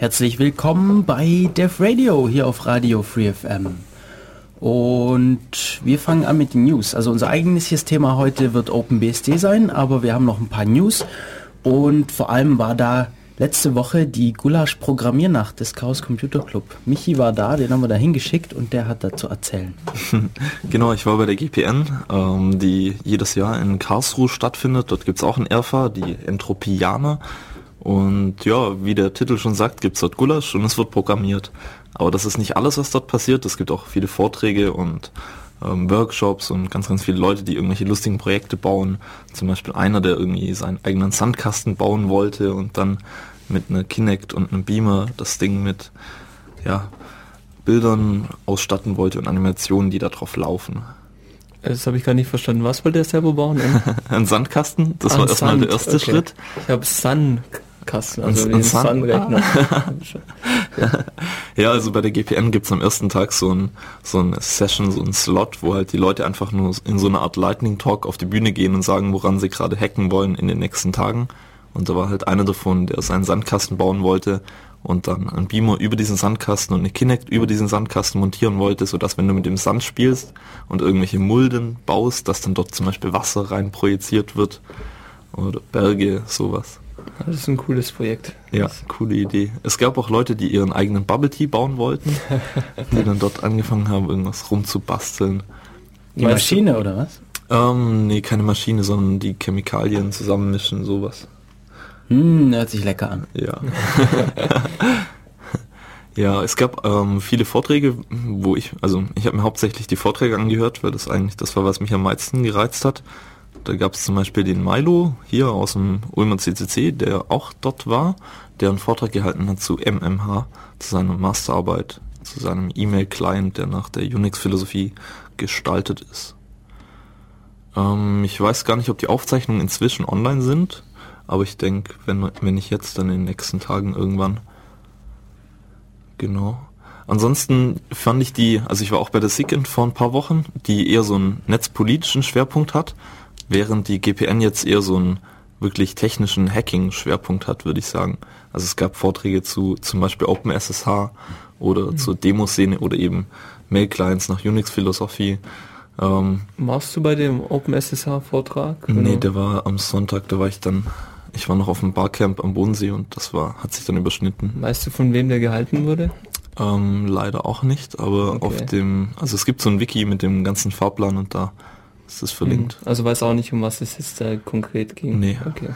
Herzlich willkommen bei Def Radio hier auf Radio Free FM. Und wir fangen an mit den News. Also unser eigentliches Thema heute wird OpenBSD sein, aber wir haben noch ein paar News. Und vor allem war da letzte Woche die Gulasch Programmiernacht des Chaos Computer Club. Michi war da, den haben wir da hingeschickt und der hat dazu erzählen. genau, ich war bei der GPN, ähm, die jedes Jahr in Karlsruhe stattfindet. Dort gibt es auch einen Erfa, die Entropianer. Und ja, wie der Titel schon sagt, gibt's dort Gulasch und es wird programmiert. Aber das ist nicht alles, was dort passiert. Es gibt auch viele Vorträge und ähm, Workshops und ganz, ganz viele Leute, die irgendwelche lustigen Projekte bauen. Zum Beispiel einer, der irgendwie seinen eigenen Sandkasten bauen wollte und dann mit einer Kinect und einem Beamer das Ding mit ja, Bildern ausstatten wollte und Animationen, die da drauf laufen. Das habe ich gar nicht verstanden. Was wollte der selber bauen? Ein Sandkasten, das An war erstmal der erste okay. Schritt. Ich habe Sun Kasten, also den Sun-Rechner. ja, also bei der GPN gibt's am ersten Tag so ein, so ein Session, so ein Slot, wo halt die Leute einfach nur in so eine Art Lightning Talk auf die Bühne gehen und sagen, woran sie gerade hacken wollen in den nächsten Tagen. Und da war halt einer davon, der seinen Sandkasten bauen wollte und dann ein Beamer über diesen Sandkasten und eine Kinect über diesen Sandkasten montieren wollte, sodass wenn du mit dem Sand spielst und irgendwelche Mulden baust, dass dann dort zum Beispiel Wasser rein projiziert wird oder Berge, sowas. Das ist ein cooles Projekt. Ja, coole Idee. Es gab auch Leute, die ihren eigenen Bubble Tea bauen wollten, die dann dort angefangen haben, irgendwas rumzubasteln. Die Maschine oder was? Ähm, nee, keine Maschine, sondern die Chemikalien zusammenmischen, sowas. Hm, hört sich lecker an. Ja. ja, es gab ähm, viele Vorträge, wo ich, also ich habe mir hauptsächlich die Vorträge angehört, weil das eigentlich das war, was mich am meisten gereizt hat. Da gab es zum Beispiel den Milo hier aus dem Ulmer CCC, der auch dort war, der einen Vortrag gehalten hat zu MMH, zu seiner Masterarbeit, zu seinem E-Mail-Client, der nach der Unix-Philosophie gestaltet ist. Ähm, ich weiß gar nicht, ob die Aufzeichnungen inzwischen online sind, aber ich denke, wenn, wenn ich jetzt, dann in den nächsten Tagen irgendwann. Genau. Ansonsten fand ich die, also ich war auch bei der SIGINT vor ein paar Wochen, die eher so einen netzpolitischen Schwerpunkt hat während die GPN jetzt eher so einen wirklich technischen Hacking-Schwerpunkt hat, würde ich sagen. Also es gab Vorträge zu zum Beispiel OpenSSH oder mhm. zur Demoszene oder eben Mail-Clients nach Unix-Philosophie. Ähm, Warst du bei dem OpenSSH-Vortrag? Nee, der war am Sonntag, da war ich dann, ich war noch auf dem Barcamp am Bodensee und das war, hat sich dann überschnitten. Weißt du, von wem der gehalten wurde? Ähm, leider auch nicht, aber okay. auf dem, also es gibt so ein Wiki mit dem ganzen Fahrplan und da ist das verlinkt. Mhm. Also weiß auch nicht, um was es jetzt da konkret ging. Nee. Okay.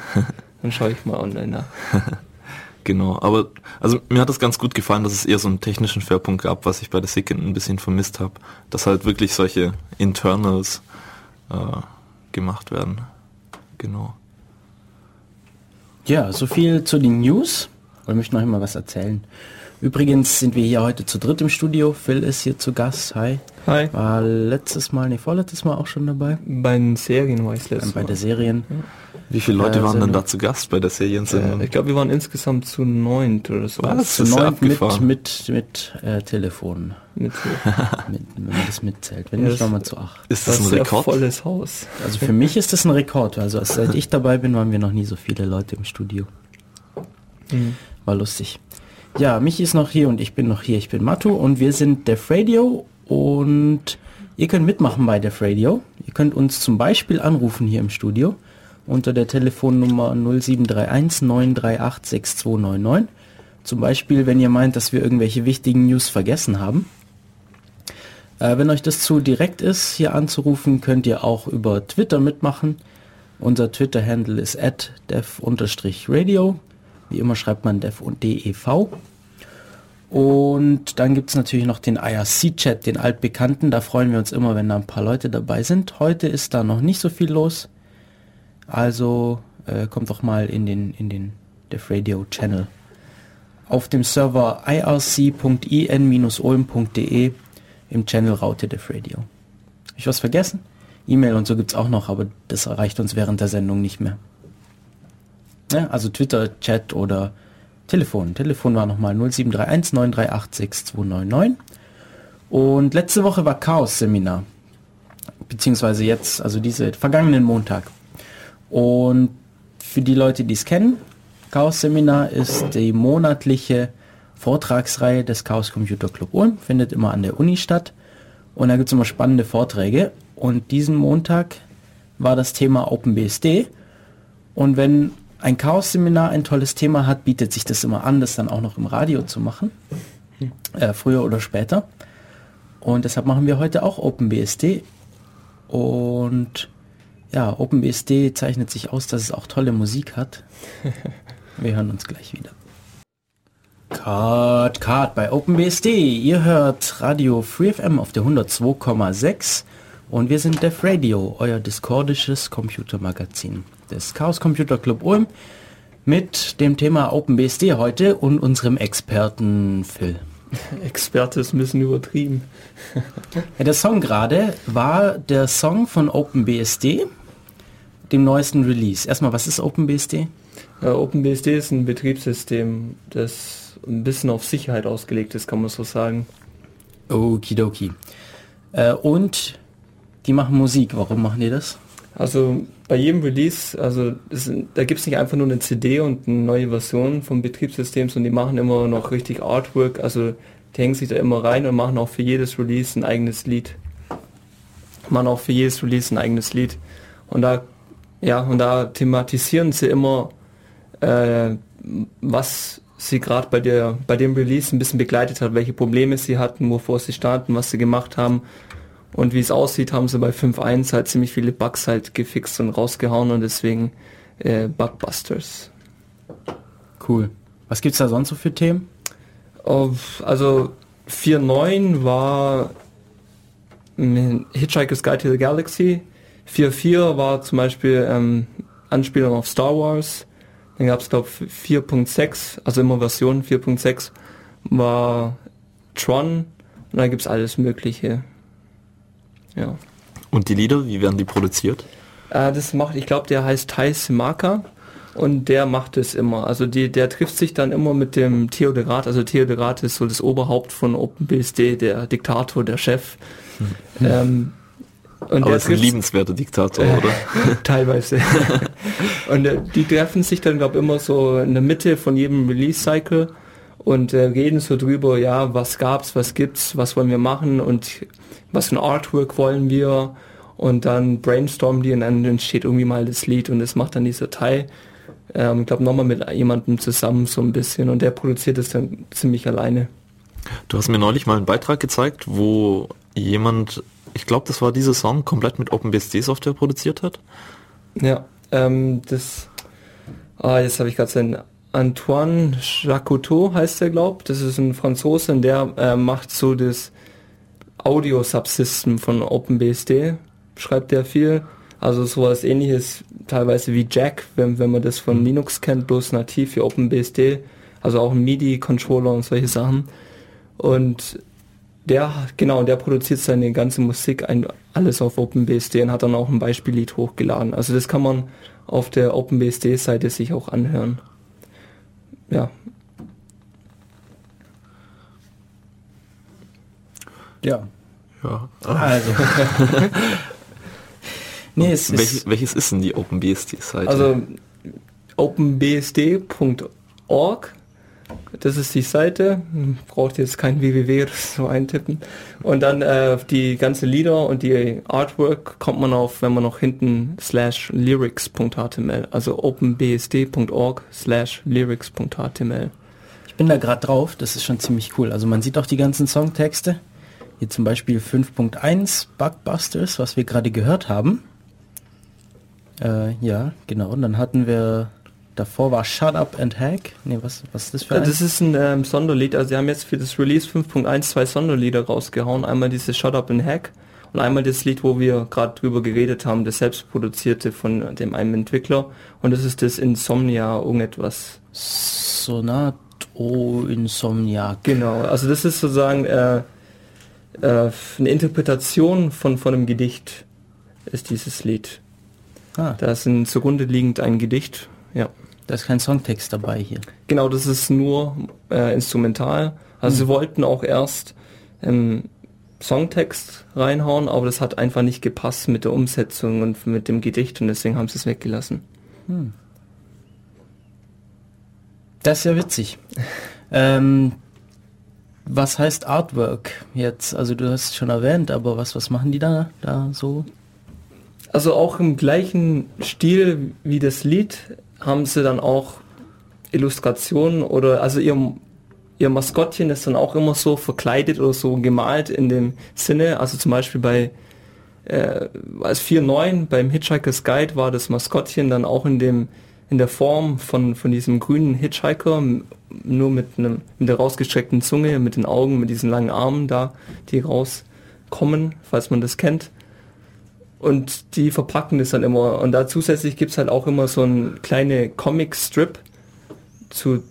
Dann schaue ich mal online nach. genau, aber also mir hat es ganz gut gefallen, dass es eher so einen technischen Schwerpunkt gab, was ich bei der Second ein bisschen vermisst habe. Dass halt wirklich solche Internals äh, gemacht werden. Genau. Ja, so viel zu den News. Ich möchte noch immer was erzählen. Übrigens sind wir hier heute zu dritt im Studio. Phil ist hier zu Gast. Hi. Hi. War letztes Mal, nee, vorletztes Mal auch schon dabei. Bei den Serien war ich letztes Bei der Serien. Ja. Wie viele Leute äh, waren denn da zu Gast bei der Seriensendung? Äh, ich glaube, wir waren insgesamt zu neunt oder so. Was? Zu neunt mit, mit, mit äh, Telefon. Mit, mit, wenn man das mitzählt. Wenn ja, nicht, waren wir zu acht. Ist das, das ein Rekord? volles Haus. Also für mich ist das ein Rekord. Also seit ich dabei bin, waren wir noch nie so viele Leute im Studio. Mhm. War lustig. Ja, Michi ist noch hier und ich bin noch hier. Ich bin Matu und wir sind Def Radio und ihr könnt mitmachen bei Def Radio. Ihr könnt uns zum Beispiel anrufen hier im Studio unter der Telefonnummer 0731 938 6299. Zum Beispiel, wenn ihr meint, dass wir irgendwelche wichtigen News vergessen haben. Äh, wenn euch das zu direkt ist, hier anzurufen, könnt ihr auch über Twitter mitmachen. Unser Twitter-Handle ist at dev-radio. Wie immer schreibt man dev und dev. Und dann gibt es natürlich noch den IRC-Chat, den altbekannten. Da freuen wir uns immer, wenn da ein paar Leute dabei sind. Heute ist da noch nicht so viel los. Also äh, kommt doch mal in den, in den Dev Radio Channel. Auf dem Server irc.in-ulm.de im Channel Raute Dev Radio. Ich was vergessen? E-Mail und so gibt es auch noch, aber das erreicht uns während der Sendung nicht mehr. Ja, also Twitter, Chat oder Telefon. Telefon war nochmal 0731 938 6299. Und letzte Woche war Chaos-Seminar. Beziehungsweise jetzt, also diese vergangenen Montag. Und für die Leute, die es kennen, Chaos-Seminar ist die monatliche Vortragsreihe des Chaos Computer Club Ulm, findet immer an der Uni statt. Und da gibt es immer spannende Vorträge. Und diesen Montag war das Thema OpenBSD. Und wenn ein Chaos-Seminar ein tolles Thema hat, bietet sich das immer an, das dann auch noch im Radio zu machen. Äh, früher oder später. Und deshalb machen wir heute auch OpenBSD. Und ja, OpenBSD zeichnet sich aus, dass es auch tolle Musik hat. Wir hören uns gleich wieder. Cut, cut bei OpenBSD. Ihr hört Radio FreeFM auf der 102,6 und wir sind Def Radio, euer discordisches Computermagazin des Chaos Computer Club Ulm mit dem Thema OpenBSD heute und unserem Experten Phil. Experte ist ein bisschen übertrieben. ja, der Song gerade war der Song von OpenBSD, dem neuesten Release. Erstmal, was ist OpenBSD? Ja, OpenBSD ist ein Betriebssystem, das ein bisschen auf Sicherheit ausgelegt ist, kann man so sagen. Okidoki. Äh, und die machen Musik. Warum machen die das? Also bei jedem Release, also es, da gibt es nicht einfach nur eine CD und eine neue Version vom Betriebssystem, sondern die machen immer noch richtig Artwork, also die hängen sich da immer rein und machen auch für jedes Release ein eigenes Lied. Machen auch für jedes Release ein eigenes Lied. Und da, ja, und da thematisieren sie immer, äh, was sie gerade bei der bei dem Release ein bisschen begleitet hat, welche Probleme sie hatten, wovor sie standen, was sie gemacht haben und wie es aussieht, haben sie bei 5.1 halt ziemlich viele Bugs halt gefixt und rausgehauen und deswegen äh, Bugbusters. Cool. Was gibt's da sonst so für Themen? Also 4.9 war Hitchhiker's Guide to the Galaxy. 4.4 war zum Beispiel ähm, Anspielung auf Star Wars. Dann gab es glaube 4.6, also immer Version 4.6 war Tron und dann gibt es alles Mögliche. Ja. Und die Lieder, wie werden die produziert? Äh, das macht, ich glaube, der heißt Tai Simaka und der macht es immer. Also die, der trifft sich dann immer mit dem Theodorat. Also Theodorat ist so das Oberhaupt von OpenBSD, der Diktator, der Chef. Hm. Ähm, und Aber ist ein liebenswerter Diktator, oder? Teilweise. und äh, die treffen sich dann, glaube ich, immer so in der Mitte von jedem Release-Cycle und äh, reden so drüber, ja, was gab's, was gibt's, was wollen wir machen und was für ein Artwork wollen wir und dann brainstormen die und dann entsteht irgendwie mal das Lied und das macht dann dieser Teil. Ähm, ich glaube nochmal mit jemandem zusammen so ein bisschen und der produziert es dann ziemlich alleine. Du hast mir neulich mal einen Beitrag gezeigt, wo jemand, ich glaube das war dieser Song, komplett mit OpenBSD Software produziert hat. Ja, ähm, das, ah, jetzt habe ich gerade seinen Antoine Jacotot heißt der, glaube Das ist ein Franzose und der äh, macht so das Audio-Subsystem von OpenBSD, schreibt der viel. Also sowas ähnliches teilweise wie Jack, wenn, wenn man das von mhm. Linux kennt, bloß nativ für OpenBSD. Also auch ein MIDI-Controller und solche Sachen. Und der, genau, der produziert seine ganze Musik ein, alles auf OpenBSD und hat dann auch ein Beispiellied hochgeladen. Also das kann man auf der OpenBSD-Seite sich auch anhören. Ja, Ja. Ja. Also. nee, es Welch, ist welches ist denn die OpenBSD-Seite? Also openbsd.org das ist die Seite, braucht jetzt kein www so eintippen. Und dann äh, die ganzen Lieder und die Artwork kommt man auf, wenn man noch hinten slash lyrics.html, also openbsd.org slash lyrics.html. Ich bin da gerade drauf, das ist schon ziemlich cool. Also man sieht auch die ganzen Songtexte. Hier zum Beispiel 5.1 Bugbusters, was wir gerade gehört haben. Äh, ja, genau. Und dann hatten wir davor war Shut Up and Hack. Nee, was, was ist das für ein? Das ist ein ähm, Sonderlied. Also sie haben jetzt für das Release 5.1 zwei Sonderlieder rausgehauen. Einmal dieses Shut Up and Hack und einmal das Lied, wo wir gerade drüber geredet haben, das selbstproduzierte von dem einen Entwickler. Und das ist das Insomnia irgendetwas. Sonato Insomnia. Genau, also das ist sozusagen äh, äh, eine Interpretation von, von einem Gedicht ist dieses Lied. Ah. Da ist ein zugrunde liegend ein Gedicht, ja. Da ist kein Songtext dabei hier. Genau, das ist nur äh, instrumental. Also hm. sie wollten auch erst ähm, Songtext reinhauen, aber das hat einfach nicht gepasst mit der Umsetzung und mit dem Gedicht und deswegen haben sie es weggelassen. Hm. Das ist ja witzig. ähm, Was heißt Artwork jetzt? Also du hast es schon erwähnt, aber was, was machen die da, da so? Also auch im gleichen Stil wie das Lied haben sie dann auch Illustrationen oder also ihr, ihr Maskottchen ist dann auch immer so verkleidet oder so gemalt in dem Sinne. Also zum Beispiel bei äh, als 4.9 beim Hitchhiker's Guide war das Maskottchen dann auch in dem in der Form von, von diesem grünen Hitchhiker, nur mit einem mit der rausgestreckten Zunge, mit den Augen, mit diesen langen Armen da, die rauskommen, falls man das kennt. Und die verpacken das dann immer. Und da zusätzlich gibt es halt auch immer so ein kleine Comic-Strip, zu,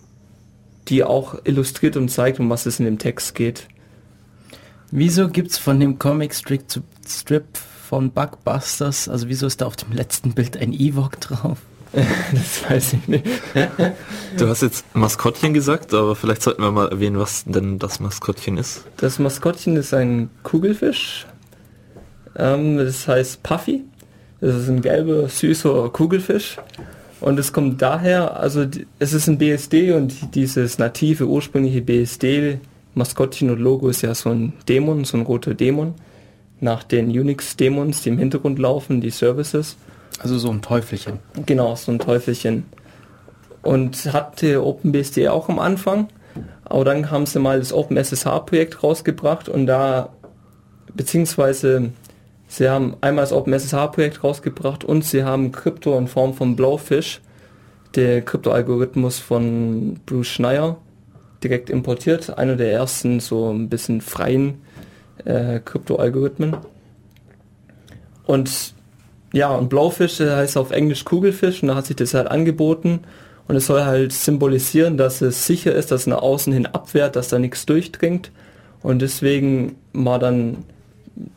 die auch illustriert und zeigt, um was es in dem Text geht. Wieso gibt es von dem Comic-Strip Strip von Bugbusters, also wieso ist da auf dem letzten Bild ein Ewok drauf? das weiß ich nicht. Du hast jetzt Maskottchen gesagt, aber vielleicht sollten wir mal erwähnen, was denn das Maskottchen ist. Das Maskottchen ist ein Kugelfisch. Ähm, das heißt Puffy. Das ist ein gelber, süßer Kugelfisch. Und es kommt daher, also es ist ein BSD und dieses native, ursprüngliche BSD, Maskottchen und Logo ist ja so ein Dämon, so ein roter Dämon. Nach den Unix-Dämons, die im Hintergrund laufen, die Services. Also so ein Teufelchen. Genau, so ein Teufelchen. Und hatte OpenBSD auch am Anfang. Aber dann haben sie mal das OpenSSH-Projekt rausgebracht und da, beziehungsweise sie haben einmal das OpenSSH-Projekt rausgebracht und sie haben Krypto in Form von Blowfish, der Krypto-Algorithmus von Bruce Schneier, direkt importiert. Einer der ersten so ein bisschen freien äh, Krypto-Algorithmen. Und ja, und Blaufisch heißt auf Englisch Kugelfisch und da hat sich das halt angeboten und es soll halt symbolisieren, dass es sicher ist, dass es nach außen hin abwehrt, dass da nichts durchdringt und deswegen war dann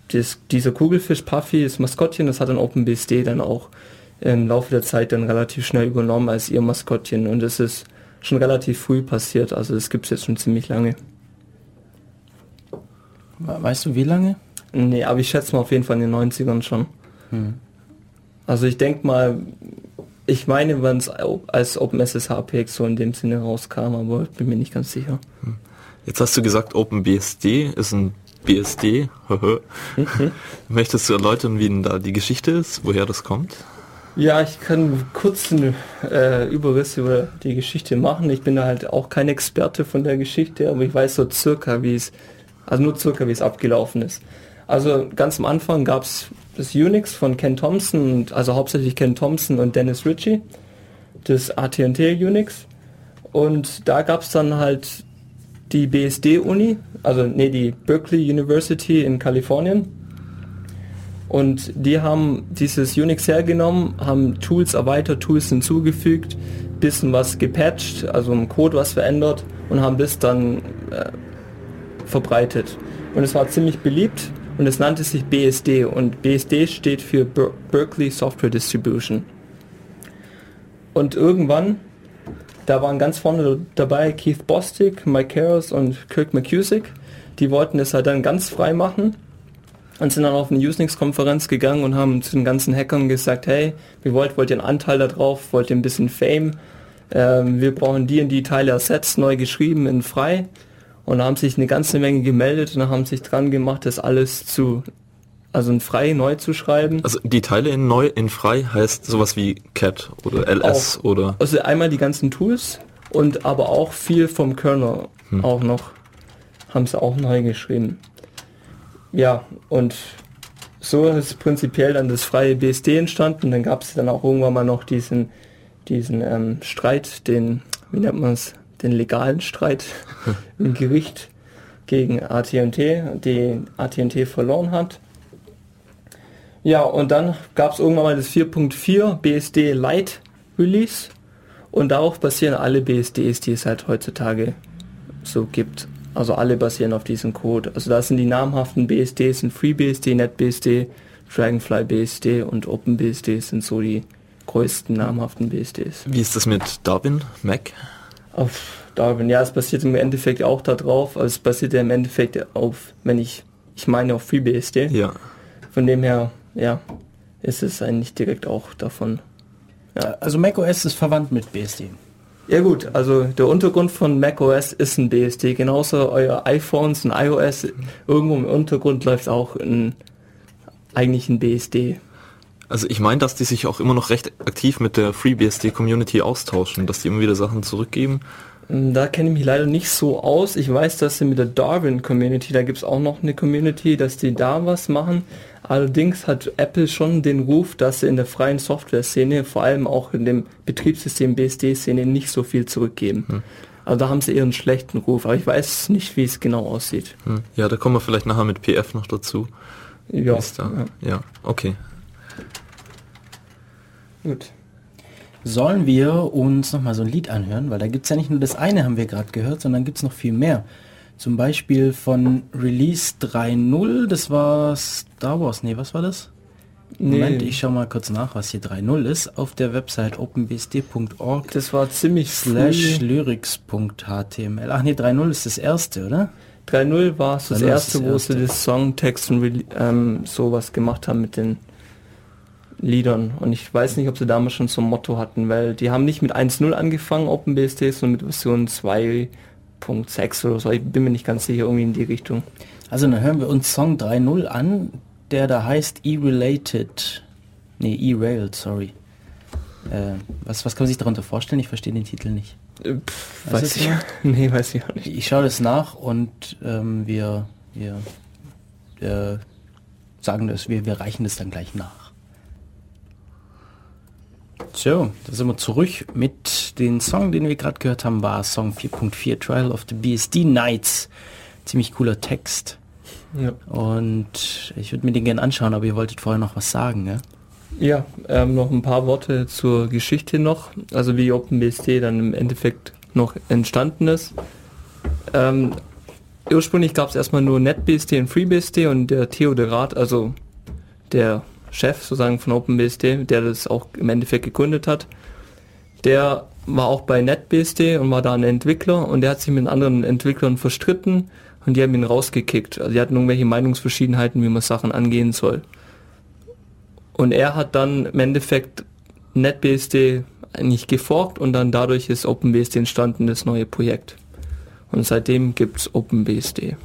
das, dieser Kugelfisch Puffy, das Maskottchen, das hat dann OpenBSD dann auch im Laufe der Zeit dann relativ schnell übernommen als ihr Maskottchen und es ist schon relativ früh passiert, also das gibt es jetzt schon ziemlich lange. Weißt du wie lange? Nee, aber ich schätze mal auf jeden Fall in den 90ern schon. Hm. Also ich denke mal, ich meine, wenn es als OpenSSH-PX so in dem Sinne rauskam, aber ich bin mir nicht ganz sicher. Hm. Jetzt hast du gesagt, OpenBSD ist ein BSD. Mhm. Möchtest du erläutern, wie denn da die Geschichte ist, woher das kommt? Ja, ich kann kurz einen äh, Überriss über die Geschichte machen. Ich bin da halt auch kein Experte von der Geschichte, aber ich weiß so circa, wie es, also nur circa, wie es abgelaufen ist. Also ganz am Anfang gab es das Unix von Ken Thompson, also hauptsächlich Ken Thompson und Dennis Ritchie, das AT&T Unix. Und da gab es dann halt die BSD-Uni, also nee, die Berkeley University in Kalifornien. Und die haben dieses Unix hergenommen, haben Tools erweitert, Tools hinzugefügt, bisschen was gepatcht, also im Code was verändert und haben das dann äh, verbreitet. Und es war ziemlich beliebt und es nannte sich BSD und BSD steht für Ber Berkeley Software Distribution. Und irgendwann, da waren ganz vorne dabei Keith Bostic, Mike Harris und Kirk McCusick, die wollten es halt dann ganz frei machen und sind dann auf eine Usenix-Konferenz gegangen und haben zu den ganzen Hackern gesagt, hey, wir wollt, wollt ihr einen Anteil darauf, wollt ihr ein bisschen Fame, ähm, wir brauchen die und die Teile ersetzt, neu geschrieben in frei. Und haben sich eine ganze Menge gemeldet und haben sich dran gemacht, das alles zu, also in frei neu zu schreiben. Also die Teile in neu, in frei heißt sowas wie CAT oder LS auch, oder? Also einmal die ganzen Tools und aber auch viel vom Kernel hm. auch noch, haben sie auch neu geschrieben. Ja, und so ist prinzipiell dann das freie BSD entstanden. Dann gab es dann auch irgendwann mal noch diesen, diesen ähm, Streit, den, wie nennt man es, den legalen Streit im Gericht gegen AT&T, die AT&T verloren hat. Ja, und dann gab es irgendwann mal das 4.4 BSD Lite Release und darauf basieren alle BSDs, die es halt heutzutage so gibt. Also alle basieren auf diesem Code. Also da sind die namhaften BSDs, sind FreeBSD, NetBSD, Dragonfly BSD und OpenBSD sind so die größten namhaften BSDs. Wie ist das mit Darwin, Mac? auf Darwin. Ja, es basiert im Endeffekt auch darauf. Also es basiert ja im Endeffekt auf, wenn ich, ich meine auf FreeBSD. Ja. Von dem her, ja, ist es eigentlich direkt auch davon. Ja. Also macOS ist verwandt mit BSD. Ja gut, also der Untergrund von macOS ist ein BSD, genauso euer iPhones und iOS, irgendwo im Untergrund läuft auch ein, eigentlich ein BSD. Also ich meine, dass die sich auch immer noch recht aktiv mit der FreeBSD-Community austauschen, dass die immer wieder Sachen zurückgeben. Da kenne ich mich leider nicht so aus. Ich weiß, dass sie mit der Darwin Community, da gibt es auch noch eine Community, dass die da was machen. Allerdings hat Apple schon den Ruf, dass sie in der freien Software-Szene, vor allem auch in dem Betriebssystem BSD-Szene, nicht so viel zurückgeben. Hm. Also da haben sie ihren schlechten Ruf, aber ich weiß nicht, wie es genau aussieht. Hm. Ja, da kommen wir vielleicht nachher mit PF noch dazu. Ja, ja. ja, okay. Gut. Sollen wir uns nochmal so ein Lied anhören? Weil da gibt es ja nicht nur das eine, haben wir gerade gehört, sondern gibt es noch viel mehr. Zum Beispiel von Release 3.0, das war Star Wars, nee, was war das? Nee. Moment, ich schau mal kurz nach, was hier 3.0 ist. Auf der Website openbsd.org. Das war ziemlich slash lyrics.html. Ach nee, 3.0 ist das erste, oder? 3.0 war so das erste, wo sie das Songtext und ähm, sowas gemacht haben mit den Liedern. Und ich weiß nicht, ob sie damals schon so ein Motto hatten, weil die haben nicht mit 1.0 angefangen, OpenBSD, sondern mit Version 2.6 oder so. Ich bin mir nicht ganz sicher, irgendwie in die Richtung. Also dann hören wir uns Song 3.0 an, der da heißt E-Related. Nee, E-Railed, sorry. Äh, was, was kann man sich darunter vorstellen? Ich verstehe den Titel nicht. Äh, pff, weiß ich. Nee, weiß ich auch nicht. Ich schaue das nach und ähm, wir, wir äh, sagen das, wir, wir reichen das dann gleich nach. So, da sind wir zurück mit den Song, den wir gerade gehört haben, war Song 4.4 Trial of the BSD Nights. Ziemlich cooler Text. Ja. Und ich würde mir den gerne anschauen, aber ihr wolltet vorher noch was sagen, ne? Ja, ähm, noch ein paar Worte zur Geschichte noch, also wie OpenBSD dann im Endeffekt noch entstanden ist. Ähm, ursprünglich gab es erstmal nur NetBSD und FreeBSD und der Theodorat, also der Chef sozusagen von OpenBSD, der das auch im Endeffekt gegründet hat, der war auch bei NetBSD und war da ein Entwickler und der hat sich mit anderen Entwicklern verstritten und die haben ihn rausgekickt. Also die hatten irgendwelche Meinungsverschiedenheiten, wie man Sachen angehen soll. Und er hat dann im Endeffekt NetBSD eigentlich geforkt und dann dadurch ist OpenBSD entstanden, das neue Projekt. Und seitdem gibt es OpenBSD.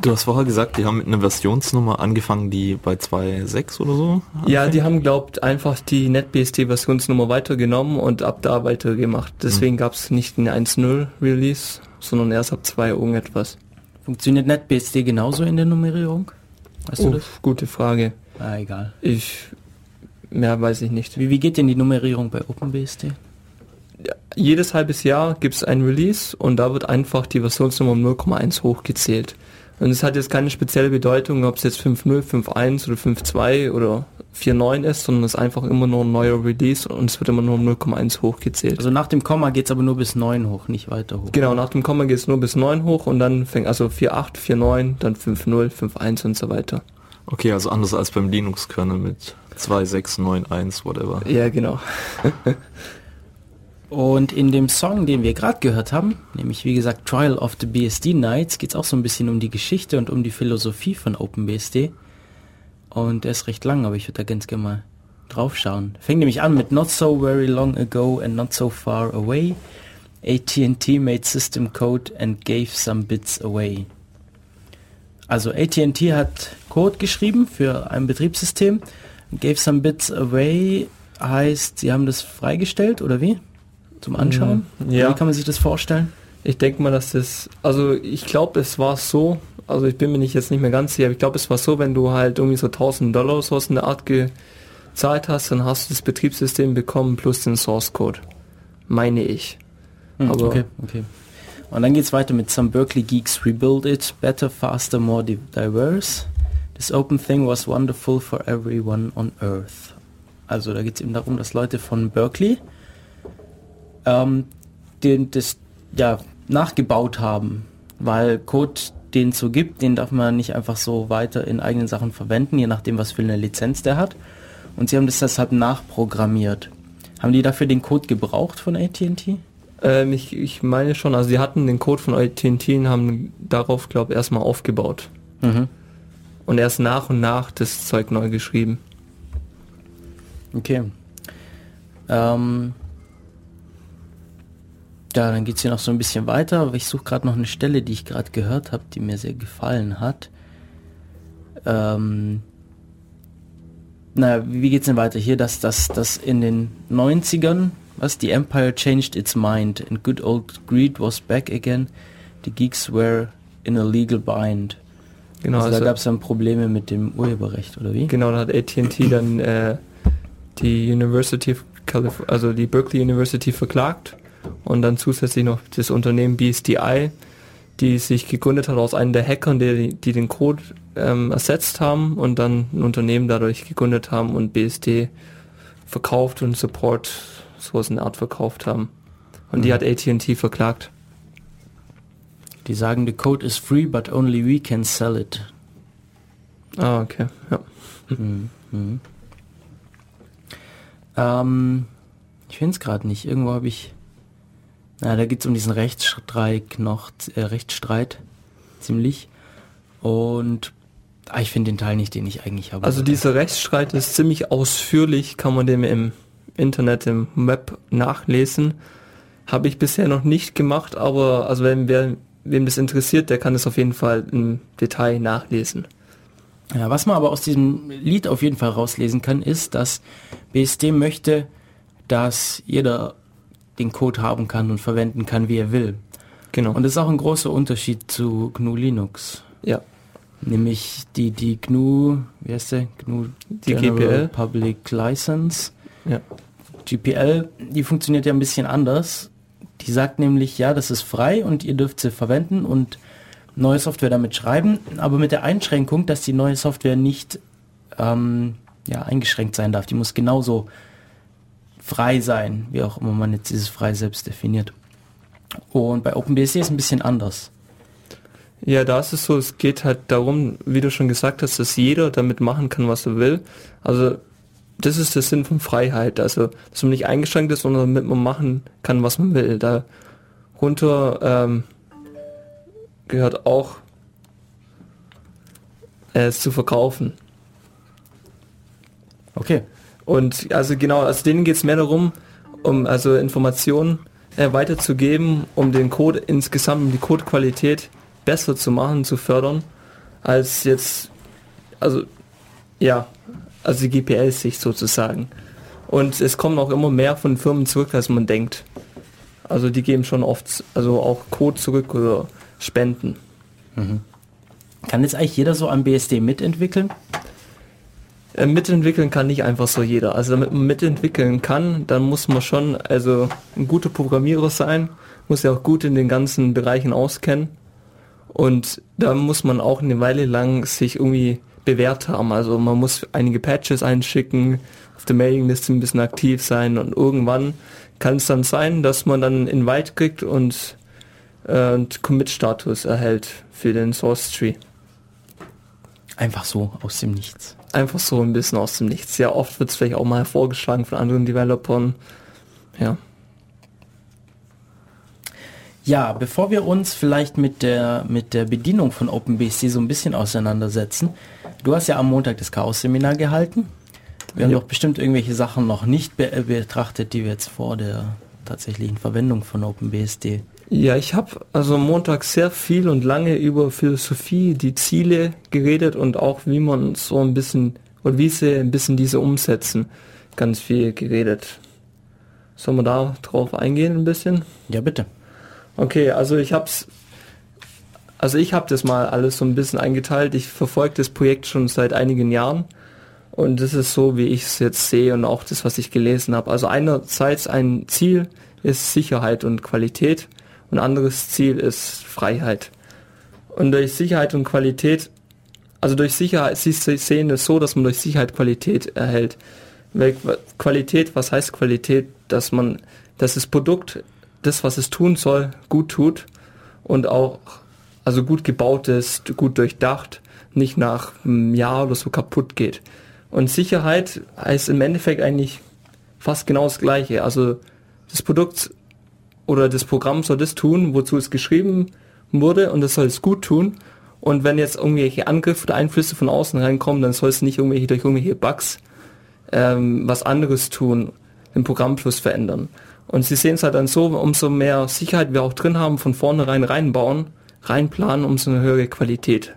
Du hast vorher gesagt, die haben mit einer Versionsnummer angefangen, die bei 2.6 oder so? Ja, die haben, glaubt, einfach die NetBSD-Versionsnummer weitergenommen und ab da weitergemacht. Deswegen mhm. gab es nicht eine 1.0 Release, sondern erst ab 2 irgendetwas. Funktioniert NetBSD genauso in der Nummerierung? Weißt Uff, du das? Gute Frage. Ah, egal. Ich, mehr weiß ich nicht. Wie, wie geht denn die Nummerierung bei OpenBSD? jedes halbes Jahr gibt es ein Release und da wird einfach die Versionsnummer um 0,1 hochgezählt. Und es hat jetzt keine spezielle Bedeutung, ob es jetzt 5.0, 5.1 oder 5.2 oder 4.9 ist, sondern es ist einfach immer nur ein neuer Release und es wird immer nur um 0,1 hochgezählt. Also nach dem Komma geht es aber nur bis 9 hoch, nicht weiter hoch. Genau, nach dem Komma geht es nur bis 9 hoch und dann fängt also 4.8, 4.9, dann 5.0, 5.1 und so weiter. Okay, also anders als beim Linux-Kernel mit 2.6.9.1, whatever. Ja, genau. Und in dem Song, den wir gerade gehört haben, nämlich wie gesagt Trial of the BSD Nights, geht es auch so ein bisschen um die Geschichte und um die Philosophie von OpenBSD. Und der ist recht lang, aber ich würde da ganz gerne mal drauf schauen. Fängt nämlich an mit Not so very long ago and not so far away. AT&T made system code and gave some bits away. Also AT&T hat Code geschrieben für ein Betriebssystem. Gave some bits away heißt, sie haben das freigestellt oder wie? Zum Anschauen? Mhm. Ja. Wie kann man sich das vorstellen? Ich denke mal, dass das, also ich glaube, es war so, also ich bin mir nicht jetzt nicht mehr ganz sicher, aber ich glaube, es war so, wenn du halt irgendwie so 1000 Dollar so aus der Art gezahlt hast, dann hast du das Betriebssystem bekommen plus den Source Code. Meine ich. Hm, aber okay, okay. Und dann geht es weiter mit Some Berkeley Geeks Rebuild It, Better, Faster, More Diverse. This open thing was wonderful for everyone on Earth. Also da geht es eben darum, dass Leute von Berkeley ähm, den, das ja, nachgebaut haben, weil Code, den es so gibt, den darf man nicht einfach so weiter in eigenen Sachen verwenden, je nachdem, was für eine Lizenz der hat. Und sie haben das deshalb nachprogrammiert. Haben die dafür den Code gebraucht von AT&T? Ähm, ich, ich meine schon, also sie hatten den Code von AT&T und haben darauf, glaube ich, erstmal aufgebaut. Mhm. Und erst nach und nach das Zeug neu geschrieben. Okay. Ähm, Ja, dann geht es hier noch so ein bisschen weiter, aber ich suche gerade noch eine Stelle, die ich gerade gehört habe, die mir sehr gefallen hat. Ähm, naja, wie geht's denn weiter? Hier, dass das dass in den 90ern, was, die Empire changed its mind and good old greed was back again. The geeks were in a legal bind. Genau, also, also da gab es dann Probleme mit dem Urheberrecht, oder wie? Genau, da hat AT&T dann äh, die University of Calif also die Berkeley University verklagt und dann zusätzlich noch das Unternehmen BSDI, die sich gegründet hat aus einem der Hackern, die, die den Code ähm, ersetzt haben und dann ein Unternehmen dadurch gegründet haben und BSD verkauft und Support sowas in der Art verkauft haben. Und mhm. die hat AT&T verklagt. Die sagen, the code is free, but only we can sell it. Ah, okay, ja. Mhm. Mhm. Ähm, ich finde es gerade nicht. Irgendwo habe ich na, da geht es um diesen Rechtsstreit noch, äh, Rechtsstreit ziemlich. Und ah, ich finde den Teil nicht, den ich eigentlich habe. Also dieser Rechtsstreit ist ziemlich ausführlich, kann man dem im Internet, im Web nachlesen. Habe ich bisher noch nicht gemacht, aber also wenn wer, wem das interessiert, der kann es auf jeden Fall im Detail nachlesen. Ja, was man aber aus diesem Lied auf jeden Fall rauslesen kann, ist, dass BSD möchte, dass jeder den Code haben kann und verwenden kann, wie er will. Genau. Und das ist auch ein großer Unterschied zu GNU Linux. Ja. Nämlich die, die GNU, wie heißt der? GNU die General GPL. Public License. Ja. GPL, die funktioniert ja ein bisschen anders. Die sagt nämlich, ja, das ist frei und ihr dürft sie verwenden und neue Software damit schreiben, aber mit der Einschränkung, dass die neue Software nicht ähm, ja, eingeschränkt sein darf. Die muss genauso frei sein, wie auch immer man jetzt dieses frei selbst definiert. Und bei OpenBSD ist es ein bisschen anders. Ja, da ist es so, es geht halt darum, wie du schon gesagt hast, dass jeder damit machen kann, was er will. Also das ist der Sinn von Freiheit, also dass man nicht eingeschränkt ist, sondern damit man machen kann, was man will. Darunter ähm, gehört auch äh, es zu verkaufen. Okay. Und also genau, also denen geht es mehr darum, um also Informationen äh, weiterzugeben, um den Code insgesamt, um die Codequalität besser zu machen, zu fördern, als jetzt, also ja, also die GPL-Sicht sozusagen. Und es kommen auch immer mehr von Firmen zurück, als man denkt. Also die geben schon oft, also auch Code zurück oder Spenden. Mhm. Kann jetzt eigentlich jeder so am BSD mitentwickeln? Äh, mitentwickeln kann nicht einfach so jeder. Also damit man mitentwickeln kann, dann muss man schon also ein guter Programmierer sein, muss ja auch gut in den ganzen Bereichen auskennen. Und da muss man auch eine Weile lang sich irgendwie bewährt haben. Also man muss einige Patches einschicken, auf der Mailingliste ein bisschen aktiv sein und irgendwann kann es dann sein, dass man dann Invite kriegt und, äh, und Commit-Status erhält für den Source Tree. Einfach so aus dem Nichts einfach so ein bisschen aus dem Nichts. Sehr oft wird es vielleicht auch mal vorgeschlagen von anderen Developern. Ja. Ja, bevor wir uns vielleicht mit der, mit der Bedienung von OpenBSD so ein bisschen auseinandersetzen, du hast ja am Montag das Chaos-Seminar gehalten. Wir ja. haben doch bestimmt irgendwelche Sachen noch nicht be betrachtet, die wir jetzt vor der tatsächlichen Verwendung von OpenBSD ja, ich habe also Montag sehr viel und lange über Philosophie, die Ziele geredet und auch wie man so ein bisschen oder wie sie ein bisschen diese umsetzen. Ganz viel geredet. Sollen wir da drauf eingehen ein bisschen? Ja, bitte. Okay, also ich hab's also ich habe das mal alles so ein bisschen eingeteilt. Ich verfolge das Projekt schon seit einigen Jahren und das ist so, wie ich es jetzt sehe und auch das, was ich gelesen habe. Also einerseits ein Ziel ist Sicherheit und Qualität ein anderes Ziel ist Freiheit. Und durch Sicherheit und Qualität, also durch Sicherheit, sie sehen es so, dass man durch Sicherheit Qualität erhält. Qualität, was heißt Qualität? Dass man, dass das Produkt, das was es tun soll, gut tut und auch, also gut gebaut ist, gut durchdacht, nicht nach einem Jahr oder so kaputt geht. Und Sicherheit heißt im Endeffekt eigentlich fast genau das Gleiche. Also das Produkt oder das Programm soll das tun, wozu es geschrieben wurde und es soll es gut tun. Und wenn jetzt irgendwelche Angriffe oder Einflüsse von außen reinkommen, dann soll es nicht irgendwelche durch irgendwelche Bugs ähm, was anderes tun, den Programmfluss verändern. Und sie sehen es halt dann so, umso mehr Sicherheit wir auch drin haben, von vornherein reinbauen, reinplanen, umso eine höhere Qualität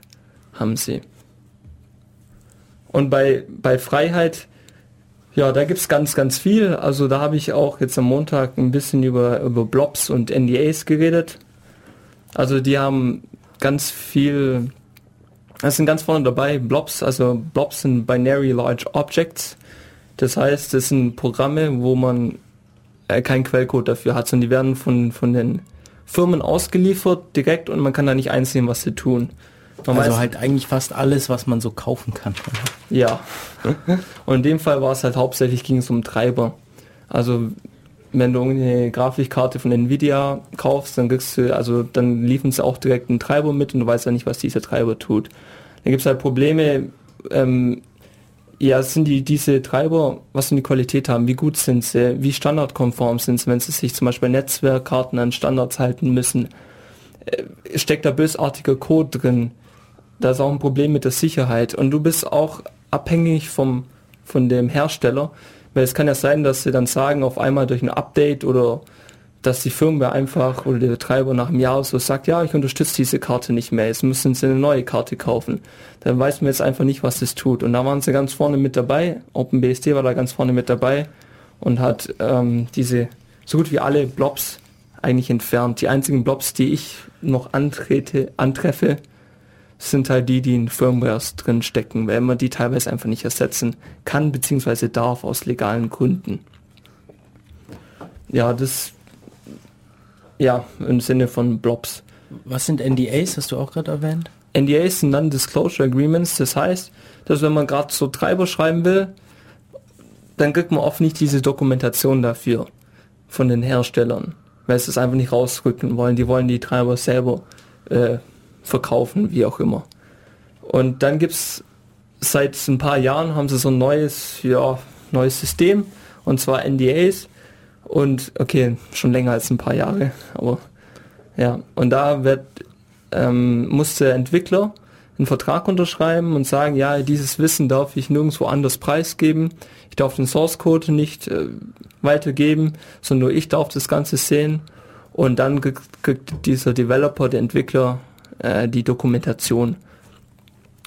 haben sie. Und bei, bei Freiheit, ja, da gibt es ganz, ganz viel. Also da habe ich auch jetzt am Montag ein bisschen über, über Blobs und NDAs geredet. Also die haben ganz viel, das sind ganz vorne dabei, Blobs, also Blobs sind Binary Large Objects. Das heißt, das sind Programme, wo man äh, keinen Quellcode dafür hat, sondern die werden von, von den Firmen ausgeliefert direkt und man kann da nicht einsehen, was sie tun. Man also halt eigentlich fast alles, was man so kaufen kann. Ja. Und in dem Fall war es halt hauptsächlich ging es um Treiber. Also wenn du eine Grafikkarte von Nvidia kaufst, dann kriegst du, also dann liefern sie auch direkt einen Treiber mit und du weißt ja nicht, was dieser Treiber tut. Dann gibt es halt Probleme, ähm, ja, sind die diese Treiber, was sind die Qualität haben, wie gut sind sie, wie standardkonform sind sie, wenn sie sich zum Beispiel Netzwerkkarten an Standards halten müssen, äh, steckt da bösartiger Code drin, da ist auch ein Problem mit der Sicherheit und du bist auch abhängig vom, von dem Hersteller, weil es kann ja sein, dass sie dann sagen, auf einmal durch ein Update oder dass die Firmware einfach oder der Betreiber nach einem Jahr so sagt, ja, ich unterstütze diese Karte nicht mehr, jetzt müssen sie eine neue Karte kaufen. Dann weiß man jetzt einfach nicht, was das tut. Und da waren sie ganz vorne mit dabei, OpenBSD war da ganz vorne mit dabei und hat ähm, diese so gut wie alle Blobs eigentlich entfernt. Die einzigen Blobs, die ich noch antrete, antreffe, sind halt die, die in Firmwares drin stecken, weil man die teilweise einfach nicht ersetzen kann bzw. darf aus legalen Gründen. Ja, das ja im Sinne von Blobs. Was sind NDAs, hast du auch gerade erwähnt? NDAs sind Non-Disclosure Agreements, das heißt, dass wenn man gerade so Treiber schreiben will, dann kriegt man oft nicht diese Dokumentation dafür von den Herstellern, weil sie es einfach nicht rausrücken wollen. Die wollen die Treiber selber äh, verkaufen, wie auch immer. Und dann gibt es seit ein paar Jahren haben sie so ein neues, ja, neues System und zwar NDAs und okay, schon länger als ein paar Jahre, aber ja, und da wird ähm, muss der Entwickler einen Vertrag unterschreiben und sagen, ja, dieses Wissen darf ich nirgendwo anders preisgeben. Ich darf den Source Code nicht äh, weitergeben, sondern nur ich darf das Ganze sehen. Und dann kriegt dieser Developer, der Entwickler, äh, die Dokumentation.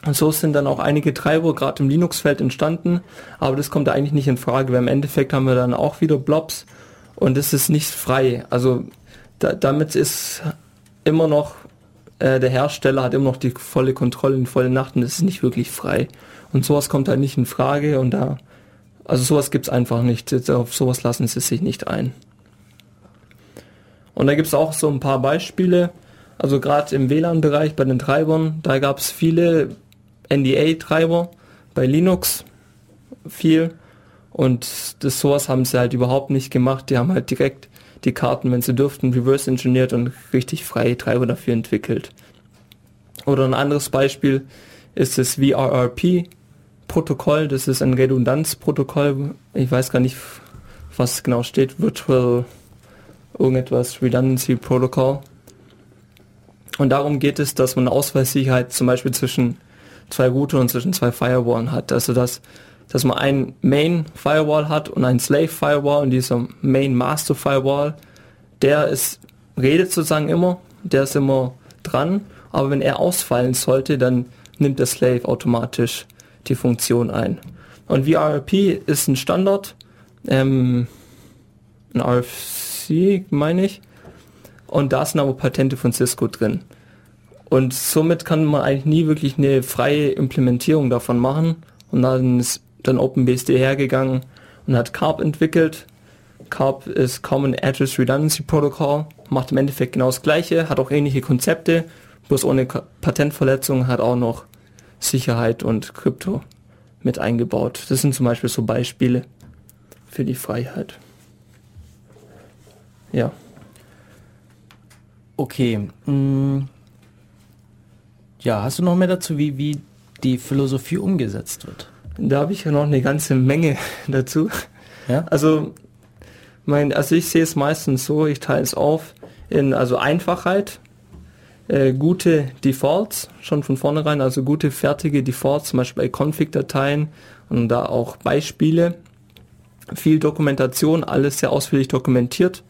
Und so sind dann auch einige Treiber gerade im Linux-Feld entstanden, aber das kommt eigentlich nicht in Frage, weil im Endeffekt haben wir dann auch wieder Blobs und es ist nicht frei. Also da, damit ist immer noch, äh, der Hersteller hat immer noch die volle Kontrolle, die volle Nacht und es ist nicht wirklich frei. Und sowas kommt halt nicht in Frage und da, also sowas es einfach nicht. Auf sowas lassen sie sich nicht ein. Und da gibt es auch so ein paar Beispiele. Also gerade im WLAN-Bereich bei den Treibern, da gab es viele NDA-Treiber, bei Linux viel. Und das sowas haben sie halt überhaupt nicht gemacht. Die haben halt direkt die Karten, wenn sie dürften, reverse engineert und richtig freie Treiber dafür entwickelt. Oder ein anderes Beispiel ist das VRRP Protokoll. Das ist ein Redundanzprotokoll. Ich weiß gar nicht, was genau steht. Virtual irgendetwas Redundancy Protocol. Und darum geht es, dass man Ausfallsicherheit zum Beispiel zwischen zwei Router und zwischen zwei Firewallen hat. Also dass, dass man ein Main Firewall hat und ein Slave Firewall und dieser Main Master Firewall, der ist, redet sozusagen immer, der ist immer dran, aber wenn er ausfallen sollte, dann nimmt der Slave automatisch die Funktion ein. Und VRP ist ein Standard, ähm, ein RFC meine ich, und da sind aber Patente von Cisco drin. Und somit kann man eigentlich nie wirklich eine freie Implementierung davon machen. Und dann ist dann OpenBSD hergegangen und hat CARP entwickelt. CARP ist Common Address Redundancy Protocol, macht im Endeffekt genau das gleiche, hat auch ähnliche Konzepte, bloß ohne Patentverletzung, hat auch noch Sicherheit und Krypto mit eingebaut. Das sind zum Beispiel so Beispiele für die Freiheit. Ja. Okay. Mm. Ja, hast du noch mehr dazu, wie, wie die Philosophie umgesetzt wird? Da habe ich ja noch eine ganze Menge dazu. Ja? Also, mein, also ich sehe es meistens so, ich teile es auf in also Einfachheit, äh, gute Defaults schon von vornherein, also gute fertige Defaults, zum Beispiel bei Config-Dateien und da auch Beispiele. viel Dokumentation, alles sehr ausführlich dokumentiert.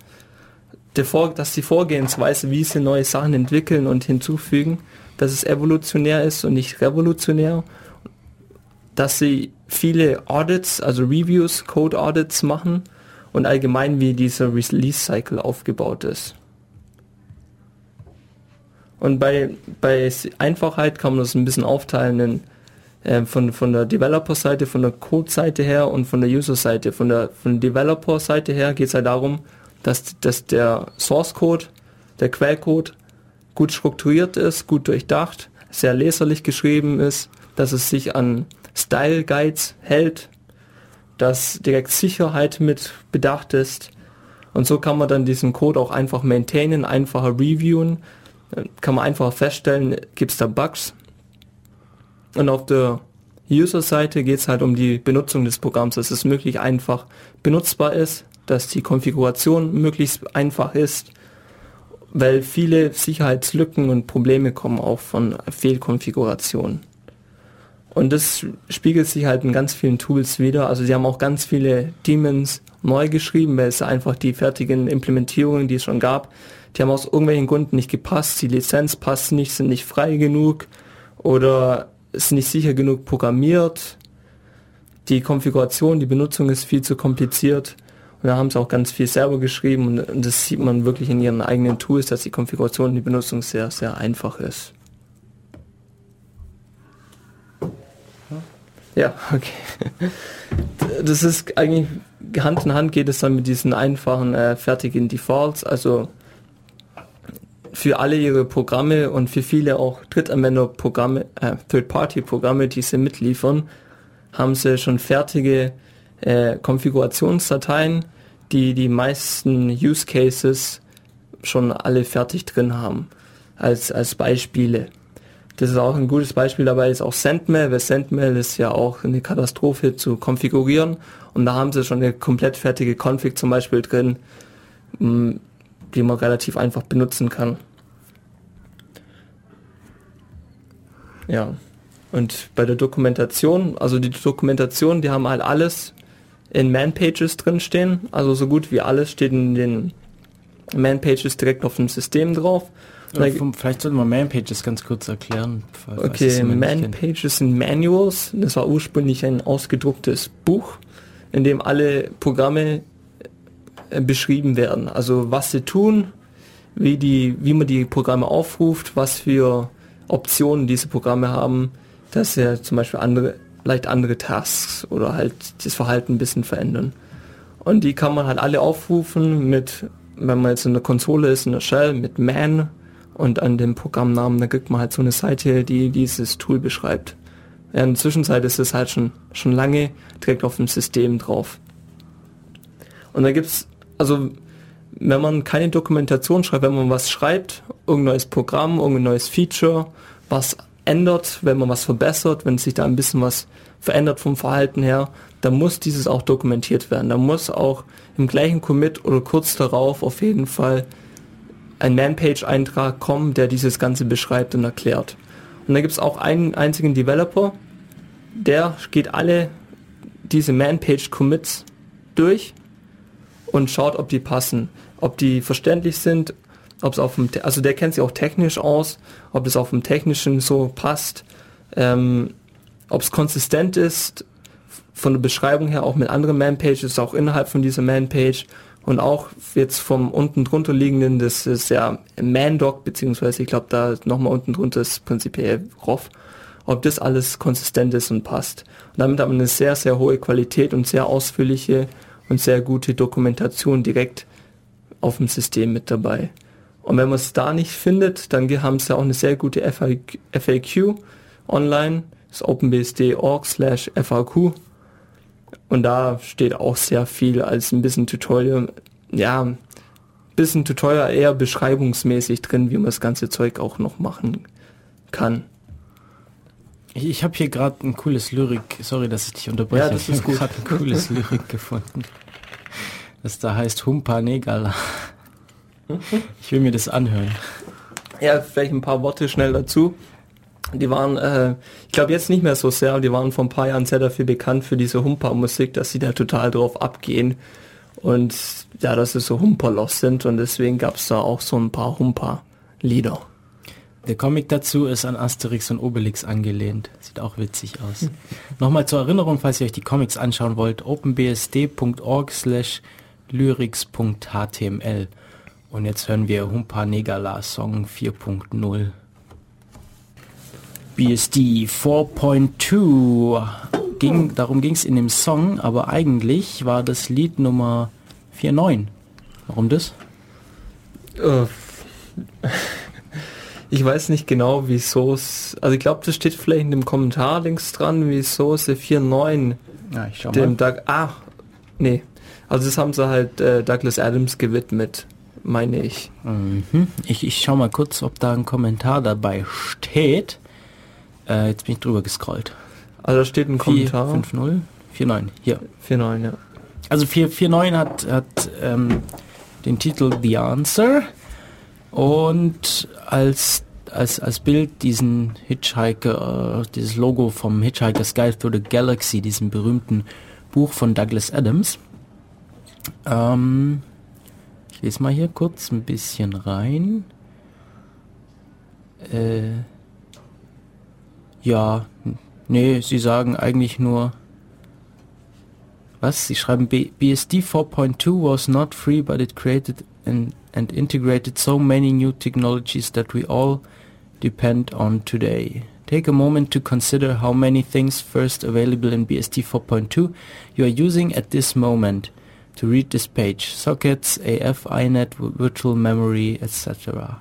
Vor, dass die Vorgehensweise, wie sie neue Sachen entwickeln und hinzufügen, dass es evolutionär ist und nicht revolutionär. Dass sie viele Audits, also Reviews, Code Audits machen und allgemein wie dieser Release Cycle aufgebaut ist. Und bei, bei Einfachheit kann man das ein bisschen aufteilen in, äh, von, von der Developer-Seite, von der Code-Seite her und von der User-Seite. Von der, von der Developer-Seite her geht es halt darum, dass, dass der Source-Code, der Quellcode gut strukturiert ist, gut durchdacht, sehr leserlich geschrieben ist, dass es sich an Style Guides hält, dass direkt Sicherheit mit bedacht ist. Und so kann man dann diesen Code auch einfach maintainen, einfacher reviewen, kann man einfach feststellen, gibt es da Bugs. Und auf der User-Seite geht es halt um die Benutzung des Programms, dass es möglichst einfach benutzbar ist, dass die Konfiguration möglichst einfach ist, weil viele Sicherheitslücken und Probleme kommen auch von Fehlkonfigurationen. Und das spiegelt sich halt in ganz vielen Tools wieder. Also sie haben auch ganz viele Demons neu geschrieben, weil es einfach die fertigen Implementierungen, die es schon gab, die haben aus irgendwelchen Gründen nicht gepasst, die Lizenz passt nicht, sind nicht frei genug oder ist nicht sicher genug programmiert. Die Konfiguration, die Benutzung ist viel zu kompliziert. Und da haben sie auch ganz viel selber geschrieben und das sieht man wirklich in ihren eigenen Tools, dass die Konfiguration, die Benutzung sehr, sehr einfach ist. Ja, okay. Das ist eigentlich Hand in Hand geht es dann mit diesen einfachen äh, fertigen Defaults. Also für alle ihre Programme und für viele auch Drittanwenderprogramme, äh, Third-Party-Programme, die sie mitliefern, haben sie schon fertige äh, Konfigurationsdateien, die die meisten Use Cases schon alle fertig drin haben, als, als Beispiele. Das ist auch ein gutes Beispiel dabei, ist auch Sendmail, weil Sendmail ist ja auch eine Katastrophe zu konfigurieren und da haben sie schon eine komplett fertige Config zum Beispiel drin, mm, die man relativ einfach benutzen kann. Ja. Und bei der Dokumentation, also die Dokumentation, die haben halt alles in Man-Pages drinstehen. Also so gut wie alles steht in den Man-Pages direkt auf dem System drauf. Vielleicht sollten wir Man-Pages ganz kurz erklären. Okay, Man-Pages sind Manuals. Das war ursprünglich ein ausgedrucktes Buch, in dem alle Programme äh, beschrieben werden. Also was sie tun, wie, die, wie man die Programme aufruft, was für Optionen diese Programme haben, dass sie zum Beispiel andere, leicht andere Tasks oder halt das Verhalten ein bisschen verändern. Und die kann man halt alle aufrufen mit, wenn man jetzt in der Konsole ist, in der Shell, mit man und an dem Programmnamen, da kriegt man halt so eine Seite, die dieses Tool beschreibt. Ja, in der Zwischenzeit ist es halt schon, schon lange direkt auf dem System drauf. Und da gibt's, also wenn man keine Dokumentation schreibt, wenn man was schreibt, irgendein neues Programm, irgendein neues Feature, was ändert, wenn man was verbessert, wenn sich da ein bisschen was verändert vom Verhalten her, dann muss dieses auch dokumentiert werden. Da muss auch im gleichen Commit oder kurz darauf auf jeden Fall ein Man-Page-Eintrag kommen, der dieses Ganze beschreibt und erklärt. Und da gibt es auch einen einzigen Developer, der geht alle diese Man-Page-Commits durch und schaut, ob die passen, ob die verständlich sind, ob es auf dem, also der kennt sich auch technisch aus, ob es auf dem technischen so passt, ähm, ob es konsistent ist, von der Beschreibung her auch mit anderen Man-Pages, auch innerhalb von dieser Man-Page und auch jetzt vom unten drunter liegenden, das ist ja Man-Doc, beziehungsweise ich glaube da nochmal unten drunter ist prinzipiell ROF, ob das alles konsistent ist und passt. Und damit hat man eine sehr, sehr hohe Qualität und sehr ausführliche und sehr gute Dokumentation direkt auf dem System mit dabei. Und wenn man es da nicht findet, dann haben sie auch eine sehr gute FAQ online, das openbsd.org slash FAQ und da steht auch sehr viel als ein bisschen Tutorial, ja, ein bisschen Tutorial eher beschreibungsmäßig drin, wie man das ganze Zeug auch noch machen kann. Ich, ich habe hier gerade ein cooles Lyrik, sorry, dass ich dich unterbreche. Ja, das ist gut. gerade ein cooles Lyrik gefunden. Das da heißt Humpa Negala. Ich will mir das anhören. Ja, vielleicht ein paar Worte schnell dazu. Die waren, äh, ich glaube jetzt nicht mehr so sehr, aber die waren vor ein paar Jahren sehr dafür bekannt für diese Humper-Musik, dass sie da total drauf abgehen. Und ja, dass sie so Humperlos sind und deswegen gab es da auch so ein paar Humper-Lieder. Der Comic dazu ist an Asterix und Obelix angelehnt. Sieht auch witzig aus. Nochmal zur Erinnerung, falls ihr euch die Comics anschauen wollt, openbsd.org slash lyrics.html. Und jetzt hören wir Humpa Negala Song 4.0. BSD 4.2 ging, darum ging es in dem Song, aber eigentlich war das Lied Nummer 4.9. Warum das? Äh, ich weiß nicht genau, wieso es. Also ich glaube, das steht vielleicht in dem Kommentar links dran, wieso es 4.9 Ja, ich schau dem mal. Doug. Ah, nee. Also das haben sie halt äh, Douglas Adams gewidmet, meine ich. Mhm. Ich, ich schau mal kurz, ob da ein Kommentar dabei steht. Äh, jetzt bin ich drüber gescrollt. Also da steht ein Kommentar. 4.5.0? 4.9, hier. 4.9, ja. Also 4.4.9 hat, hat ähm, den Titel The Answer und als, als, als Bild diesen Hitchhiker, äh, dieses Logo vom Hitchhiker's Guide to the Galaxy, diesem berühmten Buch von Douglas Adams. Ähm, ich lese mal hier kurz ein bisschen rein. Äh, ja, nee, sie sagen eigentlich nur, was? Sie schreiben BSD 4.2 was not free, but it created and, and integrated so many new technologies that we all depend on today. Take a moment to consider how many things first available in BSD 4.2 you are using at this moment to read this page. Sockets, AF, iNet, Virtual Memory, etc.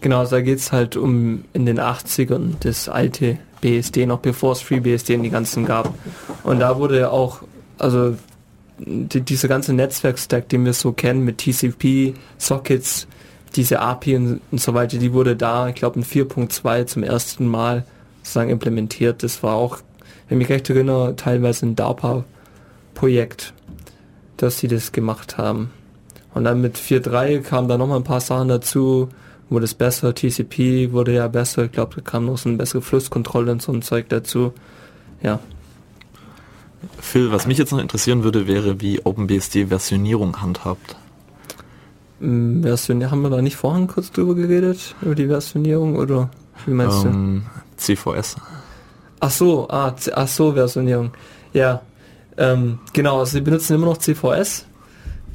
Genau, da geht es halt um in den 80ern das alte BSD, noch bevor es FreeBSD in die ganzen gab. Und da wurde ja auch, also die, dieser ganze Netzwerkstack, den wir so kennen mit TCP, Sockets, diese API und, und so weiter, die wurde da, ich glaube in 4.2 zum ersten Mal sozusagen implementiert. Das war auch, wenn ich mich recht erinnere, teilweise ein DARPA-Projekt, dass sie das gemacht haben. Und dann mit 4.3 kamen da nochmal ein paar Sachen dazu, wurde es besser, TCP wurde ja besser, ich glaube, da kam noch so eine bessere Flusskontrolle und so ein Zeug dazu. Ja. Phil, was mich jetzt noch interessieren würde, wäre, wie OpenBSD Versionierung handhabt. Ähm, Version, haben wir da nicht vorhin kurz drüber geredet, über die Versionierung oder wie meinst du? Ähm, CVS. Ach so, ah, ach so, Versionierung. Ja, ähm, genau, also sie benutzen immer noch CVS.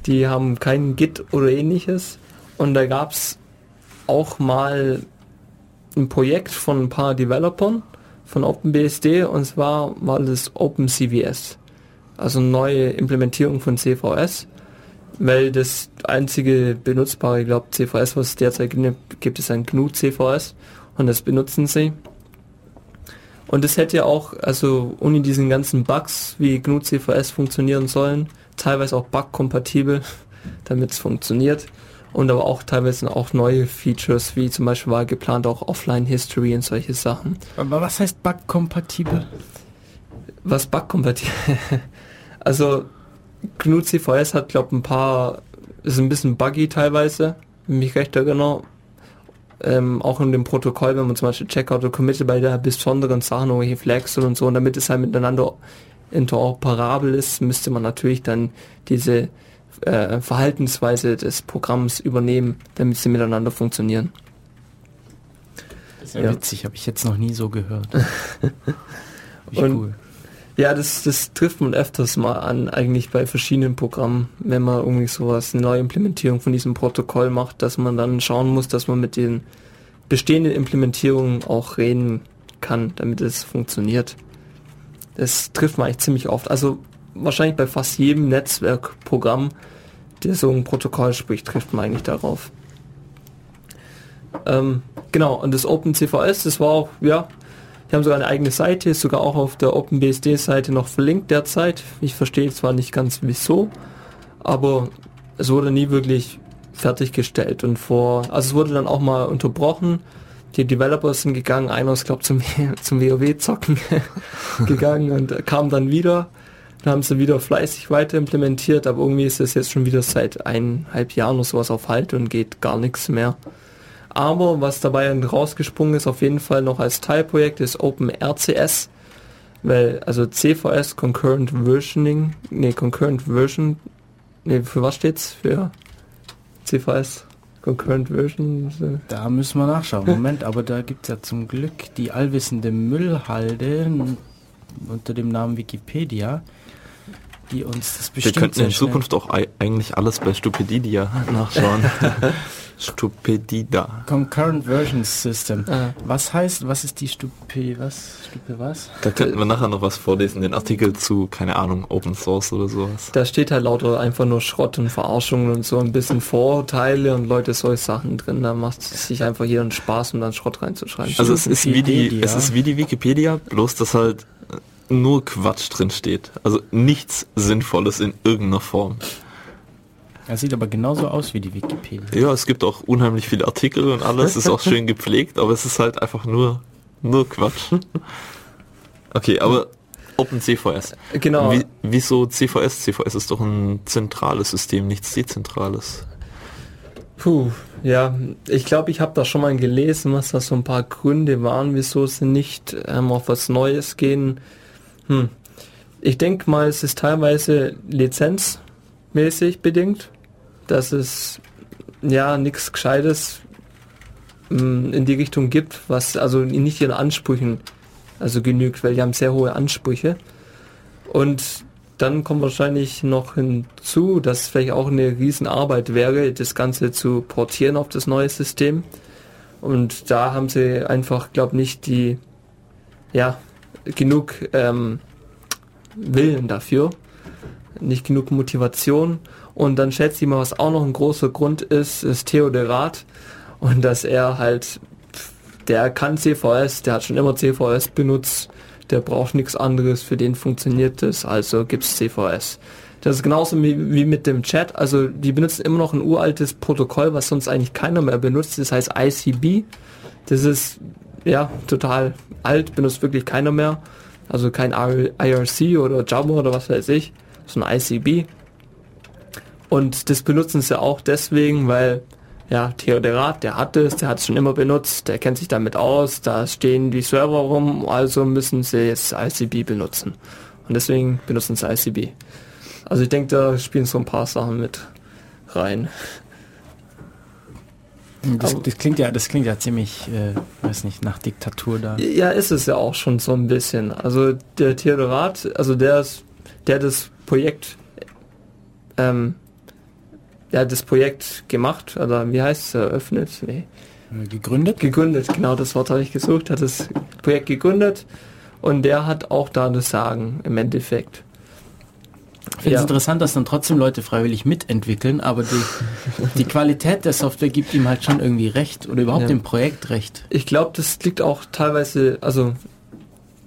Die haben kein Git oder ähnliches. Und da gab's auch mal ein Projekt von ein paar Developern von OpenBSD und zwar war das OpenCVS. Also eine neue Implementierung von CVS, weil das einzige benutzbare, ich glaube, CVS, was es derzeit gibt, es ein GNU CVS und das benutzen sie. Und es hätte ja auch, also ohne diesen ganzen Bugs, wie GNU CVS funktionieren sollen, teilweise auch bug-kompatibel, damit es funktioniert. Und aber auch teilweise auch neue Features, wie zum Beispiel war geplant auch Offline-History und solche Sachen. Aber was heißt bug-kompatibel? Was bug-kompatibel? also GNU CVS hat, glaube ein paar, ist ein bisschen buggy teilweise, wenn ich mich recht erinnere. Ähm, auch in dem Protokoll, wenn man zum Beispiel Checkout oder Committed bei der besonderen Sachen, irgendwelche Flags und so, und damit es halt miteinander interoperabel ist, müsste man natürlich dann diese äh, Verhaltensweise des Programms übernehmen, damit sie miteinander funktionieren. Das ist ja, Ja. witzig, habe ich jetzt noch nie so gehört. Und- cool. Ja, das, das trifft man öfters mal an, eigentlich bei verschiedenen Programmen, wenn man irgendwie sowas, eine neue Implementierung von diesem Protokoll macht, dass man dann schauen muss, dass man mit den bestehenden Implementierungen auch reden kann, damit es funktioniert. Das trifft man eigentlich ziemlich oft. Also wahrscheinlich bei fast jedem Netzwerkprogramm, der so ein Protokoll spricht, trifft man eigentlich darauf. Ähm, genau, und das OpenCVS, das war auch, ja, die haben sogar eine eigene Seite, ist sogar auch auf der OpenBSD-Seite noch verlinkt derzeit. Ich verstehe zwar nicht ganz wieso, aber es wurde nie wirklich fertiggestellt und vor, also es wurde dann auch mal unterbrochen. Die Developer sind gegangen, einer ist glaube zum, zum WoW zocken gegangen und kam dann wieder. Dann haben sie wieder fleißig weiter implementiert, aber irgendwie ist es jetzt schon wieder seit eineinhalb Jahren oder sowas auf Halt und geht gar nichts mehr. Aber was dabei rausgesprungen ist, auf jeden Fall noch als Teilprojekt, ist OpenRCS. Weil, also CVS, Concurrent Versioning, nee, Concurrent Version, nee, für was steht's? Für CVS? Concurrent Version? Da müssen wir nachschauen. Moment, aber da gibt es ja zum Glück die allwissende Müllhalde unter dem Namen Wikipedia, die uns das bestimmt Wir könnten in Zukunft auch eigentlich alles bei Stupididia nachschauen. Stupidida. Concurrent Version System. Ah. Was heißt, was ist die Stupi, was? Stupi was? Da könnten wir nachher noch was vorlesen, den Artikel zu, keine Ahnung, Open Source oder sowas. Da steht halt lauter einfach nur Schrott und Verarschungen und so ein bisschen Vorurteile und Leute solche Sachen drin. Da macht es sich einfach hier einen Spaß, um dann Schrott reinzuschreiben. Also es ist wie die, es ist wie die Wikipedia, bloß dass halt nur Quatsch drin steht. Also nichts Sinnvolles in irgendeiner Form. Er sieht aber genauso aus wie die Wikipedia. Ja, es gibt auch unheimlich viele Artikel und alles, ist auch schön gepflegt, aber es ist halt einfach nur, nur Quatsch. Okay, aber OpenCVS. Genau. Wie, wieso CVS? CVS ist doch ein zentrales System, nichts dezentrales. Puh, ja, ich glaube, ich habe da schon mal gelesen, was da so ein paar Gründe waren, wieso sie nicht ähm, auf was Neues gehen. Hm. Ich denke mal, es ist teilweise lizenzmäßig bedingt, dass es ja nichts Gescheites hm, in die Richtung gibt, was also nicht ihren Ansprüchen also genügt, weil die haben sehr hohe Ansprüche. Und dann kommt wahrscheinlich noch hinzu, dass es vielleicht auch eine Riesenarbeit wäre, das Ganze zu portieren auf das neue System. Und da haben sie einfach, glaube nicht die ja, genug ähm, Willen dafür, nicht genug Motivation. Und dann schätze ich mal, was auch noch ein großer Grund ist, ist Theodorat. Und dass er halt, der kann CVS, der hat schon immer CVS benutzt, der braucht nichts anderes, für den funktioniert das, also gibt es CVS. Das ist genauso wie, wie, mit dem Chat, also die benutzen immer noch ein uraltes Protokoll, was sonst eigentlich keiner mehr benutzt, das heißt ICB. Das ist ja total alt, benutzt wirklich keiner mehr. Also kein IRC oder Java oder was weiß ich, so ein ICB. Und das benutzen sie auch deswegen, weil ja, Theodorat, der hat es, der hat es schon immer benutzt, der kennt sich damit aus, da stehen die Server rum, also müssen sie jetzt ICB benutzen. Und deswegen benutzen sie ICB. Also ich denke, da spielen so ein paar Sachen mit rein. Das, das, klingt ja, das klingt ja ziemlich, äh, weiß nicht, nach Diktatur da. Ja, ist es ja auch schon so ein bisschen. Also der Theodorat, also der ist, der das Projekt, ähm, der hat das Projekt gemacht, oder wie heißt es, eröffnet? Nee. Äh, gegründet? Gegründet, genau, das Wort habe ich gesucht, hat das Projekt gegründet und der hat auch da das Sagen im Endeffekt. Ich finde es ja. interessant, dass dann trotzdem Leute freiwillig mitentwickeln, aber die, die Qualität der Software gibt ihm halt schon irgendwie recht oder überhaupt ja. dem Projekt recht. Ich glaube, das liegt auch teilweise, also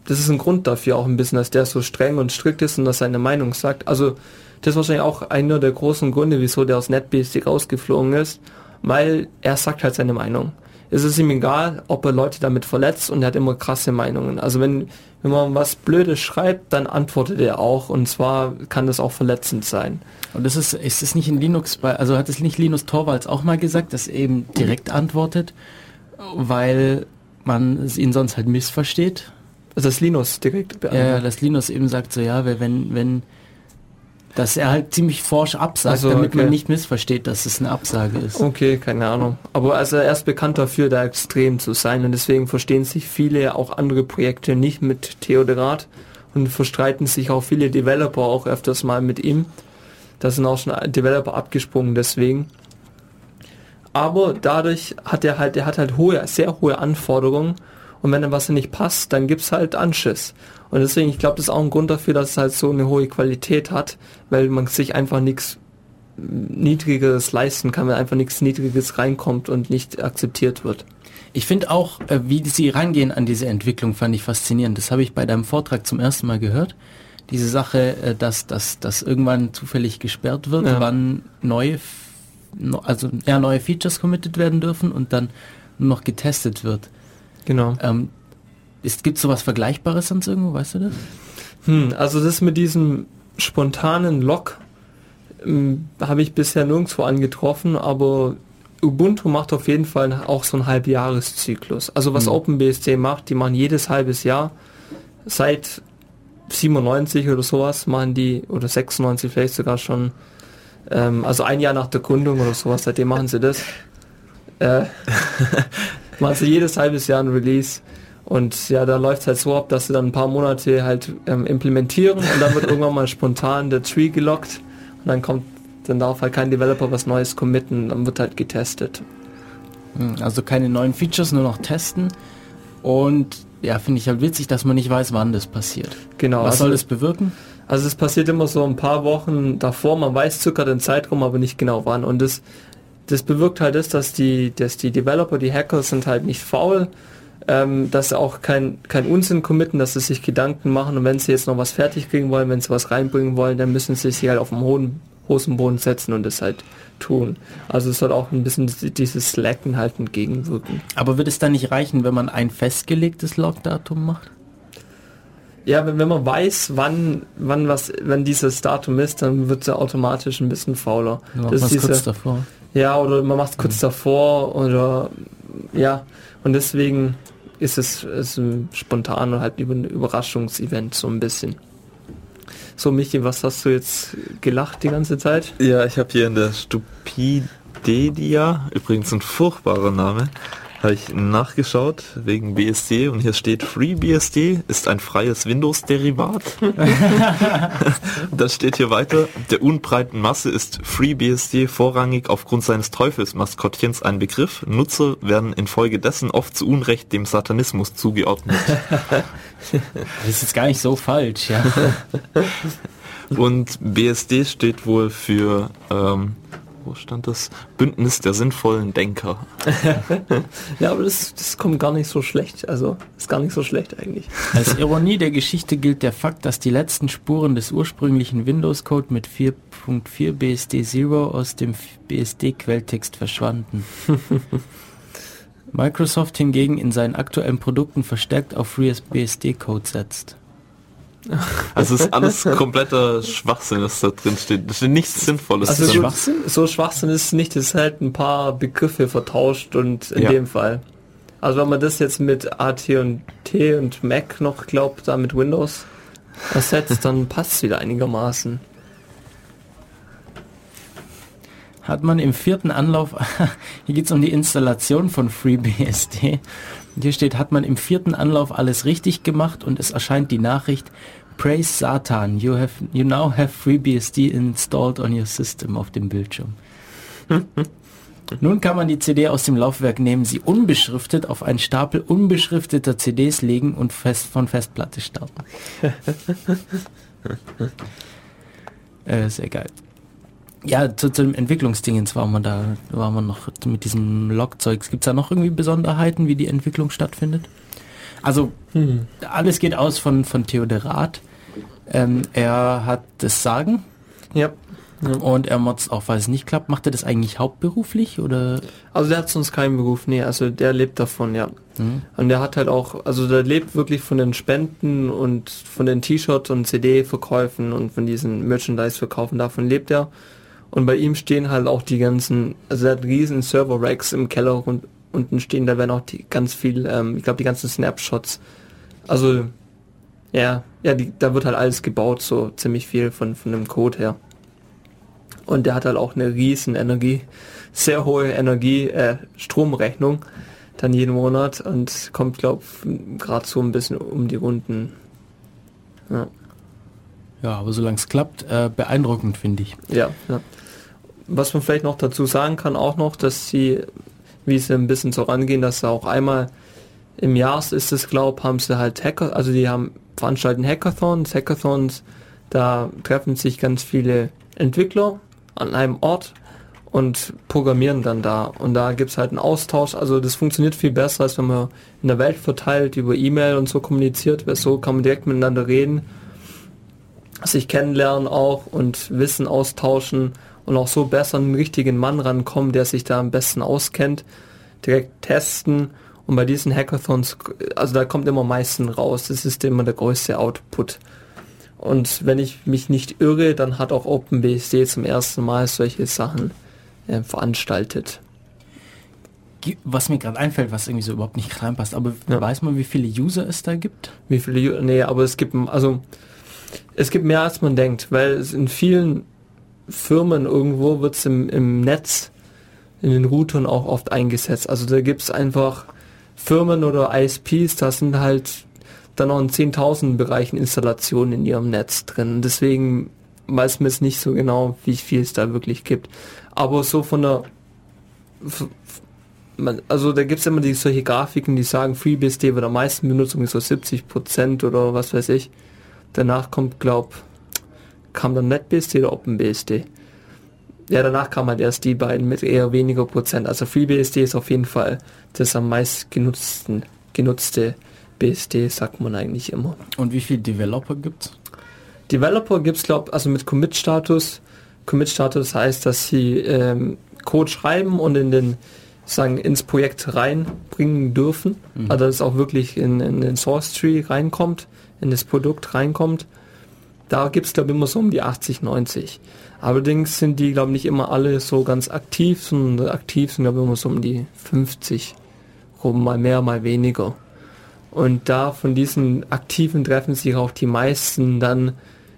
das ist ein Grund dafür auch ein bisschen, dass der so streng und strikt ist und dass seine Meinung sagt. Also das ist wahrscheinlich auch einer der großen Gründe, wieso der aus NetBasic rausgeflogen ist, weil er sagt halt seine Meinung. Es ist ihm egal, ob er Leute damit verletzt und er hat immer krasse Meinungen. Also wenn wenn man was Blödes schreibt, dann antwortet er auch und zwar kann das auch verletzend sein. Und das ist, ist es nicht in Linux, bei, also hat es nicht Linus Torvalds auch mal gesagt, dass er eben direkt antwortet, weil man ihn sonst halt missversteht? Also das Linus direkt beantwortet. Ja, dass Linus eben sagt so, ja, wenn, wenn, dass er halt ziemlich forsch absagt, also, damit okay. man nicht missversteht, dass es eine Absage ist. Okay, keine Ahnung. Aber also er ist bekannt dafür, da extrem zu sein und deswegen verstehen sich viele auch andere Projekte nicht mit Theodorat und verstreiten sich auch viele Developer auch öfters mal mit ihm. Da sind auch schon Developer abgesprungen deswegen. Aber dadurch hat er halt, er hat halt hohe, sehr hohe Anforderungen und wenn dann was nicht passt, dann gibt's halt Anschiss. Und deswegen, ich glaube, das ist auch ein Grund dafür, dass es halt so eine hohe Qualität hat, weil man sich einfach nichts Niedrigeres leisten kann, weil einfach nichts Niedriges reinkommt und nicht akzeptiert wird. Ich finde auch, äh, wie sie rangehen an diese Entwicklung, fand ich faszinierend. Das habe ich bei deinem Vortrag zum ersten Mal gehört. Diese Sache, äh, dass, dass, dass irgendwann zufällig gesperrt wird, ja. wann neue, also ja, neue Features committed werden dürfen und dann nur noch getestet wird. Genau. Ähm, Gibt es sowas Vergleichbares sonst irgendwo, weißt du das? Hm, also das mit diesem spontanen Lock ähm, habe ich bisher nirgendwo angetroffen, aber Ubuntu macht auf jeden Fall auch so einen Halbjahreszyklus. Also was mhm. OpenBSD macht, die machen jedes halbes Jahr seit 97 oder sowas machen die, oder 96 vielleicht sogar schon, ähm, also ein Jahr nach der Gründung oder sowas, seitdem machen sie das. Äh, machen sie jedes halbes Jahr ein Release. Und ja, da läuft es halt so ab, dass sie dann ein paar Monate halt ähm, implementieren und dann wird irgendwann mal spontan der Tree gelockt und dann kommt, dann darf halt kein Developer was Neues committen, dann wird halt getestet. Hm, also keine neuen Features, nur noch testen. Und ja, finde ich halt witzig, dass man nicht weiß, wann das passiert. Genau. Was also, soll das bewirken? Also es passiert immer so ein paar Wochen davor, man weiß circa den Zeitraum, aber nicht genau wann. Und das, das bewirkt halt das, dass die, dass die Developer, die Hacker sind halt nicht faul, ähm, dass sie auch kein, kein Unsinn committen, dass sie sich Gedanken machen und wenn sie jetzt noch was fertig kriegen wollen, wenn sie was reinbringen wollen, dann müssen sie sich halt auf dem hohen Hosenboden setzen und das halt tun. Also es soll auch ein bisschen dieses Slacken halt entgegenwirken. Aber wird es dann nicht reichen, wenn man ein festgelegtes Logdatum macht? Ja, wenn, wenn man weiß, wann, wann was, wenn dieses Datum ist, dann wird es automatisch ein bisschen fauler. Ja, das ist diese, kurz davor. Ja, oder man macht es kurz mhm. davor oder ja. Und deswegen ist es, ist spontan und halt über ein Überraschungsevent so ein bisschen. So, Michi, was hast du jetzt gelacht die ganze Zeit? Ja, ich habe hier in der Stupidedia, übrigens ein furchtbarer Name, habe ich nachgeschaut wegen BSD und hier steht FreeBSD ist ein freies Windows-Derivat. das steht hier weiter. Der unbreiten Masse ist FreeBSD vorrangig aufgrund seines Teufelsmaskottchens ein Begriff. Nutzer werden infolgedessen oft zu Unrecht dem Satanismus zugeordnet. das ist jetzt gar nicht so falsch, ja. Und BSD steht wohl für ähm, wo stand das? Bündnis der sinnvollen Denker. ja, aber das, das kommt gar nicht so schlecht. Also ist gar nicht so schlecht eigentlich. Als Ironie der Geschichte gilt der Fakt, dass die letzten Spuren des ursprünglichen Windows-Code mit 4.4 BSD 0 aus dem BSD-Quelltext verschwanden. Microsoft hingegen in seinen aktuellen Produkten verstärkt auf FreeBSD-Code setzt. Also es ist alles kompletter Schwachsinn, was da drin steht. Da steht nichts Sinnvolles. Also so Schwachsinn? so Schwachsinn ist es nicht, es ist halt ein paar Begriffe vertauscht und in ja. dem Fall. Also wenn man das jetzt mit AT und T und Mac noch glaubt, da mit Windows ersetzt, dann passt es wieder einigermaßen. Hat man im vierten Anlauf, hier geht es um die Installation von FreeBSD, hier steht, hat man im vierten Anlauf alles richtig gemacht und es erscheint die Nachricht, Praise Satan, you, have, you now have FreeBSD installed on your system auf dem Bildschirm. Nun kann man die CD aus dem Laufwerk nehmen, sie unbeschriftet auf einen Stapel unbeschrifteter CDs legen und fest von Festplatte starten. äh, sehr geil. Ja, zu, zu dem Entwicklungsdingens waren wir da, waren wir noch mit diesem Logzeugs. Gibt es da noch irgendwie Besonderheiten, wie die Entwicklung stattfindet? Also, hm. alles geht aus von, von Theodorat. Ähm, er hat das Sagen. Ja. Und er macht auch, weil es nicht klappt, macht er das eigentlich hauptberuflich oder? Also der hat sonst keinen Beruf, nee, also der lebt davon, ja. Mhm. Und der hat halt auch, also der lebt wirklich von den Spenden und von den T-Shirts und CD-Verkäufen und von diesen Merchandise-Verkaufen, davon lebt er. Und bei ihm stehen halt auch die ganzen, also er hat riesen Server-Racks im Keller und unten stehen, da werden auch die ganz viel, ähm, ich glaube die ganzen Snapshots. Also ja, ja, die, da wird halt alles gebaut, so ziemlich viel von, von dem Code her. Und der hat halt auch eine riesen Energie, sehr hohe Energie, äh, Stromrechnung dann jeden Monat und kommt, glaube gerade so ein bisschen um die Runden. Ja. Ja, aber solange es klappt, äh, beeindruckend finde ich. Ja, ja was man vielleicht noch dazu sagen kann, auch noch, dass sie, wie sie ein bisschen so rangehen, dass sie auch einmal im Jahr ist es, glaube haben sie halt Hacker, also die haben veranstalten Hackathons, Hackathons, da treffen sich ganz viele Entwickler an einem Ort und programmieren dann da. Und da gibt es halt einen Austausch. Also das funktioniert viel besser, als wenn man in der Welt verteilt, über E-Mail und so kommuniziert. Weil so kann man direkt miteinander reden, sich kennenlernen auch und Wissen austauschen und auch so besser an den richtigen Mann rankommen, der sich da am besten auskennt, direkt testen und bei diesen Hackathons, also da kommt immer am meisten raus, das ist immer der größte Output. Und wenn ich mich nicht irre, dann hat auch OpenBSD zum ersten Mal solche Sachen äh, veranstaltet. was mir gerade einfällt, was irgendwie so überhaupt nicht reinpasst, aber ja. weiß man, wie viele User es da gibt? Wie viele, nee, aber es gibt, also, es gibt mehr als man denkt, weil es in vielen Firmen irgendwo wird es im, im Netz, in den Routern auch oft eingesetzt. Also da gibt es einfach Firmen oder ISPs, da sind halt dann noch in 10.000 Bereichen Installationen in ihrem Netz drin. Deswegen weiß man es nicht so genau, wie viel es da wirklich gibt. Aber so von der also da gibt es immer die, solche Grafiken, die sagen, FreeBSD wird am meisten benutzt, so 70% oder was weiß ich. Danach kommt, glaub, kam dann NetBSD oder OpenBSD. Ja, danach kam halt erst die beiden mit eher weniger Prozent. Also FreeBSD ist auf jeden Fall das am meist genutzten, genutzte BSD, sagt man eigentlich immer. Und wie viele Developer gibt's? Developer gibt's, glaube also mit Commit-Status. Commit-Status heißt, dass sie ähm, Code schreiben und in den sagen ins Projekt reinbringen dürfen. Mhm. Also dass es auch wirklich in, in den Source Tree reinkommt, in das Produkt reinkommt. Da gibt es, glaube ich, immer so um die 80, 90. Allerdings sind die, glaube ich, nicht immer alle so ganz aktiv, sondern aktiv sind, glaube ich, immer so um die 50 rum, mal mehr, mal weniger. Und da von diesen aktiven treffen sich auch die meisten dann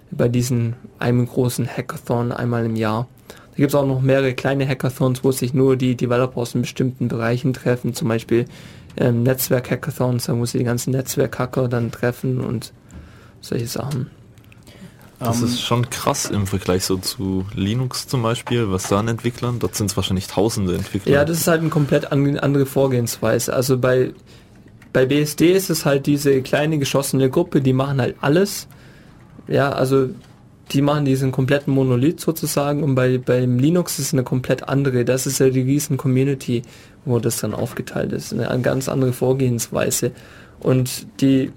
bei diesen einem großen Hackathon einmal im Jahr. Da gibt es auch noch mehrere kleine Hackathons, wo sich nur die Developer aus bestimmten Bereichen treffen, zum Beispiel ähm, Netzwerk-Hackathons, da muss sich die ganzen Netzwerk-Hacker dann treffen und solche Sachen. Das um, ist schon krass im Vergleich so zu Linux zum Beispiel, was da an Entwicklern, dort sind es wahrscheinlich tausende Entwickler. Ja, das ist halt eine komplett andere Vorgehensweise. Also bei, bei BSD ist es halt diese kleine geschossene Gruppe, die machen halt alles. Ja, also die machen diesen kompletten Monolith sozusagen und bei beim Linux ist es eine komplett andere. Das ist ja die riesen Community, wo das dann aufgeteilt ist. Eine, eine ganz andere Vorgehensweise. Und die,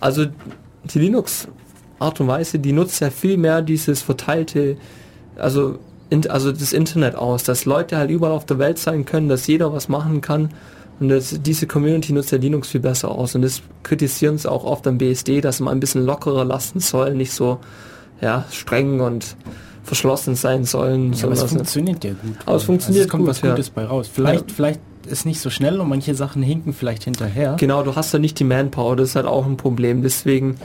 also die Linux Art und Weise, die nutzt ja viel mehr dieses verteilte, also, in, also das Internet aus, dass Leute halt überall auf der Welt sein können, dass jeder was machen kann. Und das, diese Community nutzt ja Linux viel besser aus. Und das kritisieren sie auch oft am BSD, dass man ein bisschen lockerer lassen soll, nicht so ja, streng und verschlossen sein sollen. Ja, aber es funktioniert ja gut. Aber es funktioniert also es kommt gut, was Gutes ja. bei raus. Vielleicht, ja. vielleicht ist nicht so schnell und manche Sachen hinken vielleicht hinterher. Genau, du hast ja nicht die Manpower, das ist halt auch ein Problem. Deswegen,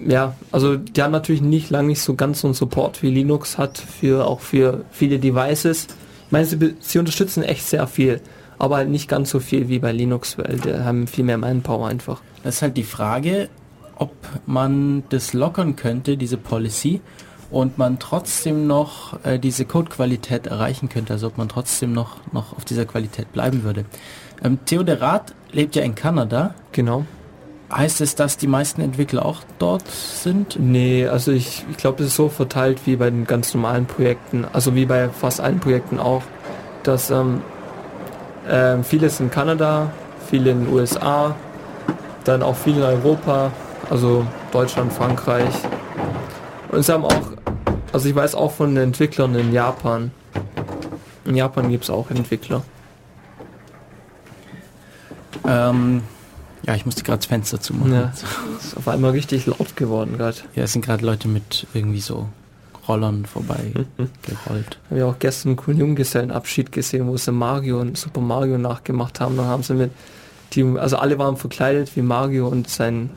ja, also die haben natürlich nicht lange nicht so ganz so einen Support wie Linux hat, für auch für viele Devices. Ich meine, sie, sie unterstützen echt sehr viel, aber halt nicht ganz so viel wie bei Linux, weil die haben viel mehr Manpower einfach. Das ist halt die Frage, ob man das lockern könnte, diese Policy, und man trotzdem noch äh, diese Codequalität erreichen könnte, also ob man trotzdem noch, noch auf dieser Qualität bleiben würde. Ähm, Theodorat lebt ja in Kanada. Genau. Heißt es, dass die meisten Entwickler auch dort sind? Nee, also ich, ich glaube, es ist so verteilt wie bei den ganz normalen Projekten, also wie bei fast allen Projekten auch, dass ähm, äh, vieles in Kanada, viele in den USA, dann auch viele in Europa, also Deutschland, Frankreich. Und sie haben auch, also ich weiß auch von Entwicklern in Japan. In Japan gibt es auch Entwickler. Ähm, ja, ich musste gerade das Fenster zumachen. Ja, ist auf einmal richtig laut geworden gerade. Ja, es sind gerade Leute mit irgendwie so Rollern vorbei mhm. gerollt. Habe ja auch gestern einen coolen Junggesellenabschied gesehen, wo sie Mario und Super Mario nachgemacht haben. Dann haben sie mit die, also alle waren verkleidet wie Mario und sein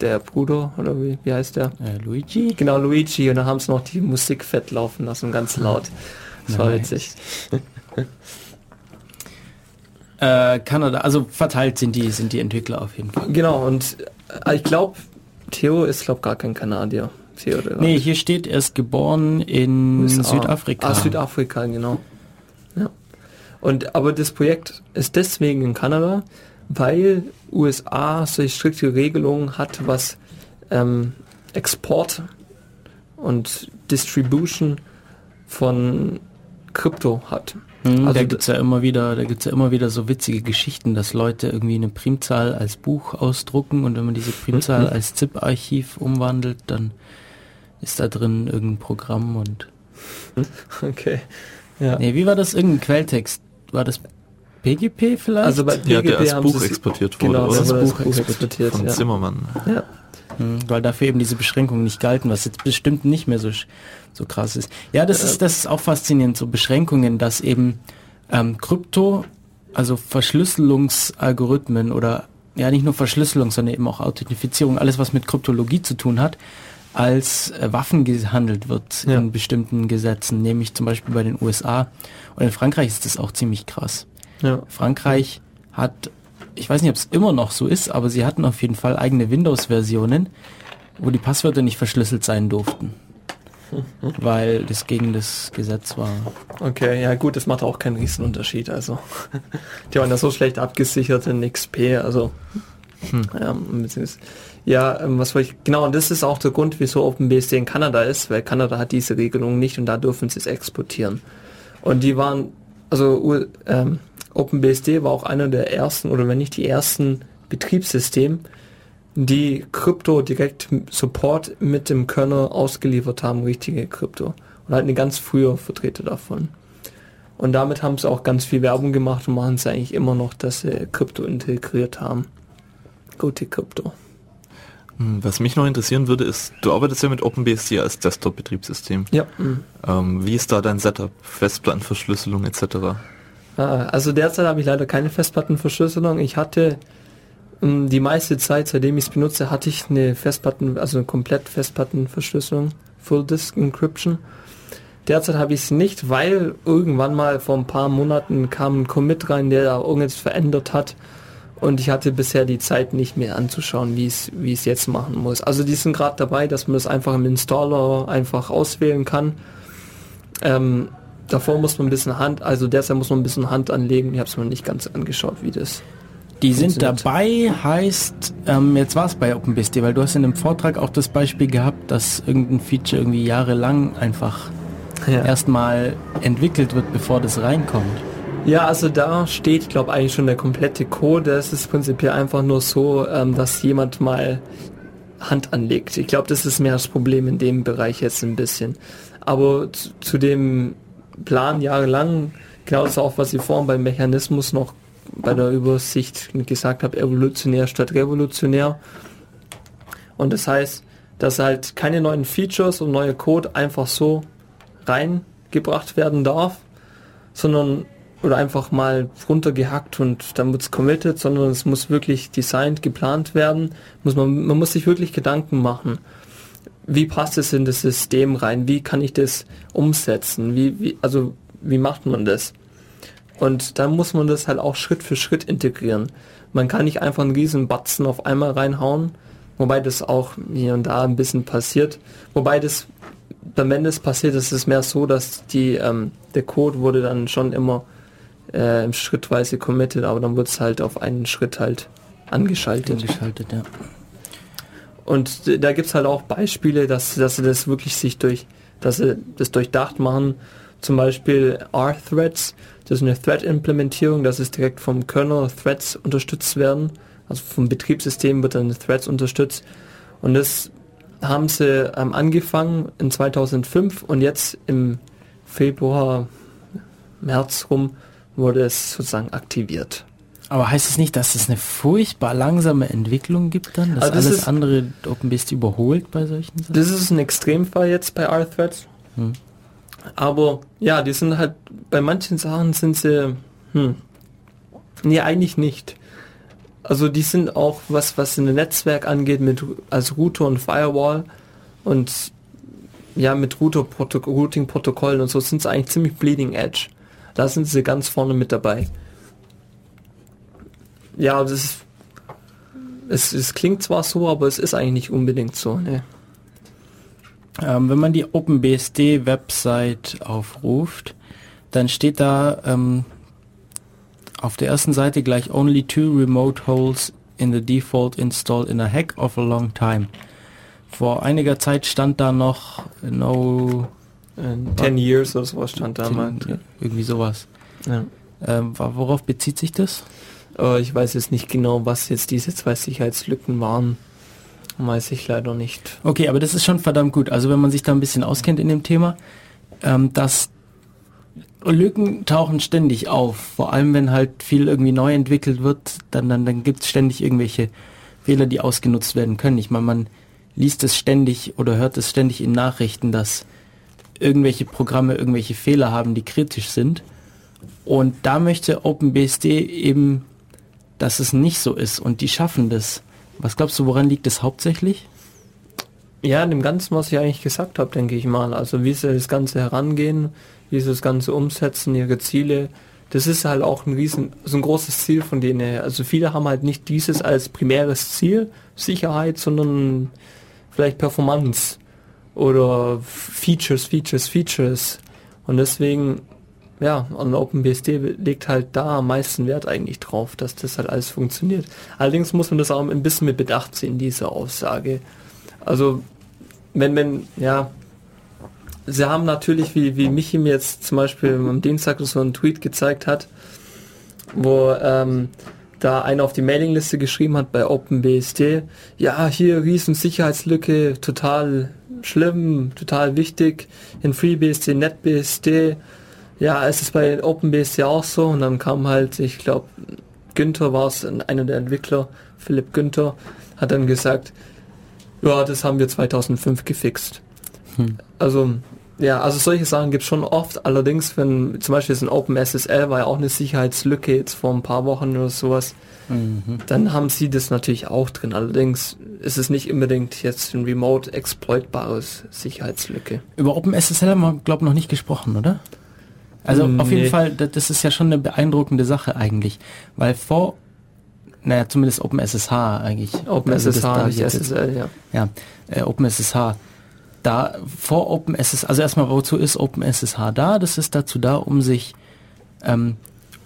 der Bruder, oder wie, wie heißt der? Äh, Luigi? Genau, Luigi. Und dann haben sie noch die Musik fett laufen lassen, ganz laut. Das war witzig. Äh, Kanada, also verteilt sind die, sind die Entwickler auf jeden Fall. Genau, und äh, ich glaube, Theo ist, glaube gar kein Kanadier. Theodor. Nee, hier steht, er ist geboren in USA. Südafrika. Ah, Südafrika, genau. Ja. Und, aber das Projekt ist deswegen in Kanada, weil USA solche strikte Regelungen hat, was ähm, Export und Distribution von Krypto hat. Mhm, also da gibt's ja immer wieder, da gibt's ja immer wieder so witzige Geschichten, dass Leute irgendwie eine Primzahl als Buch ausdrucken und wenn man diese Primzahl mhm. als ZIP-Archiv umwandelt, dann ist da drin irgendein Programm und Okay. Ja. Nee, wie war das? Irgendein Quelltext? War das PGP vielleicht? Also bei PGP ja, der als Buch exportiert wurde, genau, oder? Das, das Buch, Buch exportiert, von ja. Zimmermann. Ja. Hm, weil dafür eben diese Beschränkungen nicht galten, was jetzt bestimmt nicht mehr so, so krass ist. Ja, das ist, das ist auch faszinierend, so Beschränkungen, dass eben ähm, Krypto also Verschlüsselungsalgorithmen oder ja nicht nur Verschlüsselung, sondern eben auch Authentifizierung, alles was mit Kryptologie zu tun hat, als äh, Waffen gehandelt wird ja. in bestimmten Gesetzen, nämlich zum Beispiel bei den USA. Und in Frankreich ist das auch ziemlich krass. Ja. Frankreich hat, ich weiß nicht, ob es immer noch so ist, aber sie hatten auf jeden Fall eigene Windows-Versionen, wo die Passwörter nicht verschlüsselt sein durften. weil das gegen das Gesetz war. Okay, ja gut, das macht auch keinen Riesenunterschied. Also die waren ja so schlecht abgesichert in XP, also hm. ja, ja, ähm, was wollte ich, genau, und das ist auch der Grund, wieso OpenBSD in Kanada ist, weil Kanada hat diese Regelung nicht und da dürfen sie es exportieren. Und die waren, also ähm, OpenBSD war auch einer der ersten, oder wenn nicht die ersten Betriebssysteme, die Krypto direkt Support mit dem Kernel ausgeliefert haben, richtige Krypto. Und halt eine ganz frühe Vertreter davon. Und damit haben sie auch ganz viel Werbung gemacht und machen es eigentlich immer noch, dass sie Krypto integriert haben. Gute Krypto. Hm, was mich noch interessieren würde, ist, du arbeitest ja mit OpenBSD als Desktop-Betriebssystem. Ja. Ähm, wie ist da dein Setup? Festplattenverschlüsselung etc.? Ah, also derzeit habe ich leider keine Festplattenverschlüsselung. Ich hatte ähm, die meiste Zeit, seitdem ich es benutze, hatte ich eine Festplatten, also eine komplett Festplattenverschlüsselung, Full Disk Encryption. Derzeit habe ich es nicht, weil irgendwann mal vor ein paar Monaten kam ein Commit rein, der da irgendwas verändert hat und ich hatte bisher die Zeit nicht mehr anzuschauen, wie es wie es jetzt machen muss. Also die sind gerade dabei, dass man das einfach im Installer einfach auswählen kann. Ähm, davor muss man ein bisschen Hand, also derzeit muss man ein bisschen Hand anlegen. Ich habe es mir nicht ganz angeschaut, wie das. Die sind dabei, heißt, ähm, jetzt war es bei OpenBSD, weil du hast in dem Vortrag auch das Beispiel gehabt, dass irgendein Feature irgendwie jahrelang einfach ja. erstmal entwickelt wird, bevor das reinkommt. Ja, also da steht, glaube eigentlich schon der komplette Code. Das ist prinzipiell einfach nur so, ähm, dass jemand mal Hand anlegt. Ich glaube, das ist mehr das Problem in dem Bereich jetzt ein bisschen. Aber zu, zu dem Plan jahrelang, genau das auch, was ich vorhin beim Mechanismus noch bei der Übersicht gesagt habe, evolutionär statt revolutionär. Und das heißt, dass halt keine neuen Features und neue Code einfach so reingebracht werden darf, sondern oder einfach mal runtergehackt und dann wird es committed, sondern es muss wirklich designt, geplant werden. Muss man, man muss sich wirklich Gedanken machen. Wie passt es in das System rein? Wie kann ich das umsetzen? Wie, wie, also, wie macht man das? Und dann muss man das halt auch Schritt für Schritt integrieren. Man kann nicht einfach einen riesen Batzen auf einmal reinhauen, wobei das auch hier und da ein bisschen passiert. Wobei das, wenn das passiert, ist es mehr so, dass die, ähm, der Code wurde dann schon immer äh, schrittweise committed, aber dann wird es halt auf einen Schritt halt angeschaltet. Angeschaltet, ja. Und da gibt es halt auch Beispiele, dass, dass sie das wirklich sich durch, dass sie das durchdacht machen. Zum Beispiel R-Threads, das ist eine Thread-Implementierung, dass es direkt vom Kernel Threads unterstützt werden. Also vom Betriebssystem wird dann Threads unterstützt. Und das haben sie ähm, angefangen in 2005 und jetzt im Februar, März rum wurde es sozusagen aktiviert. Aber heißt es nicht, dass es eine furchtbar langsame Entwicklung gibt dann? Dass also das alles ist, andere OpenBSD überholt bei solchen Sachen? Das ist ein Extremfall jetzt bei R-Threads. Hm. Aber ja, die sind halt, bei manchen Sachen sind sie, hm, nee, eigentlich nicht. Also die sind auch, was, was ein Netzwerk angeht, mit als Router und Firewall und ja, mit Router-Routing-Protokollen und so sind sie eigentlich ziemlich bleeding edge. Da sind sie ganz vorne mit dabei. Ja, das ist, es, es klingt zwar so, aber es ist eigentlich nicht unbedingt so. Ne? Ähm, wenn man die OpenBSD-Website aufruft, dann steht da ähm, auf der ersten Seite gleich Only two remote holes in the default installed in a heck of a long time. Vor einiger Zeit stand da noch no in 10 Years oder sowas stand da mal. Irgendwie sowas. Ja. Ähm, worauf bezieht sich das? Uh, ich weiß jetzt nicht genau, was jetzt diese zwei Sicherheitslücken waren. Weiß ich leider nicht. Okay, aber das ist schon verdammt gut. Also wenn man sich da ein bisschen auskennt in dem Thema, ähm, dass Lücken tauchen ständig auf. Vor allem, wenn halt viel irgendwie neu entwickelt wird, dann, dann, dann gibt es ständig irgendwelche Fehler, die ausgenutzt werden können. Ich meine, man liest es ständig oder hört es ständig in Nachrichten, dass irgendwelche Programme irgendwelche Fehler haben, die kritisch sind. Und da möchte OpenBSD eben, dass es nicht so ist und die schaffen das. Was glaubst du, woran liegt es hauptsächlich? Ja, dem Ganzen, was ich eigentlich gesagt habe, denke ich mal. Also wie sie das Ganze herangehen, wie sie das Ganze umsetzen, ihre Ziele. Das ist halt auch ein riesen, so ein großes Ziel von denen. Also viele haben halt nicht dieses als primäres Ziel, Sicherheit, sondern vielleicht Performance oder Features, Features, Features. Und deswegen, ja, an OpenBSD legt halt da am meisten Wert eigentlich drauf, dass das halt alles funktioniert. Allerdings muss man das auch ein bisschen mit Bedacht sehen, diese Aussage. Also wenn, wenn, ja, sie haben natürlich, wie, wie Michi mir jetzt zum Beispiel am Dienstag so einen Tweet gezeigt hat, wo ähm, da einer auf die Mailingliste geschrieben hat bei OpenBSD, ja, hier riesen Sicherheitslücke, total schlimm, total wichtig, in FreeBSD, NetBSD, ja, es ist bei OpenBSD auch so und dann kam halt, ich glaube, Günther war es, einer der Entwickler, Philipp Günther, hat dann gesagt, ja, das haben wir 2005 gefixt. Hm. Also, ja, also solche Sachen gibt es schon oft. Allerdings, wenn zum Beispiel ein OpenSSL war ja auch eine Sicherheitslücke jetzt vor ein paar Wochen oder sowas, mhm. dann haben sie das natürlich auch drin. Allerdings ist es nicht unbedingt jetzt ein remote exploitbares Sicherheitslücke. Über OpenSSL haben wir, glaube ich, noch nicht gesprochen, oder? Also nee. auf jeden Fall, das ist ja schon eine beeindruckende Sache eigentlich, weil vor naja, zumindest OpenSSH eigentlich. OpenSSH, also nicht SSL, ja. Ja, äh, OpenSSH. Da vor OpenSSH, also erstmal, wozu ist OpenSSH da? Das ist dazu da, um sich ähm,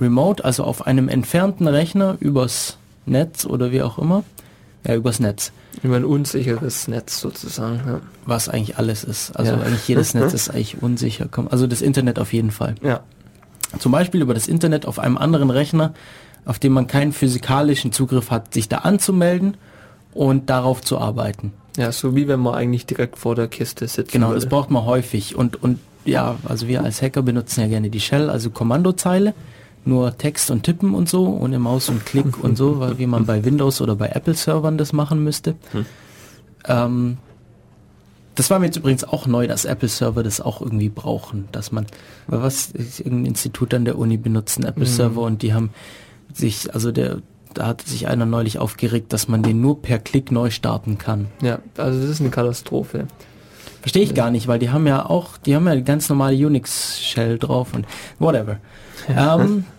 remote, also auf einem entfernten Rechner übers Netz oder wie auch immer, ja, übers Netz. Über ein unsicheres Netz sozusagen, ja. Was eigentlich alles ist. Also ja. eigentlich jedes Netz ist eigentlich unsicher. Also das Internet auf jeden Fall. Ja. Zum Beispiel über das Internet auf einem anderen Rechner auf dem man keinen physikalischen Zugriff hat, sich da anzumelden und darauf zu arbeiten. Ja, so wie wenn man eigentlich direkt vor der Kiste sitzt. Genau, würde. das braucht man häufig. Und, und ja, also wir als Hacker benutzen ja gerne die Shell, also Kommandozeile, nur Text und Tippen und so, ohne Maus und Klick und so, weil wie man bei Windows oder bei Apple-Servern das machen müsste. Hm. Ähm, das war mir jetzt übrigens auch neu, dass Apple-Server das auch irgendwie brauchen, dass man, was, irgendein Institut an der Uni benutzen Apple-Server mhm. und die haben sich, also der, da hat sich einer neulich aufgeregt, dass man den nur per Klick neu starten kann. Ja, also das ist eine Katastrophe. Verstehe ich gar nicht, weil die haben ja auch, die haben ja ganz normale Unix-Shell drauf und whatever. Ja. Ähm,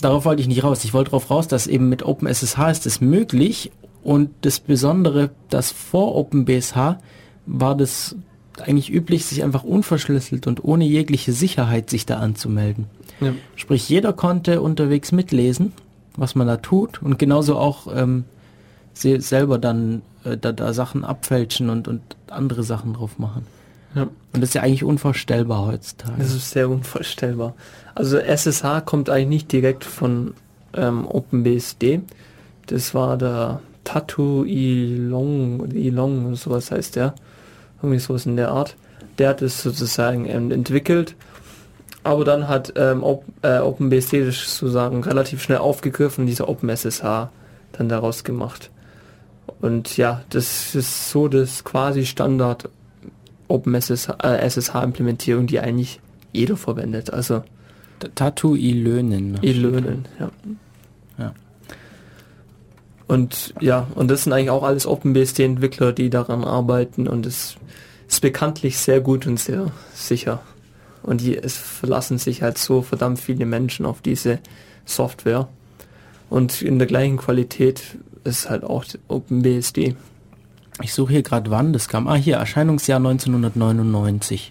darauf wollte ich nicht raus. Ich wollte darauf raus, dass eben mit OpenSSH ist es möglich und das Besondere, dass vor OpenBSH war das eigentlich üblich, sich einfach unverschlüsselt und ohne jegliche Sicherheit sich da anzumelden. Ja. Sprich, jeder konnte unterwegs mitlesen, was man da tut und genauso auch ähm, selber dann äh, da, da Sachen abfälschen und, und andere Sachen drauf machen. Ja. Und das ist ja eigentlich unvorstellbar heutzutage. Das ist sehr unvorstellbar. Also SSH kommt eigentlich nicht direkt von ähm, OpenBSD. Das war der Tattoo Ilong, Ilong oder sowas heißt der. Irgendwie sowas in der Art. Der hat es sozusagen ähm, entwickelt aber dann hat ähm, äh, OpenBSD das sozusagen relativ schnell aufgegriffen und diese OpenSSH dann daraus gemacht. Und ja, das ist so das quasi Standard Äh, SSH Implementierung, die eigentlich jeder verwendet. Also Tattoo Ilönen. Ilönen, ja. ja. Und ja, und das sind eigentlich auch alles OpenBSD Entwickler, die daran arbeiten und es ist bekanntlich sehr gut und sehr sicher. Und die, es verlassen sich halt so verdammt viele Menschen auf diese Software. Und in der gleichen Qualität ist halt auch OpenBSD. Ich suche hier gerade wann das kam. Ah, hier, Erscheinungsjahr 1999.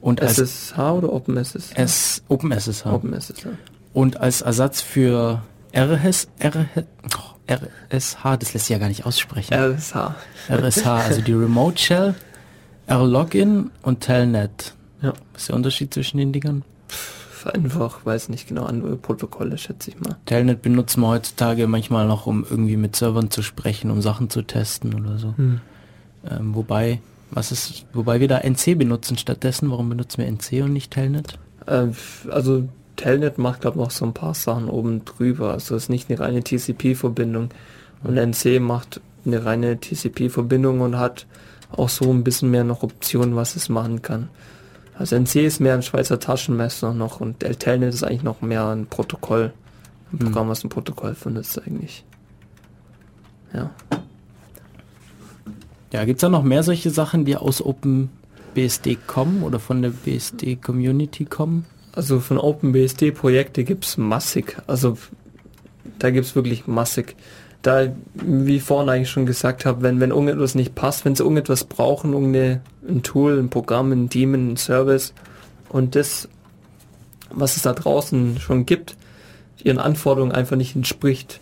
Und als SSH oder OpenSSH? S, OpenSSH. OpenSSH. Und als Ersatz für RS, RS, oh, RSH, das lässt sich ja gar nicht aussprechen. RSH. RSH, also die Remote Shell, R-Login und Telnet. Ja. Was ist der Unterschied zwischen den Dingern? Einfach, weiß nicht genau, andere Protokolle, schätze ich mal. Telnet benutzen wir heutzutage manchmal noch, um irgendwie mit Servern zu sprechen, um Sachen zu testen oder so. Hm. Ähm, wobei, was ist, wobei wir da NC benutzen stattdessen, warum benutzen wir NC und nicht Telnet? Äh, also Telnet macht glaube ich noch so ein paar Sachen oben drüber, also es ist nicht eine reine TCP-Verbindung. Und NC macht eine reine TCP-Verbindung und hat auch so ein bisschen mehr noch Optionen, was es machen kann. Also NC ist mehr ein Schweizer Taschenmesser noch und el Telnet ist eigentlich noch mehr ein Protokoll. Ein Hm. Programm, was ein Protokoll findet eigentlich. Ja. Ja, gibt's da noch mehr solche Sachen, die aus OpenBSD kommen oder von der BSD-Community kommen? Also von OpenBSD-Projekte gibt's massig. Also da gibt's wirklich massig. Da, wie ich vorhin eigentlich schon gesagt habe, wenn, wenn irgendetwas nicht passt, wenn sie irgendetwas brauchen, irgendeine, ein Tool, ein Programm, ein Daemon, ein Service und das, was es da draußen schon gibt, ihren Anforderungen einfach nicht entspricht,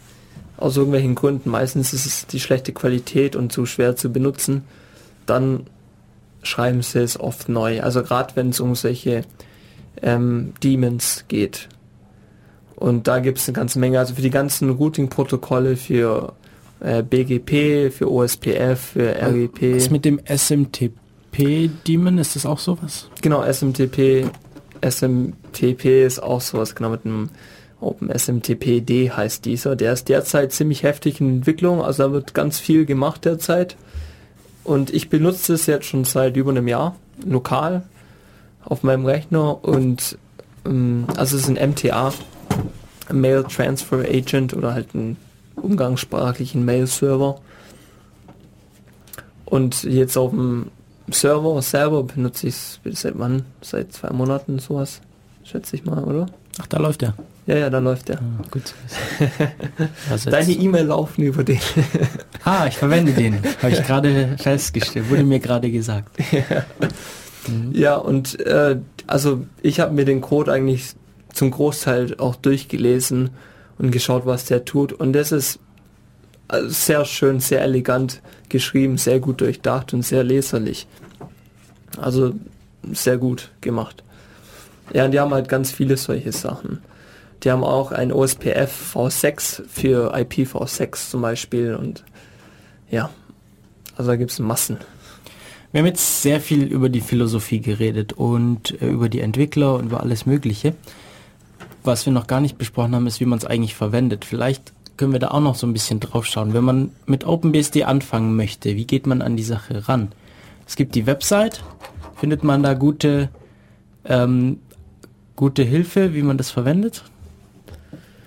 aus irgendwelchen Gründen, meistens ist es die schlechte Qualität und zu schwer zu benutzen, dann schreiben sie es oft neu. Also gerade wenn es um solche ähm, Daemons geht. Und da gibt es eine ganze Menge, also für die ganzen Routing-Protokolle, für äh, BGP, für OSPF, für RGP. Was mit dem SMTP-Daemon, ist das auch sowas? Genau, SMTP, SMTP ist auch sowas, genau mit einem Open SMTP-D heißt dieser. Der ist derzeit ziemlich heftig in Entwicklung, also da wird ganz viel gemacht derzeit. Und ich benutze es jetzt schon seit über einem Jahr, lokal, auf meinem Rechner und ähm, also es ist ein MTA, Mail Transfer Agent oder halt ein umgangssprachlichen Mail-Server. Und jetzt auf dem Server selber benutze ich es seit wann? Seit zwei Monaten sowas, schätze ich mal, oder? Ach, da läuft der. Ja, ja, da läuft der. Ah, gut. Also Deine E-Mail laufen über den. ah, ich verwende den. Habe ich gerade festgestellt. Wurde mir gerade gesagt. ja, und äh, also ich habe mir den Code eigentlich zum Großteil auch durchgelesen und geschaut, was der tut. Und das ist also sehr schön, sehr elegant geschrieben, sehr gut durchdacht und sehr leserlich. Also sehr gut gemacht. Ja, und die haben halt ganz viele solche Sachen. Die haben auch ein OSPF V6 für IPv6 zum Beispiel und ja, also da gibt es Massen. Wir haben jetzt sehr viel über die Philosophie geredet und äh, über die Entwickler und über alles Mögliche. Was wir noch gar nicht besprochen haben, ist, wie man es eigentlich verwendet. Vielleicht können wir da auch noch so ein bisschen drauf schauen. Wenn man mit OpenBSD anfangen möchte, wie geht man an die Sache ran? Es gibt die Website, findet man da gute, ähm, gute Hilfe, wie man das verwendet?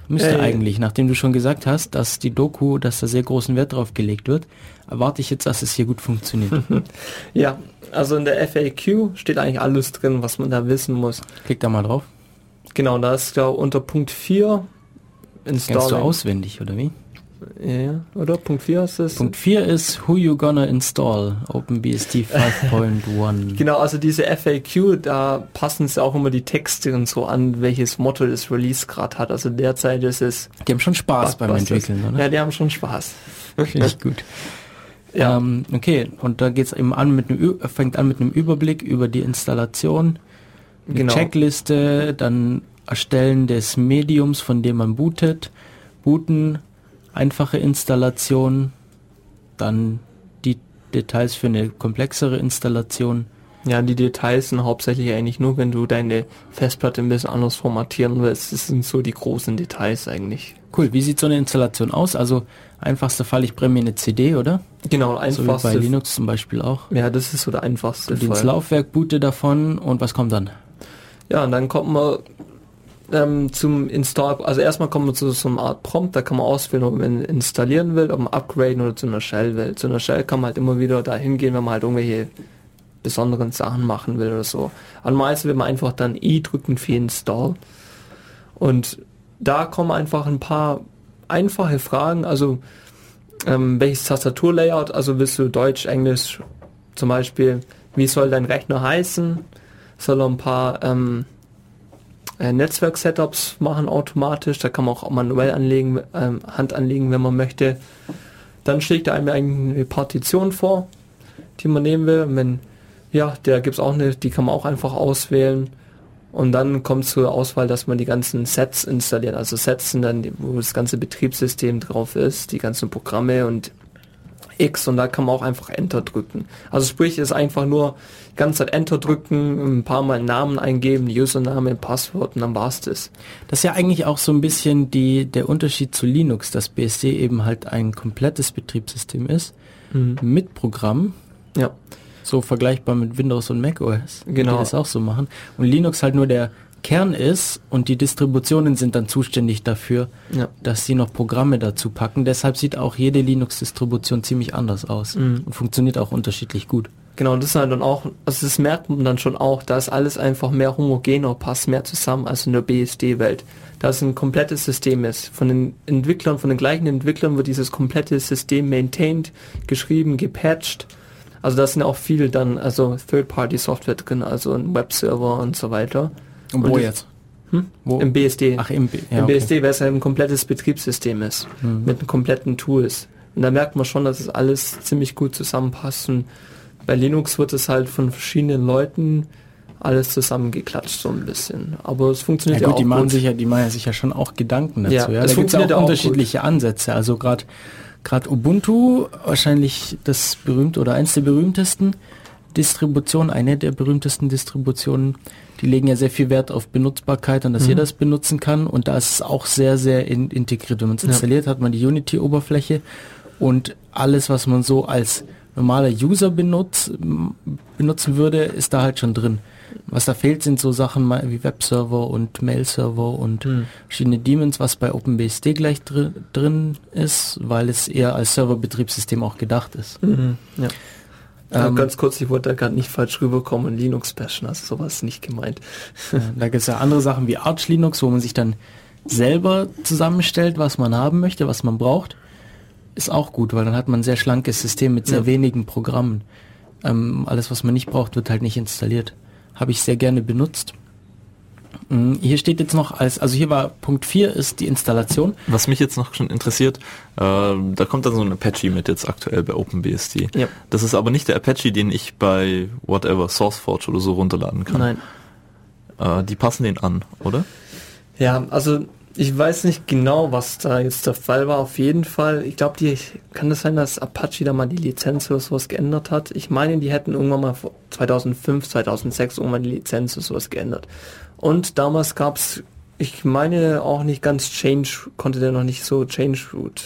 Müsste Äh, eigentlich, nachdem du schon gesagt hast, dass die Doku, dass da sehr großen Wert drauf gelegt wird, erwarte ich jetzt, dass es hier gut funktioniert. Ja, also in der FAQ steht eigentlich alles drin, was man da wissen muss. Klick da mal drauf. Genau, da ist glaube unter Punkt 4 Kennst du Installing. auswendig, oder wie? Ja, oder? Punkt 4 ist es. Punkt 4 ist Who You Gonna Install OpenBSD 5.1. Genau, also diese FAQ, da passen sie auch immer die Texte und so an, welches Motto das Release gerade hat. Also derzeit ist es Die haben schon Spaß beim. Entwickeln, oder? Ja, die haben schon Spaß. Finde ich gut. Ja. Ähm, okay, und da geht's eben an mit einem, fängt an mit einem Überblick über die Installation, Genau. Checkliste, dann Erstellen des Mediums, von dem man bootet, booten, einfache Installation, dann die Details für eine komplexere Installation. Ja, die Details sind hauptsächlich eigentlich nur, wenn du deine Festplatte ein bisschen anders formatieren willst. Das sind so die großen Details eigentlich. Cool, wie sieht so eine Installation aus? Also einfachster Fall, ich brenne mir eine CD, oder? Genau, So wie bei einfachste. Linux zum Beispiel auch. ja, das ist so der einfachste ins Fall. Laufwerk boote davon und was kommt dann? Ja, und dann kommt man ähm, zum Install, also erstmal kommt man zu so einer Art Prompt, da kann man auswählen, ob man installieren will, ob man upgraden oder zu einer Shell will. Zu einer Shell kann man halt immer wieder da hingehen, wenn man halt irgendwelche besonderen Sachen machen will oder so. Am meisten will man einfach dann I drücken für Install. Und da kommen einfach ein paar einfache Fragen, also ähm, welches Tastaturlayout, also willst du Deutsch, Englisch zum Beispiel, wie soll dein Rechner heißen, soll er ein paar ähm, äh, Netzwerk-Setups machen automatisch, da kann man auch manuell anlegen, ähm, Hand anlegen, wenn man möchte. Dann schlägt er einem eine Partition vor, die man nehmen will. Wenn, ja, der gibt's auch eine, die kann man auch einfach auswählen. Und dann kommt zur Auswahl, dass man die ganzen Sets installiert. Also Sets sind dann, wo das ganze Betriebssystem drauf ist, die ganzen Programme und X und da kann man auch einfach Enter drücken. Also sprich, ist einfach nur die ganze Zeit Enter drücken, ein paar Mal Namen eingeben, Username, Passwort und dann war's das. Das ist ja eigentlich auch so ein bisschen die, der Unterschied zu Linux, dass BSD eben halt ein komplettes Betriebssystem ist, mit Programm. Ja. So vergleichbar mit Windows und Mac OS, Genau. die das auch so machen. Und Linux halt nur der Kern ist und die Distributionen sind dann zuständig dafür, Ja. dass sie noch Programme dazu packen. Deshalb sieht auch jede Linux-Distribution ziemlich anders aus Mhm. und funktioniert auch unterschiedlich gut. Genau, das ist halt dann auch, also das merkt man dann schon auch, da ist alles einfach mehr homogener, passt mehr zusammen als in der BSD-Welt. Da es ein komplettes System ist. Von den Entwicklern, von den gleichen Entwicklern wird dieses komplette System maintained, geschrieben, gepatcht. Also da sind auch viel dann, also Third-Party-Software drin, also ein Webserver und so weiter. Und Und wo das- jetzt? Hm? Wo? Im BSD. Ach, im, B ja, Im okay. BSD, weil es halt ein komplettes Betriebssystem ist. Mhm. Mit kompletten Tools. Und da merkt man schon, dass es alles ziemlich gut zusammenpasst. Und bei Linux wird es halt von verschiedenen Leuten alles zusammengeklatscht so ein bisschen. Aber es funktioniert Ja ja, gut, die auch machen gut. sich ja, die machen ja sicher schon auch Gedanken dazu. Ja, Ja, es da gibt es ja auch auch unterschiedliche Ansätze. Also gerade gerade Ubuntu, wahrscheinlich das berühmte oder eins der berühmtesten Distributionen, eine der berühmtesten Distributionen, die legen ja sehr viel Wert auf Benutzbarkeit und dass Mhm. jeder es benutzen kann. Und da ist es auch sehr, sehr in, integriert. Wenn man es Ja. installiert, hat man die Unity-Oberfläche und alles, was man so als normaler User benutzt, benutzen würde, ist da halt schon drin. Was da fehlt, sind so Sachen wie Webserver und Mail-Server und Hm. verschiedene Daemons, was bei OpenBSD gleich dr drin ist, weil es eher als Serverbetriebssystem auch gedacht ist. Mhm. Ja. Ja, Ähm, ganz kurz, ich wollte da gerade nicht falsch rüberkommen, Linux bashen, also sowas nicht gemeint. Ja, da gibt es ja andere Sachen wie Arch Linux, wo man sich dann selber zusammenstellt, was man haben möchte, was man braucht. Ist auch gut, weil dann hat man ein sehr schlankes System mit sehr Ja. wenigen Programmen. Ähm, alles, was man nicht braucht, wird halt nicht installiert. Habe ich sehr gerne benutzt. Mm, Hier steht jetzt noch als, also hier war Punkt 4 ist die Installation. Was mich jetzt noch schon interessiert, äh, da kommt dann so ein Apache mit jetzt aktuell bei OpenBSD. Ja. Das ist aber nicht der Apache, den ich bei whatever, SourceForge oder so runterladen kann. Nein. Äh, die passen den an, oder? Ja, also ich weiß nicht genau, was da jetzt der Fall war. Auf jeden Fall, ich glaube, die kann das sein, dass Apache da mal die Lizenz oder sowas geändert hat. Ich meine, die hätten irgendwann mal vor 2005, 2006 irgendwann die Lizenz oder sowas geändert. Und damals gab's, ich meine auch nicht ganz Change, konnte der noch nicht so Change Root.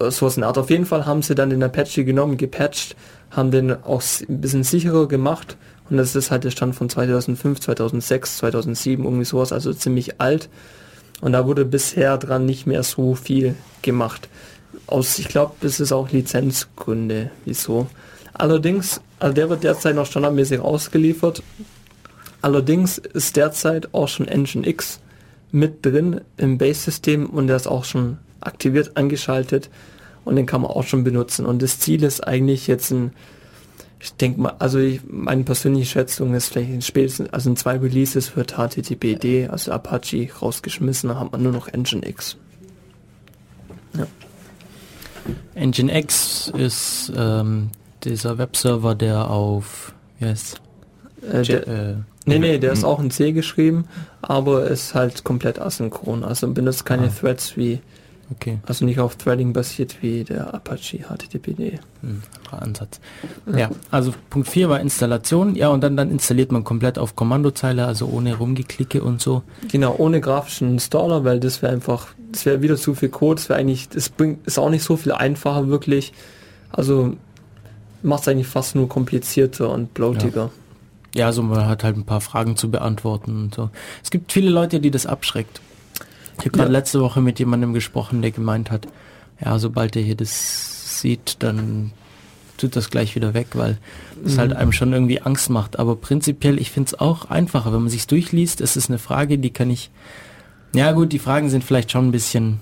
äh, Sowas in Art. Auf jeden Fall haben sie dann den Apache genommen, gepatcht, haben den auch ein bisschen sicherer gemacht. Und das ist halt der Stand von 2005, 2006, 2007, irgendwie sowas, also ziemlich alt. Und da wurde bisher dran nicht mehr so viel gemacht. Aus, ich glaube, das ist auch Lizenzgründe, wieso. Allerdings, also der wird derzeit noch standardmäßig ausgeliefert. Allerdings ist derzeit auch schon Engine X mit drin im Base-System und der ist auch schon aktiviert, angeschaltet und den kann man auch schon benutzen. Und das Ziel ist eigentlich jetzt ein, ich denke mal, also ich, meine persönliche Schätzung ist vielleicht in spätestens, also in zwei Releases wird HTTPD, also Apache rausgeschmissen, dann hat man nur noch Engine X. Nginx ist ähm, dieser Webserver, der auf, wie heißt Äh, der, äh, nee, nee, der ist auch in C geschrieben, aber ist halt komplett asynchron, also benutzt keine Ah. Threads wie, okay, also nicht auf Threading basiert wie der Apache HTTPD. hm, anderer Ansatz. Ja, also Punkt 4 war Installation, ja, und dann, dann installiert man komplett auf Kommandozeile, also ohne Rumgeklicke und so. Genau, ohne grafischen Installer, weil das wäre einfach, das wäre wieder zu viel Code, das wäre eigentlich, das bringt, ist auch nicht so viel einfacher wirklich. Also macht es eigentlich fast nur komplizierter und bloatiger. Ja, also man hat halt ein paar Fragen zu beantworten und so. Es gibt viele Leute, die das abschreckt. Ich habe gerade Ja. letzte Woche mit jemandem gesprochen, der gemeint hat, ja, sobald er hier das sieht, dann tut das gleich wieder weg, weil es Mhm. halt einem schon irgendwie Angst macht. Aber prinzipiell, ich finde es auch einfacher, wenn man sich durchliest. Es ist eine Frage, die kann ich. Ja gut, die Fragen sind vielleicht schon ein bisschen.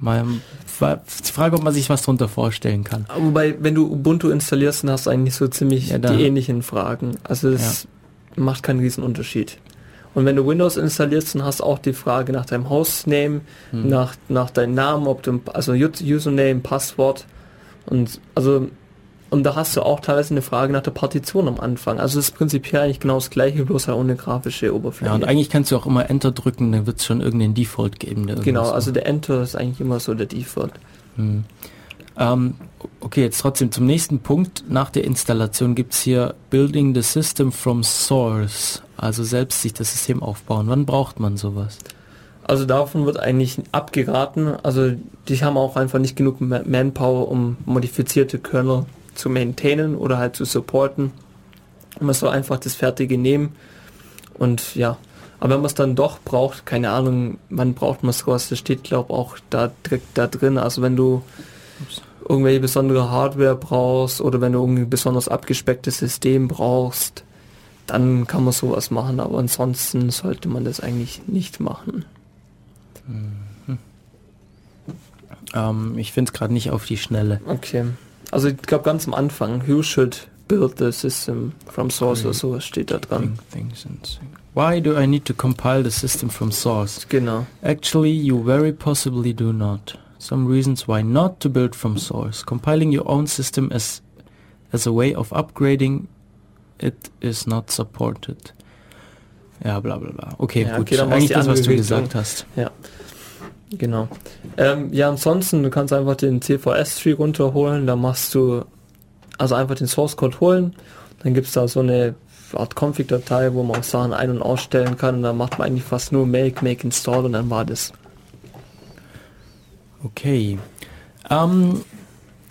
Mal, die Frage, ob man sich was darunter vorstellen kann. Wobei, wenn du Ubuntu installierst, dann hast du eigentlich so ziemlich Ja, die ähnlichen Fragen. Also es macht keinen riesen Unterschied. Und wenn du Windows installierst, dann hast du auch die Frage nach deinem Hostname, Hm. nach, nach deinem Namen, ob du, also Us- Username, Passwort und also und da hast du auch teilweise eine Frage nach der Partition am Anfang. Also es ist prinzipiell eigentlich genau das gleiche, bloß halt ohne grafische Oberfläche. Ja, und eigentlich kannst du auch immer Enter drücken, dann wird es schon irgendeinen Default geben. Genau, also der Enter ist eigentlich immer so der Default. Hm. Ähm, okay, jetzt trotzdem zum nächsten Punkt. Nach der Installation gibt's hier Building the System from Source, also selbst sich das System aufbauen. Wann braucht man sowas? Also davon wird eigentlich abgeraten. Also die haben auch einfach nicht genug Ma- Manpower, um modifizierte Kernel zu maintainen oder halt zu supporten. Man soll einfach das Fertige nehmen und ja, aber wenn man es dann doch braucht, keine Ahnung, wann braucht man sowas, das steht glaube auch da direkt da drin. Also wenn du irgendwelche besondere Hardware brauchst oder wenn du ein besonders abgespecktes System brauchst, dann kann man sowas machen, aber ansonsten sollte man das eigentlich nicht machen. Mhm. Ähm, ich finde es gerade nicht auf die Schnelle. Okay. Also ich glaube ganz am Anfang, who should build the system from source oder sowas steht da dran. Why do I need to compile the system from source? Genau. Actually, you very possibly do not. Some reasons why not to build from source. Compiling your own system as as a way of upgrading it is not supported. Ja, bla bla bla. Okay, Ja, gut. okay, Eigentlich das, was du gesagt hast. Ja. Genau. Ähm, ja, ansonsten, du kannst einfach den CVS-Tree runterholen, da machst du also einfach den Source Code holen, dann gibt es da so eine Art Config-Datei, wo man auch Sachen ein- und ausstellen kann und dann macht man eigentlich fast nur Make, Make, Install und dann war das. Okay. Ähm,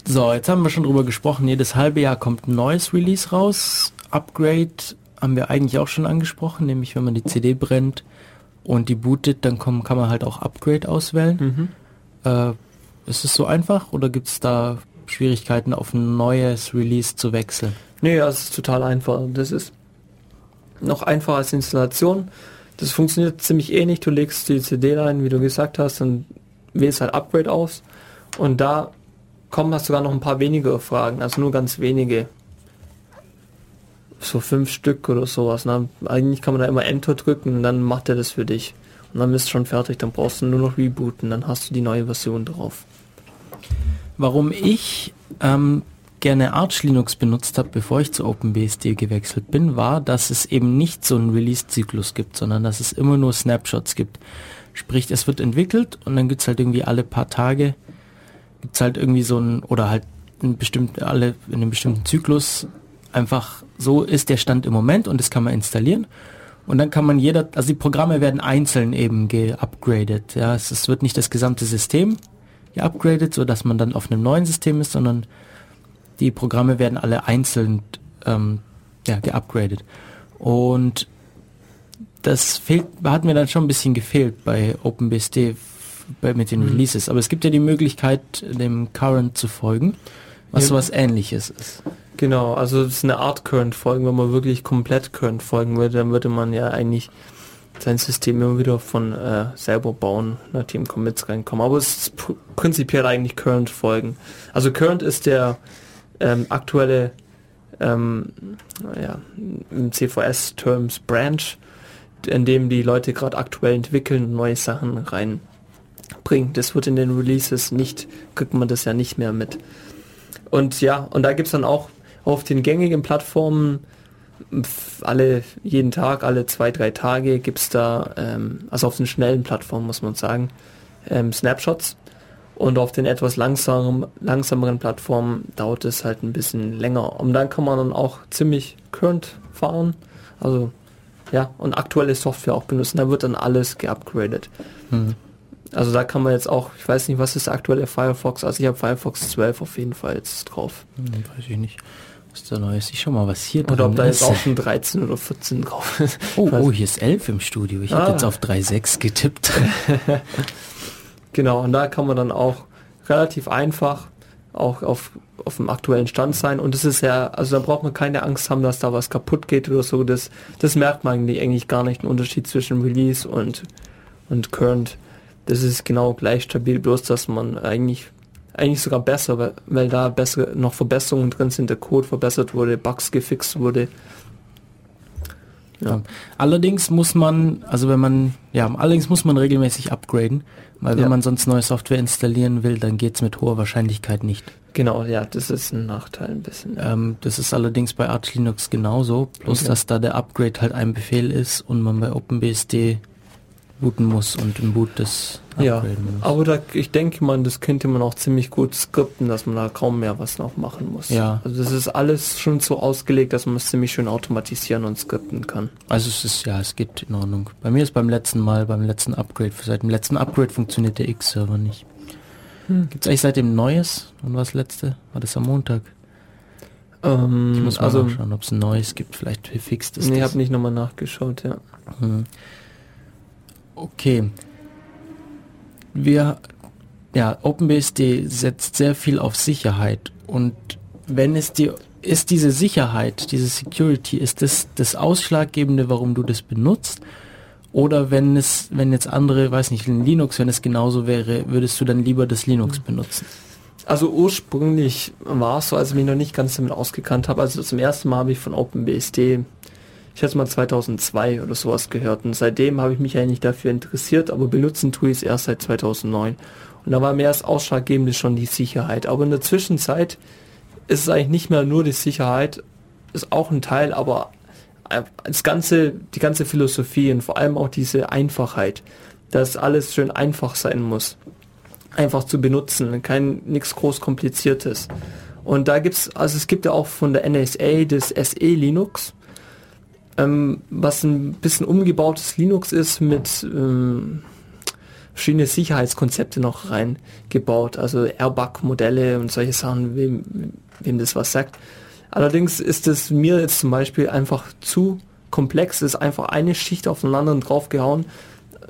so, jetzt haben wir schon drüber gesprochen. Jedes halbe Jahr kommt ein neues Release raus. Upgrade haben wir eigentlich auch schon angesprochen, nämlich wenn man die CD brennt und die bootet, dann kommen, kann man halt auch Upgrade auswählen. Äh, ist es so einfach oder gibt es da Schwierigkeiten auf ein neues Release zu wechseln? Nee, ja, es ist total einfach. Das ist noch einfacher als Installation. Das funktioniert ziemlich ähnlich. Du legst die CD rein, wie du gesagt hast, und wählst halt Upgrade aus. Und da kommen hast sogar noch ein paar weniger Fragen, also nur ganz wenige. So fünf Stück oder sowas. Ne? Eigentlich kann man da immer Enter drücken und dann macht er das für dich. Und dann bist du schon fertig, dann brauchst du nur noch rebooten, dann hast du die neue Version drauf. Warum ich ähm, gerne Arch Linux benutzt habe, bevor ich zu OpenBSD gewechselt bin, war, dass es eben nicht so einen Release-Zyklus gibt, sondern dass es immer nur Snapshots gibt. Sprich, es wird entwickelt und dann gibt's halt irgendwie alle paar Tage, gibt's halt irgendwie so ein, oder halt in bestimmten, alle in einem bestimmten Zyklus einfach so ist der Stand im Moment und das kann man installieren. Und dann kann man jeder, also die Programme werden einzeln eben geupgradet. Ja, es, es wird nicht das gesamte System geupgradet, so dass man dann auf einem neuen System ist, sondern die Programme werden alle einzeln ähm, ja, geupgradet. Und das fehlt, hat mir dann schon ein bisschen gefehlt bei OpenBSD bei, mit den Mhm. Releases. Aber es gibt ja die Möglichkeit, dem Current zu folgen, was Ja. sowas ähnliches ist. Genau, also es ist eine Art Current folgen. Wenn man wirklich komplett Current folgen würde, dann würde man ja eigentlich sein System immer wieder von äh, selber bauen, nachdem Commits reinkommen. Aber es ist pr prinzipiell eigentlich Current folgen. Also Current ist der ähm, aktuelle ähm, ja, im CVS-Terms Branch, in dem die Leute gerade aktuell entwickeln und neue Sachen reinbringen. Das wird in den Releases nicht, kriegt man das ja nicht mehr mit. Und ja, und da gibt's dann auch auf den gängigen Plattformen alle, jeden Tag, alle zwei, drei Tage gibt's da, ähm, also auf den schnellen Plattformen muss man sagen, ähm, Snapshots. Und auf den etwas langsamen, langsameren Plattformen dauert es halt ein bisschen länger. Und dann kann man dann auch ziemlich current fahren. Also ja, und aktuelle Software auch benutzen. Da wird dann alles geupgradet. Hm. Also da kann man jetzt auch, ich weiß nicht, was ist der aktuelle Firefox? Also ich habe Firefox 12 auf jeden Fall jetzt drauf. Hm, weiß ich nicht. Was ist da Neues? Ich schau mal, was hier Oder ob da ist. jetzt auch schon 13 oder 14 drauf ist. Oh, oh, hier ist 11 im Studio. Ich Ah. habe jetzt auf 3.6 getippt. Genau, und da kann man dann auch relativ einfach auch auf, auf dem aktuellen Stand sein. Und das ist ja, also da braucht man keine Angst haben, dass da was kaputt geht oder so. Das, das merkt man eigentlich, eigentlich gar nicht, den Unterschied zwischen Release und, und Current. Das ist genau gleich stabil, bloß dass man eigentlich eigentlich sogar besser, weil, weil da bessere noch Verbesserungen drin sind, der Code verbessert wurde, Bugs gefixt wurde. Ja. Allerdings muss man, also wenn man, ja, allerdings muss man regelmäßig upgraden, weil wenn Ja. man sonst neue Software installieren will, dann geht's mit hoher Wahrscheinlichkeit nicht. Genau, ja, das ist ein Nachteil ein bisschen. Ähm, das ist allerdings bei Arch Linux genauso, bloß Okay. dass da der Upgrade halt ein Befehl ist und man bei OpenBSD booten muss und im Boot das Ja, upgraden muss. aber da, ich denke man, das könnte man auch ziemlich gut skripten, dass man da kaum mehr was noch machen muss. Ja. Also das ist alles schon so ausgelegt, dass man es ziemlich schön automatisieren und skripten kann. Also es ist, ja, es geht in Ordnung. Bei mir ist beim letzten Mal, beim letzten Upgrade, seit dem letzten Upgrade funktioniert der X-Server nicht. Hm. Gibt's eigentlich seitdem Neues? Und was letzte? War das am Montag? Ähm, ich muss mal also, schauen, ob es ein neues gibt, vielleicht fixt es. Nee, ich habe nicht nochmal nachgeschaut, ja. Hm. Okay. Wir, ja, OpenBSD setzt sehr viel auf Sicherheit und wenn es dir ist diese Sicherheit, diese Security, ist das das Ausschlaggebende, warum du das benutzt? Oder wenn es, wenn jetzt andere, weiß nicht, in Linux, wenn es genauso wäre, würdest du dann lieber das Linux hm. benutzen? Also ursprünglich war es so, als ich mich noch nicht ganz damit ausgekannt habe. Also zum ersten Mal habe ich von OpenBSD, ich schätze mal 2002 oder sowas gehört. Und seitdem habe ich mich eigentlich dafür interessiert, aber benutzen tue ich es erst seit 2009. Und da war mehr das Ausschlaggebende schon die Sicherheit. Aber in der Zwischenzeit ist es eigentlich nicht mehr nur die Sicherheit, ist auch ein Teil, aber das ganze, die ganze Philosophie und vor allem auch diese Einfachheit, dass alles schön einfach sein muss, einfach zu benutzen, kein nichts groß kompliziertes. Und da gibt's, also es gibt ja auch von der NSA das SE Linux, ähm, was ein bisschen umgebautes Linux ist mit ähm, verschiedene Sicherheitskonzepte noch reingebaut, also Airbag-Modelle und solche Sachen, wem, wem das was sagt. Allerdings ist es mir jetzt zum Beispiel einfach zu komplex, ist einfach eine Schicht auf den anderen draufgehauen.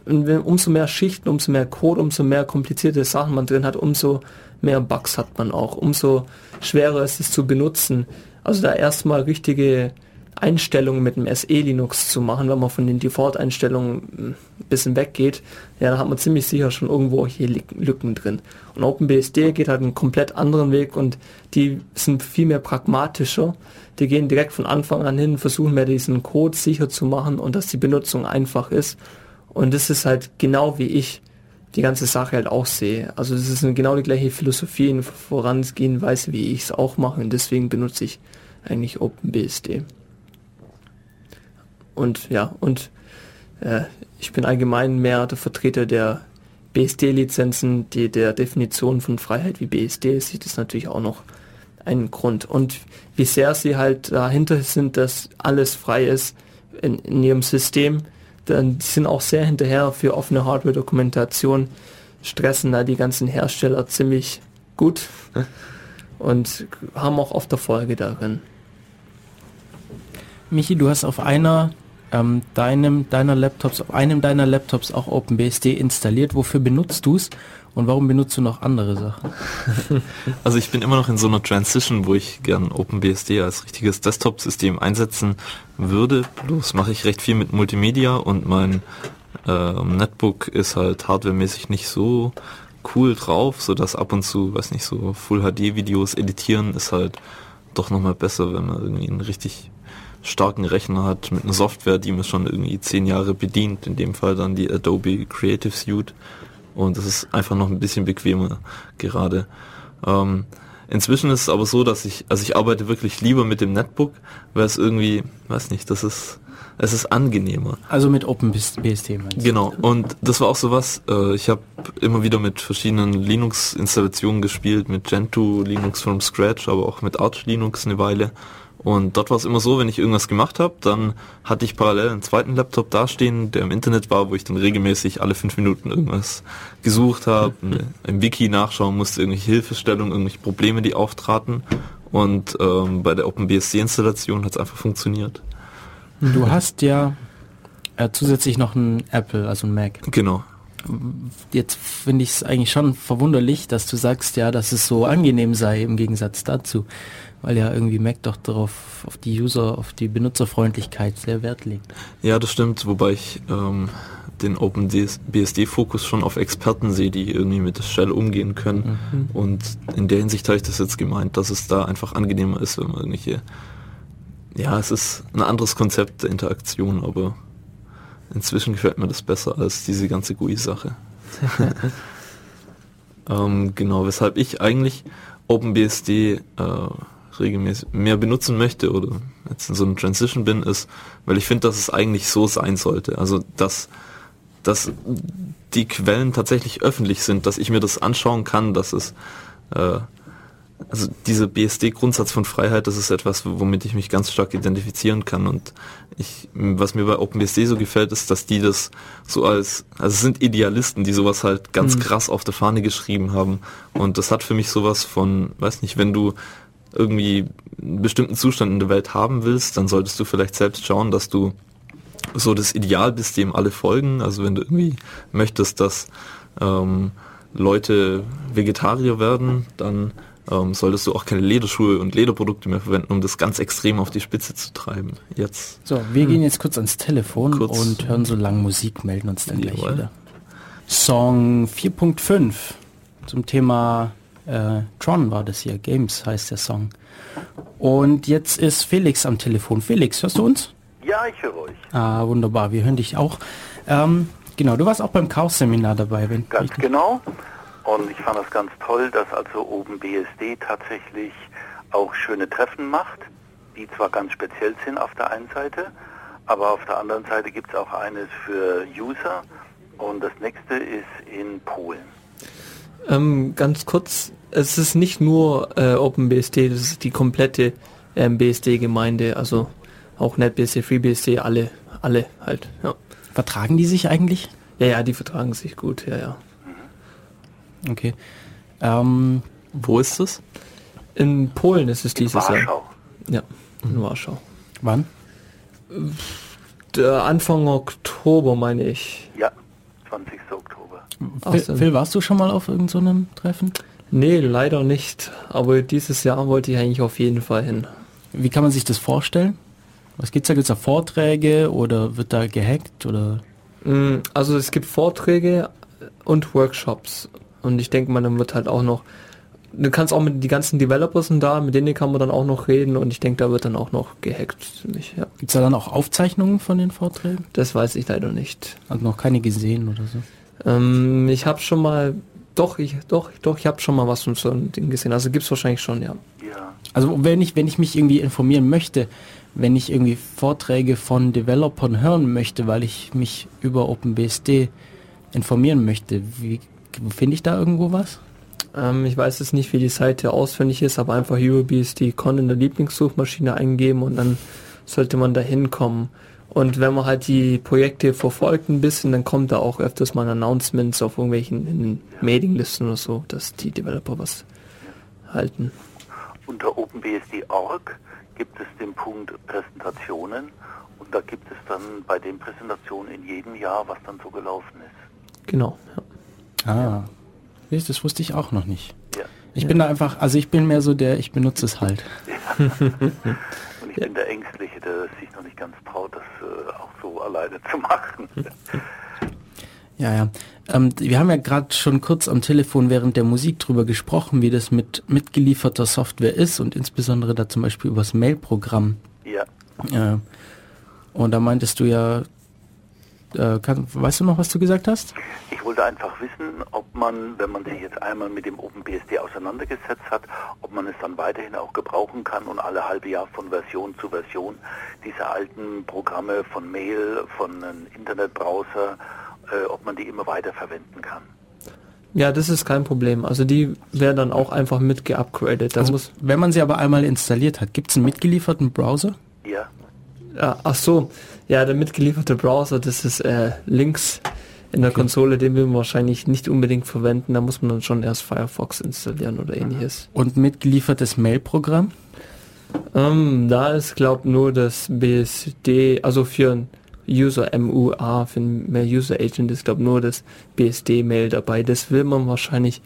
Und wenn, umso mehr Schichten, umso mehr Code, umso mehr komplizierte Sachen man drin hat, umso mehr Bugs hat man auch, umso schwerer ist es zu benutzen. Also da erstmal richtige Einstellungen mit dem SE Linux zu machen, wenn man von den Default-Einstellungen ein bisschen weggeht, ja, da hat man ziemlich sicher schon irgendwo hier Lücken drin. Und OpenBSD geht halt einen komplett anderen Weg und die sind viel mehr pragmatischer. Die gehen direkt von Anfang an hin, versuchen mehr diesen Code sicher zu machen und dass die Benutzung einfach ist. Und das ist halt genau wie ich die ganze Sache halt auch sehe. Also das ist genau die gleiche Philosophie vorangehen Weise, wie ich es auch mache und deswegen benutze ich eigentlich OpenBSD. Und ja, und äh, ich bin allgemein mehr der Vertreter der BSD-Lizenzen, die der Definition von Freiheit wie BSD ist, sieht es natürlich auch noch einen Grund. Und wie sehr sie halt dahinter sind, dass alles frei ist in, in ihrem System, dann sind auch sehr hinterher für offene Hardware-Dokumentation, stressen da die ganzen Hersteller ziemlich gut und haben auch oft Erfolge darin. Michi, du hast auf einer ähm, deinem, deiner Laptops, einem deiner Laptops auch OpenBSD installiert. Wofür benutzt du es und warum benutzt du noch andere Sachen? Also ich bin immer noch in so einer Transition, wo ich gern OpenBSD als richtiges Desktop-System einsetzen würde. Bloß mache ich recht viel mit Multimedia und mein äh, Netbook ist halt hardwaremäßig nicht so cool drauf, so dass ab und zu, weiß nicht, so Full HD Videos editieren ist halt doch nochmal besser, wenn man irgendwie ein richtig starken Rechner hat mit einer Software, die mir schon irgendwie zehn Jahre bedient, in dem Fall dann die Adobe Creative Suite. Und das ist einfach noch ein bisschen bequemer gerade. Ähm, inzwischen ist es aber so, dass ich, also ich arbeite wirklich lieber mit dem Netbook, weil es irgendwie, weiß nicht, das ist, es ist angenehmer. Also mit OpenBSD meinst du? Genau. Und das war auch so was, äh, ich habe immer wieder mit verschiedenen Linux-Installationen gespielt, mit Gentoo Linux from Scratch, aber auch mit Arch Linux eine Weile. Und dort war es immer so, wenn ich irgendwas gemacht habe, dann hatte ich parallel einen zweiten Laptop dastehen, der im Internet war, wo ich dann regelmäßig alle fünf Minuten irgendwas gesucht habe, im Wiki nachschauen musste, irgendwelche Hilfestellungen, irgendwelche Probleme, die auftraten. Und ähm, bei der OpenBSD-Installation hat es einfach funktioniert. Du hast ja äh, zusätzlich noch ein Apple, also ein Mac. Genau. Jetzt finde ich es eigentlich schon verwunderlich, dass du sagst, ja, dass es so angenehm sei im Gegensatz dazu weil ja irgendwie Mac doch darauf, auf die User, auf die Benutzerfreundlichkeit sehr Wert legt. Ja, das stimmt, wobei ich ähm, den OpenBSD-Fokus schon auf Experten sehe, die irgendwie mit der Shell umgehen können. Mhm. Und in der Hinsicht habe ich das jetzt gemeint, dass es da einfach angenehmer ist, wenn man irgendwelche, ja, es ist ein anderes Konzept der Interaktion, aber inzwischen gefällt mir das besser als diese ganze GUI-Sache. ähm, genau, weshalb ich eigentlich OpenBSD äh, regelmäßig mehr benutzen möchte oder jetzt in so einem Transition bin, ist, weil ich finde, dass es eigentlich so sein sollte. Also dass, dass die Quellen tatsächlich öffentlich sind, dass ich mir das anschauen kann, dass es äh, also dieser BSD-Grundsatz von Freiheit, das ist etwas, womit ich mich ganz stark identifizieren kann. Und ich, was mir bei OpenBSD so gefällt, ist, dass die das so als, also es sind Idealisten, die sowas halt ganz mhm. krass auf der Fahne geschrieben haben. Und das hat für mich sowas von, weiß nicht, wenn du irgendwie einen bestimmten Zustand in der Welt haben willst, dann solltest du vielleicht selbst schauen, dass du so das Ideal bist, dem alle folgen. Also wenn du irgendwie möchtest, dass ähm, Leute Vegetarier werden, dann ähm, solltest du auch keine Lederschuhe und Lederprodukte mehr verwenden, um das ganz extrem auf die Spitze zu treiben. Jetzt. So, wir hm. gehen jetzt kurz ans Telefon kurz. und hören so lange Musik, melden uns dann Jawohl. gleich wieder. Song 4.5 zum Thema äh, Tron war das hier, Games heißt der Song. Und jetzt ist Felix am Telefon. Felix, hörst du uns? Ja, ich höre euch. Ah, wunderbar, wir hören dich auch. Ähm, genau, du warst auch beim Chaos-Seminar dabei. Wenn ganz genau. Und ich fand das ganz toll, dass also OpenBSD tatsächlich auch schöne Treffen macht, die zwar ganz speziell sind auf der einen Seite, aber auf der anderen Seite gibt es auch eines für User und das nächste ist in Polen. Ähm, ganz kurz, es ist nicht nur äh, OpenBSD, das ist die komplette ähm, BSD-Gemeinde, also auch NetBSD, FreeBSD, alle, alle halt, ja. Vertragen die sich eigentlich? Ja, ja, die vertragen sich gut, ja, ja. Okay. Ähm, wo ist es? In Polen ist es dieses Jahr. Ja, in mhm. Warschau. Wann? Der Anfang Oktober, meine ich. Ja, 20. Oktober. Phil, Phil, warst du schon mal auf irgendeinem so Treffen? Nee, leider nicht. Aber dieses Jahr wollte ich eigentlich auf jeden Fall hin. Wie kann man sich das vorstellen? Was gibt's da? Gibt's da Vorträge oder wird da gehackt oder? Mm, also es gibt Vorträge und Workshops. Und ich denke mal, dann wird halt auch noch, du kannst auch mit die ganzen Developers sind da, mit denen kann man dann auch noch reden und ich denke, da wird dann auch noch gehackt. Ziemlich, ja. Gibt es da dann auch Aufzeichnungen von den Vorträgen? Das weiß ich leider nicht. Also noch keine gesehen oder so? Ähm, ich habe schon mal, doch, ich, doch, doch, ich habe schon mal was von so einem Ding gesehen. Also gibt es wahrscheinlich schon, ja. Ja. Also wenn ich, wenn ich mich irgendwie informieren möchte, wenn ich irgendwie Vorträge von Developern hören möchte, weil ich mich über OpenBSD informieren möchte, wie Finde ich da irgendwo was? Ähm, ich weiß jetzt nicht, wie die Seite auswendig ist, aber einfach UBSD-Con in der Lieblingssuchmaschine eingeben und dann sollte man da hinkommen. Und wenn man halt die Projekte verfolgt ein bisschen, dann kommt da auch öfters mal Announcements auf irgendwelchen Mailinglisten oder so, dass die Developer was halten. Unter OpenBSD.org gibt es den Punkt Präsentationen und da gibt es dann bei den Präsentationen in jedem Jahr, was dann so gelaufen ist. Genau, ja. Ah, das wusste ich auch noch nicht. Ja. Ich ja. bin da einfach, also ich bin mehr so der, ich benutze es halt. Ja. Ich bin der Ängstliche, der sich noch nicht ganz traut, das äh, auch so alleine zu machen. Ja, ja. Ähm, wir haben ja gerade schon kurz am Telefon während der Musik drüber gesprochen, wie das mit mitgelieferter Software ist und insbesondere da zum Beispiel übers Mail-Programm. Ja. Äh, und da meintest du ja, äh, kann, weißt du noch, was du gesagt hast? Ich wollte einfach wissen, ob man, wenn man sich jetzt einmal mit dem OpenBSD auseinandergesetzt hat, ob man es dann weiterhin auch gebrauchen kann und alle halbe Jahr von Version zu Version diese alten Programme von Mail, von einem Internetbrowser, äh, ob man die immer weiter verwenden kann. Ja, das ist kein Problem. Also die werden dann auch einfach mit geupgradet. Also wenn man sie aber einmal installiert hat, gibt es einen mitgelieferten Browser? Ja. ja. Ach so, ja, der mitgelieferte Browser, das ist äh, links in der okay. Konsole, den will man wahrscheinlich nicht unbedingt verwenden. Da muss man dann schon erst Firefox installieren oder ähnliches. Und mitgeliefertes Mail-Programm? Ähm, da ist, glaube nur das BSD, also für ein User MUA, für ein Mail User Agent ist, glaube nur das BSD-Mail dabei. Das will man wahrscheinlich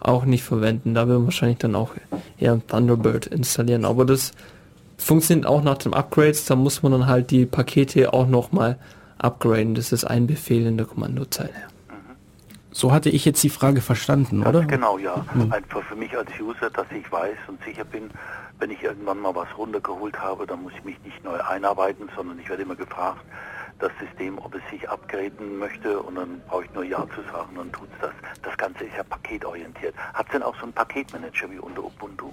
auch nicht verwenden. Da will man wahrscheinlich dann auch eher Thunderbird installieren. Aber das funktioniert auch nach dem Upgrades, da muss man dann halt die Pakete auch nochmal upgraden. Das ist ein Befehl in der Kommandozeile. So hatte ich jetzt die Frage verstanden, Ganz oder? Genau, ja. Hm. Einfach für mich als User, dass ich weiß und sicher bin, wenn ich irgendwann mal was runtergeholt habe, dann muss ich mich nicht neu einarbeiten, sondern ich werde immer gefragt, das System, ob es sich upgraden möchte und dann brauche ich nur Ja zu sagen und tut es das. Das Ganze ist ja paketorientiert. Hat es denn auch so einen Paketmanager wie unter Ubuntu?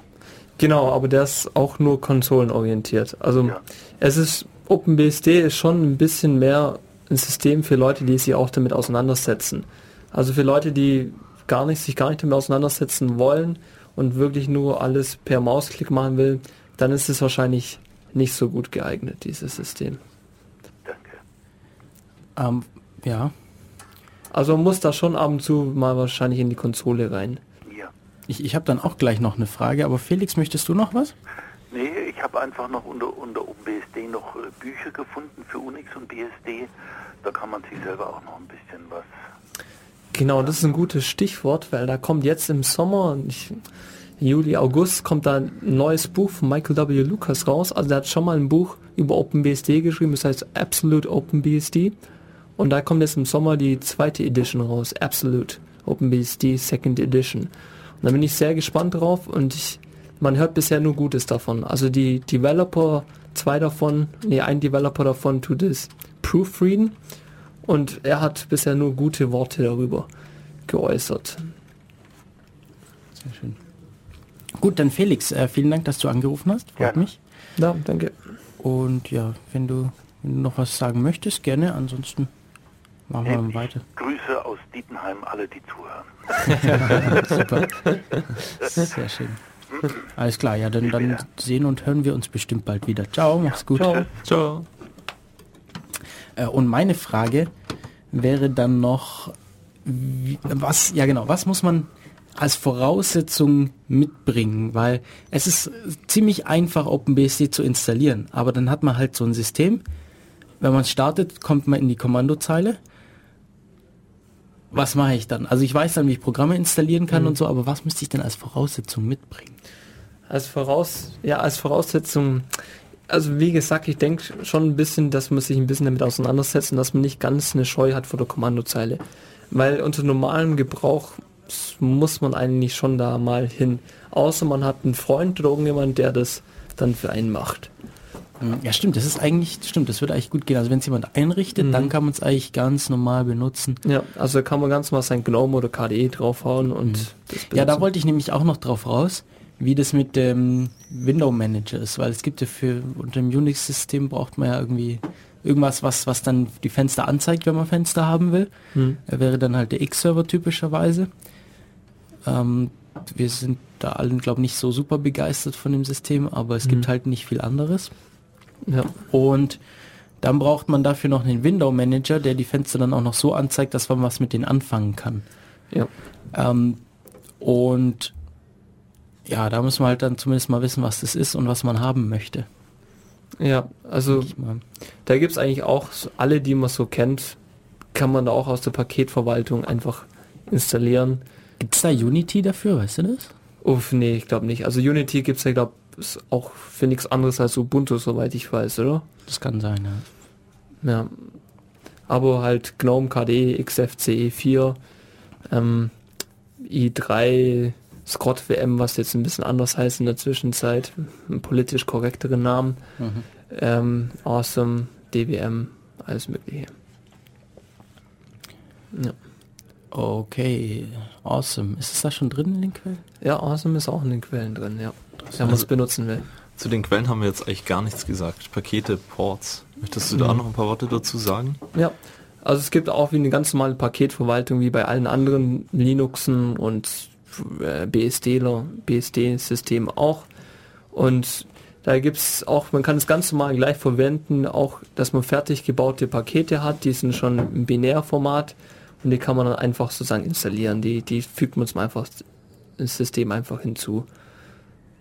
Genau, aber der ist auch nur konsolenorientiert. Also ja. es ist OpenBSD ist schon ein bisschen mehr ein System für Leute, die sich auch damit auseinandersetzen. Also für Leute, die gar nicht, sich gar nicht damit auseinandersetzen wollen und wirklich nur alles per Mausklick machen will, dann ist es wahrscheinlich nicht so gut geeignet, dieses System. Ähm, ja. Also man muss da schon ab und zu mal wahrscheinlich in die Konsole rein. Ich, ich habe dann auch gleich noch eine Frage, aber Felix, möchtest du noch was? Nee, ich habe einfach noch unter, unter OpenBSD noch äh, Bücher gefunden für Unix und BSD. Da kann man sich selber auch noch ein bisschen was. Genau, das ist ein gutes Stichwort, weil da kommt jetzt im Sommer, ich, Juli, August, kommt da ein neues Buch von Michael W. Lucas raus. Also der hat schon mal ein Buch über OpenBSD geschrieben, das heißt Absolute OpenBSD. Und da kommt jetzt im Sommer die zweite Edition raus, Absolute OpenBSD Second Edition. Da bin ich sehr gespannt drauf und ich, man hört bisher nur Gutes davon. Also die Developer, zwei davon, nee, ein Developer davon tut es proofreaden und er hat bisher nur gute Worte darüber geäußert. Sehr schön. Gut, dann Felix, äh, vielen Dank, dass du angerufen hast. Freut Gerne. mich. Ja, danke. Und ja, wenn du, wenn du noch was sagen möchtest, gerne. Ansonsten machen wir Ich weiter. Grüße aus Dietenheim alle, die zuhören. Super. Sehr schön. Alles klar, ja, dann, dann sehen und hören wir uns bestimmt bald wieder. Ciao, mach's gut. Ciao. Ciao. Äh, und meine Frage wäre dann noch, wie, was, ja genau, was muss man als Voraussetzung mitbringen? Weil es ist ziemlich einfach, OpenBSD zu installieren, aber dann hat man halt so ein System. Wenn man startet, kommt man in die Kommandozeile. Was mache ich dann? Also ich weiß dann, wie ich Programme installieren kann und so, aber was müsste ich denn als Voraussetzung mitbringen? Als Voraus, ja, als Voraussetzung, also wie gesagt, ich denke schon ein bisschen, dass man sich ein bisschen damit auseinandersetzt und dass man nicht ganz eine Scheu hat vor der Kommandozeile. Weil unter normalem Gebrauch muss man eigentlich schon da mal hin. Außer man hat einen Freund oder irgendjemand, der das dann für einen macht. Ja, stimmt, das ist eigentlich, stimmt, das würde eigentlich gut gehen. Also wenn es jemand einrichtet, dann kann man es eigentlich ganz normal benutzen. Ja, also da kann man ganz mal sein GNOME oder KDE draufhauen und das Ja, da wollte ich nämlich auch noch drauf raus, wie das mit dem Window Manager ist, weil es gibt ja für unter dem Unix-System braucht man ja irgendwie irgendwas, was, was dann die Fenster anzeigt, wenn man Fenster haben will. Hm. Er wäre dann halt der X-Server typischerweise. Ähm, wir sind da allen, glaube ich, nicht so super begeistert von dem System, aber es gibt halt nicht viel anderes. Ja. Und dann braucht man dafür noch einen Window Manager, der die Fenster dann auch noch so anzeigt, dass man was mit denen anfangen kann. Ja. Ähm, und ja, da muss man halt dann zumindest mal wissen, was das ist und was man haben möchte. Ja, also da gibt's eigentlich auch alle, die man so kennt, kann man da auch aus der Paketverwaltung einfach installieren. Gibt es da Unity dafür, weißt du das? Uff, nee, ich glaube nicht. Also Unity gibt's ja, glaube ist auch für nichts anderes als Ubuntu, soweit ich weiß, oder? Das kann sein, ja. Ja. Aber halt GNOME, KDE, XFCE 4, ähm, i3, Scott WM, was jetzt ein bisschen anders heißt in der Zwischenzeit, einen politisch korrekteren Namen, ähm, Awesome, DWM, alles mögliche. Ja. Okay, awesome. Ist es da schon drin in den Quellen? ja, Awesome ist auch in den Quellen drin, ja. Wenn man es benutzen will. Zu den Quellen haben wir jetzt eigentlich gar nichts gesagt. Pakete, Ports. Möchtest du da noch ein paar Worte dazu sagen? Ja, also es gibt auch wie eine ganz normale Paketverwaltung wie bei allen anderen Linuxen und äh, BSDler, BSD-Systemen auch. Und da gibt's auch, man kann es ganz normal gleich verwenden, auch, dass man fertig gebaute Pakete hat, die sind schon im Binärformat und die kann man dann einfach sozusagen installieren. Die, die fügt man zum einfach ins System einfach hinzu.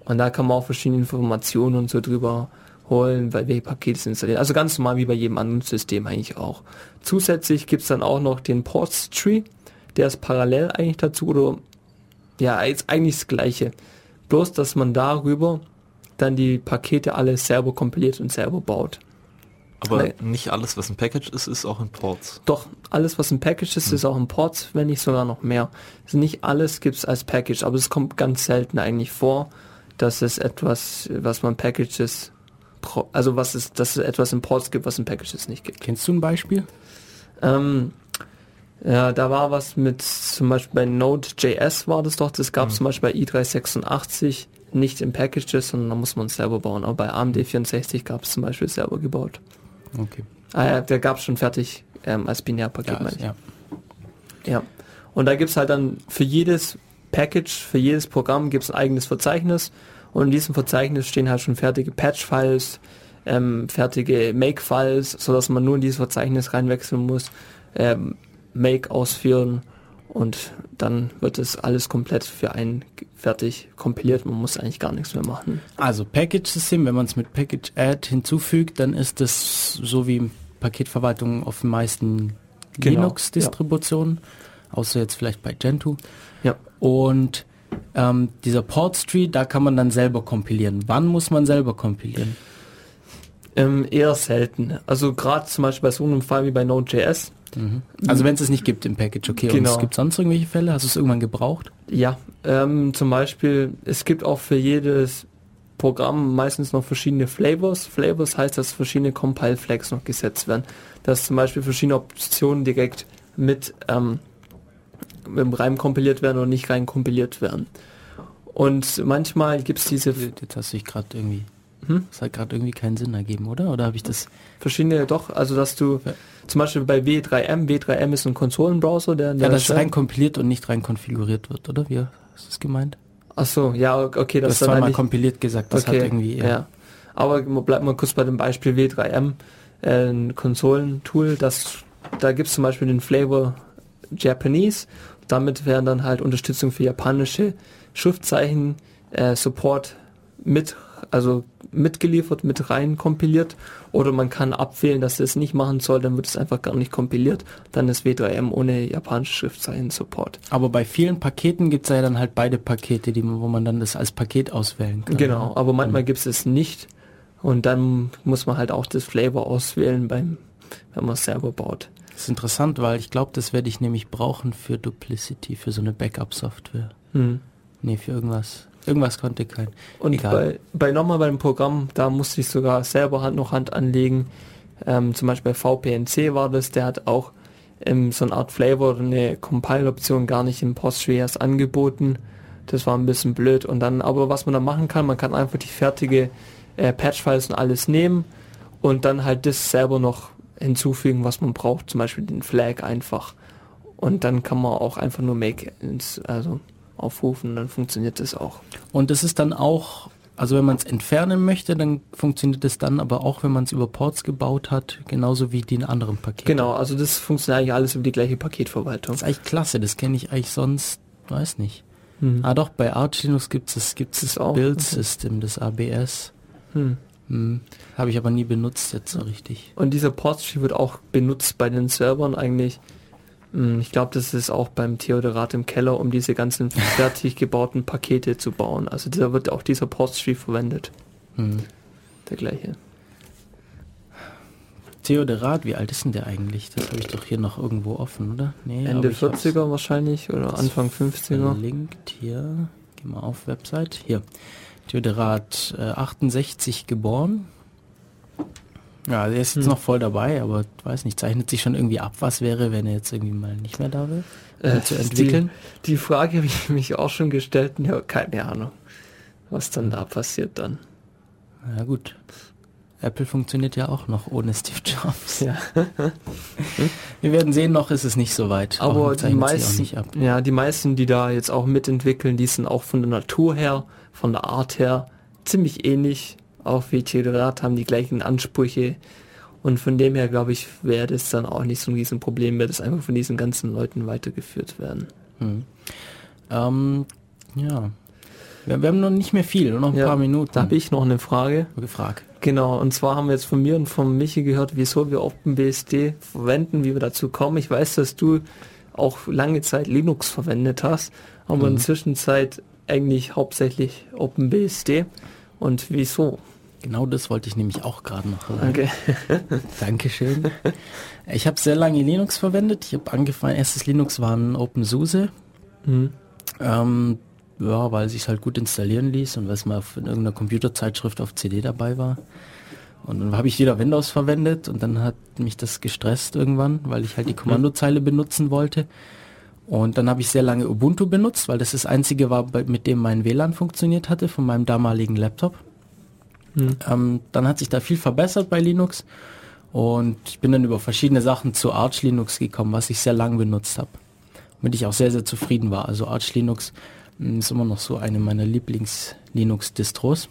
Und da kann man auch verschiedene Informationen und so drüber holen, weil welche Pakete sind installiert. Also ganz normal wie bei jedem anderen System eigentlich auch. Zusätzlich gibt's dann auch noch den Ports Tree, der ist parallel eigentlich dazu oder ja, ist eigentlich das gleiche. Bloß, dass man darüber dann die Pakete alle selber kompiliert und selber baut. Aber Nee. nicht alles, was ein Package ist, ist auch in Ports. Doch, alles was ein Package ist, ist auch ein Ports, wenn nicht sogar noch mehr. Also nicht alles gibt's als Package, aber es kommt ganz selten eigentlich vor, dass es etwas, was man Packages, also was es, dass es etwas in Ports gibt, was in Packages nicht gibt. Kennst du ein Beispiel? Ähm, ja, da war was mit, zum Beispiel bei Node.js war das doch, das gab es zum Beispiel bei i386 nicht in Packages, sondern da muss man es selber bauen. Aber bei AMD64 gab es zum Beispiel selber gebaut. Okay. Ah, ja, der gab es schon fertig ähm, als Binärpaket, Ja, meine ich. ja. Ja. Und da gibt's halt dann für jedes Package, für jedes Programm gibt's ein eigenes Verzeichnis. Und in diesem Verzeichnis stehen halt schon fertige Patch-Files, ähm, fertige Make-Files, sodass man nur in dieses Verzeichnis reinwechseln muss, ähm, Make ausführen und dann wird es alles komplett für einen fertig kompiliert. Man muss eigentlich gar nichts mehr machen. Also Package-System, wenn man es mit Package-Add hinzufügt, dann ist es so wie Paketverwaltung auf den meisten genau, Linux-Distributionen, ja. außer jetzt vielleicht bei Gentoo. Und ähm, dieser Portstree, da kann man dann selber kompilieren. Wann muss man selber kompilieren? Ähm, eher selten. Also gerade zum Beispiel bei so einem Fall wie bei Node.js, Mhm. Also wenn es es nicht gibt im Package, okay. Genau. Und es genau. gibt sonst irgendwelche Fälle? Hast du es irgendwann gebraucht? Ja, ähm, zum Beispiel, es gibt auch für jedes Programm meistens noch verschiedene Flavors. Flavors heißt, dass verschiedene Compile Flags noch gesetzt werden. Dass zum Beispiel verschiedene Optionen direkt mit, ähm, Reim kompiliert werden oder nicht rein kompiliert werden. Und manchmal gibt es diese... Jetzt hast du dich gerade irgendwie... Hm? Das hat gerade irgendwie keinen Sinn ergeben, oder? Oder habe ich das... Verschiedene, doch. Also dass du... Ja zum Beispiel bei W3M, W3M ist ein Konsolenbrowser, der... der ja, das rein kompiliert und nicht rein konfiguriert wird, oder? Wie ist das gemeint? Ach so, ja, okay. Das ist zweimal kompiliert gesagt, das okay, hat irgendwie... Ja. ja. Aber bleibt mal kurz bei dem Beispiel W3M, äh, ein Konsolentool, das, da gibt es zum Beispiel den Flavor Japanese. Damit werden dann halt Unterstützung für japanische Schriftzeichen, äh, Support mit also mitgeliefert, mit rein kompiliert oder man kann abwählen, dass es nicht machen soll, dann wird es einfach gar nicht kompiliert. Dann ist W3M ohne japanische Schriftzeichen Support. Aber bei vielen Paketen gibt es ja dann halt beide Pakete, die, wo man dann das als Paket auswählen kann. Genau, aber manchmal mhm. gibt es es nicht und dann muss man halt auch das Flavor auswählen, beim, wenn man es selber baut. Das ist interessant, weil ich glaube, das werde ich nämlich brauchen für Duplicity, für so eine Backup-Software. Hm. Nee, für irgendwas. Irgendwas konnte kein. Und Egal. bei, bei nochmal beim Programm, da musste ich sogar selber Hand noch Hand anlegen. Ähm, zum Beispiel bei VPNC war das, der hat auch ähm, so eine Art Flavor, eine Compile-Option gar nicht im PostGIS angeboten. Das war ein bisschen blöd. Und dann, aber was man da machen kann, man kann einfach die fertige äh, Patch-Files und alles nehmen und dann halt das selber noch hinzufügen, was man braucht, zum Beispiel den Flag einfach. Und dann kann man auch einfach nur Make ins, also aufrufen, dann funktioniert das auch. Und das ist dann auch, also wenn man es entfernen möchte, dann funktioniert es dann aber auch, wenn man es über Ports gebaut hat, genauso wie die in anderen Paketen. Genau, also das funktioniert eigentlich alles über die gleiche Paketverwaltung. Das ist eigentlich klasse, das kenne ich eigentlich sonst, weiß nicht. Hm. Ah doch, bei Arch Linux gibt es gibt's das, das Build System, das ABS. Hm. Hm. Habe ich aber nie benutzt jetzt so richtig. Und dieser Portstream wird auch benutzt bei den Servern eigentlich hm, ich glaube, das ist auch beim Theodorat im Keller, um diese ganzen fertig gebauten Pakete zu bauen. Also da wird auch dieser Poststream verwendet. Mhm. Der gleiche. Theodorat, wie alt ist denn der eigentlich? Das habe ich doch hier noch irgendwo offen, oder? Nee, Ende 40er wahrscheinlich oder Anfang 50er. Verlinkt hier. Geh mal auf Website. Hier. Theodorat äh, 68 geboren. Ja, der ist jetzt hm. noch voll dabei, aber weiß nicht, zeichnet sich schon irgendwie ab, was wäre, wenn er jetzt irgendwie mal nicht mehr da wäre, äh, zu entwickeln. Die, die Frage habe ich mich auch schon gestellt, ja, keine Ahnung, was dann da passiert dann. Ja gut. Apple funktioniert ja auch noch ohne Steve Jobs. Ja. Wir werden sehen, noch ist es nicht so weit. Aber die meisten, ja, die meisten, die da jetzt auch mitentwickeln, die sind auch von der Natur her, von der Art her ziemlich ähnlich auch wie Theodorat haben die gleichen Ansprüche. Und von dem her, glaube ich, wäre das dann auch nicht so ein Riesenproblem, wird das einfach von diesen ganzen Leuten weitergeführt werden. Hm. Ähm, ja. Wir, wir, haben noch nicht mehr viel, nur noch ein ja, paar Minuten. Da habe ich noch eine Frage. Gefragt. Genau, und zwar haben wir jetzt von mir und von Michi gehört, wieso wir OpenBSD verwenden, wie wir dazu kommen. Ich weiß, dass du auch lange Zeit Linux verwendet hast, aber mhm. in Zwischenzeit eigentlich hauptsächlich OpenBSD. Und wieso? Genau das wollte ich nämlich auch gerade noch sagen. Okay. Dankeschön. Ich habe sehr lange Linux verwendet. Ich habe angefangen, erstes Linux war ein OpenSUSE. Mhm. Ähm, ja, weil es sich halt gut installieren ließ und weil es mal in irgendeiner Computerzeitschrift auf CD dabei war. Und dann habe ich wieder Windows verwendet und dann hat mich das gestresst irgendwann, weil ich halt die Kommandozeile benutzen wollte. Und dann habe ich sehr lange Ubuntu benutzt, weil das das einzige war, mit dem mein WLAN funktioniert hatte von meinem damaligen Laptop. Mhm. Ähm, dann hat sich da viel verbessert bei Linux und ich bin dann über verschiedene Sachen zu Arch Linux gekommen, was ich sehr lange benutzt habe. Womit ich auch sehr, sehr zufrieden war. Also Arch Linux hm, ist immer noch so eine meiner Lieblings-Linux-Distros.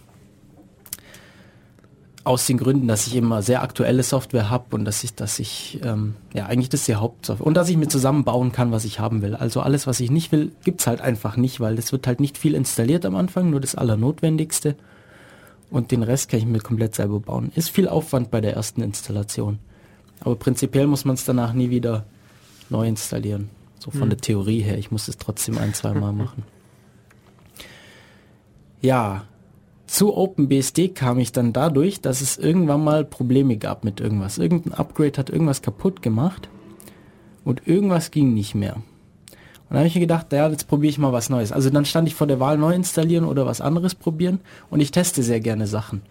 aus den Gründen, dass ich immer sehr aktuelle Software habe und dass ich, dass ich, ähm, ja, eigentlich das ist die Hauptsoftware. Und dass ich mir zusammenbauen kann, was ich haben will. Also alles, was ich nicht will, gibt's halt einfach nicht, weil es wird halt nicht viel installiert am Anfang, nur das Allernotwendigste. Und den Rest kann ich mir komplett selber bauen. Ist viel Aufwand bei der ersten Installation. Aber prinzipiell muss man es danach nie wieder neu installieren. So von hm. der Theorie her. Ich muss es trotzdem ein, zwei Mal machen. Ja, zu OpenBSD kam ich dann dadurch, dass es irgendwann mal Probleme gab mit irgendwas. Irgendein Upgrade hat irgendwas kaputt gemacht und irgendwas ging nicht mehr. Und dann habe ich mir gedacht, ja, jetzt probiere ich mal was Neues. Also dann stand ich vor der Wahl, neu installieren oder was anderes probieren und ich teste sehr gerne Sachen.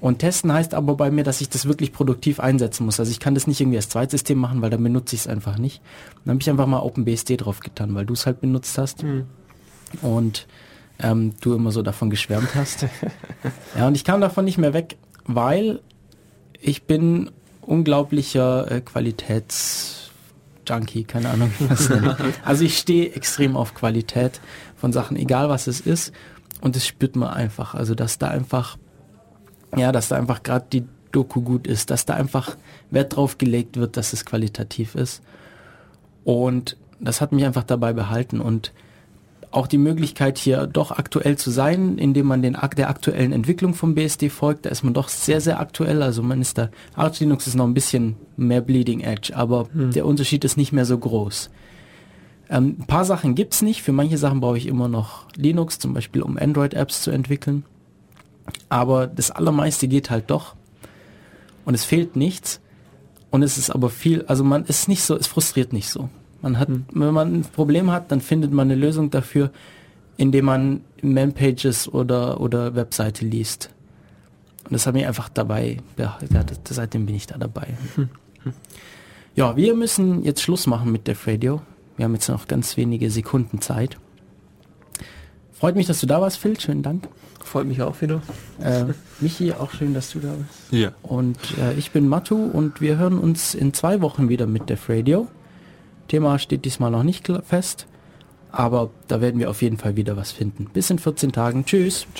Und testen heißt aber bei mir, dass ich das wirklich produktiv einsetzen muss. Also ich kann das nicht irgendwie als Zweitsystem machen, weil dann benutze ich es einfach nicht. Dann habe ich einfach mal OpenBSD drauf getan, weil du es halt benutzt hast. Mhm. Und ähm, du immer so davon geschwärmt hast. ja, und ich kam davon nicht mehr weg, weil ich bin unglaublicher äh, Qualitätsjunkie, keine Ahnung. Also ich stehe extrem auf Qualität von Sachen, egal was es ist. Und das spürt man einfach. Also dass da einfach, ja, dass da einfach gerade die Doku gut ist, dass da einfach Wert drauf gelegt wird, dass es qualitativ ist. Und das hat mich einfach dabei behalten und auch die Möglichkeit hier doch aktuell zu sein, indem man den der aktuellen Entwicklung vom BSD folgt. Da ist man doch sehr, sehr aktuell. Also man ist da, Arch Linux ist noch ein bisschen mehr Bleeding Edge, aber hm. der Unterschied ist nicht mehr so groß. Ähm, ein paar Sachen gibt's nicht. Für manche Sachen brauche ich immer noch Linux, zum Beispiel um Android-Apps zu entwickeln. Aber das Allermeiste geht halt doch. Und es fehlt nichts. Und es ist aber viel, also man ist nicht so, es frustriert nicht so. Man hat, mhm. wenn man ein Problem hat, dann findet man eine Lösung dafür, indem man Man-Pages oder, oder Webseite liest. Und das hat mich einfach dabei, ja, seitdem bin ich da dabei. Mhm. Ja, wir müssen jetzt Schluss machen mit Def Radio. Wir haben jetzt noch ganz wenige Sekunden Zeit. Freut mich, dass du da warst, Phil. Schönen Dank. Freut mich auch wieder. Äh, Michi, auch schön, dass du da bist. Ja. Und äh, ich bin Matu und wir hören uns in zwei Wochen wieder mit Def Radio. Thema steht diesmal noch nicht fest, aber da werden wir auf jeden Fall wieder was finden. Bis in 14 Tagen. Tschüss. Ciao.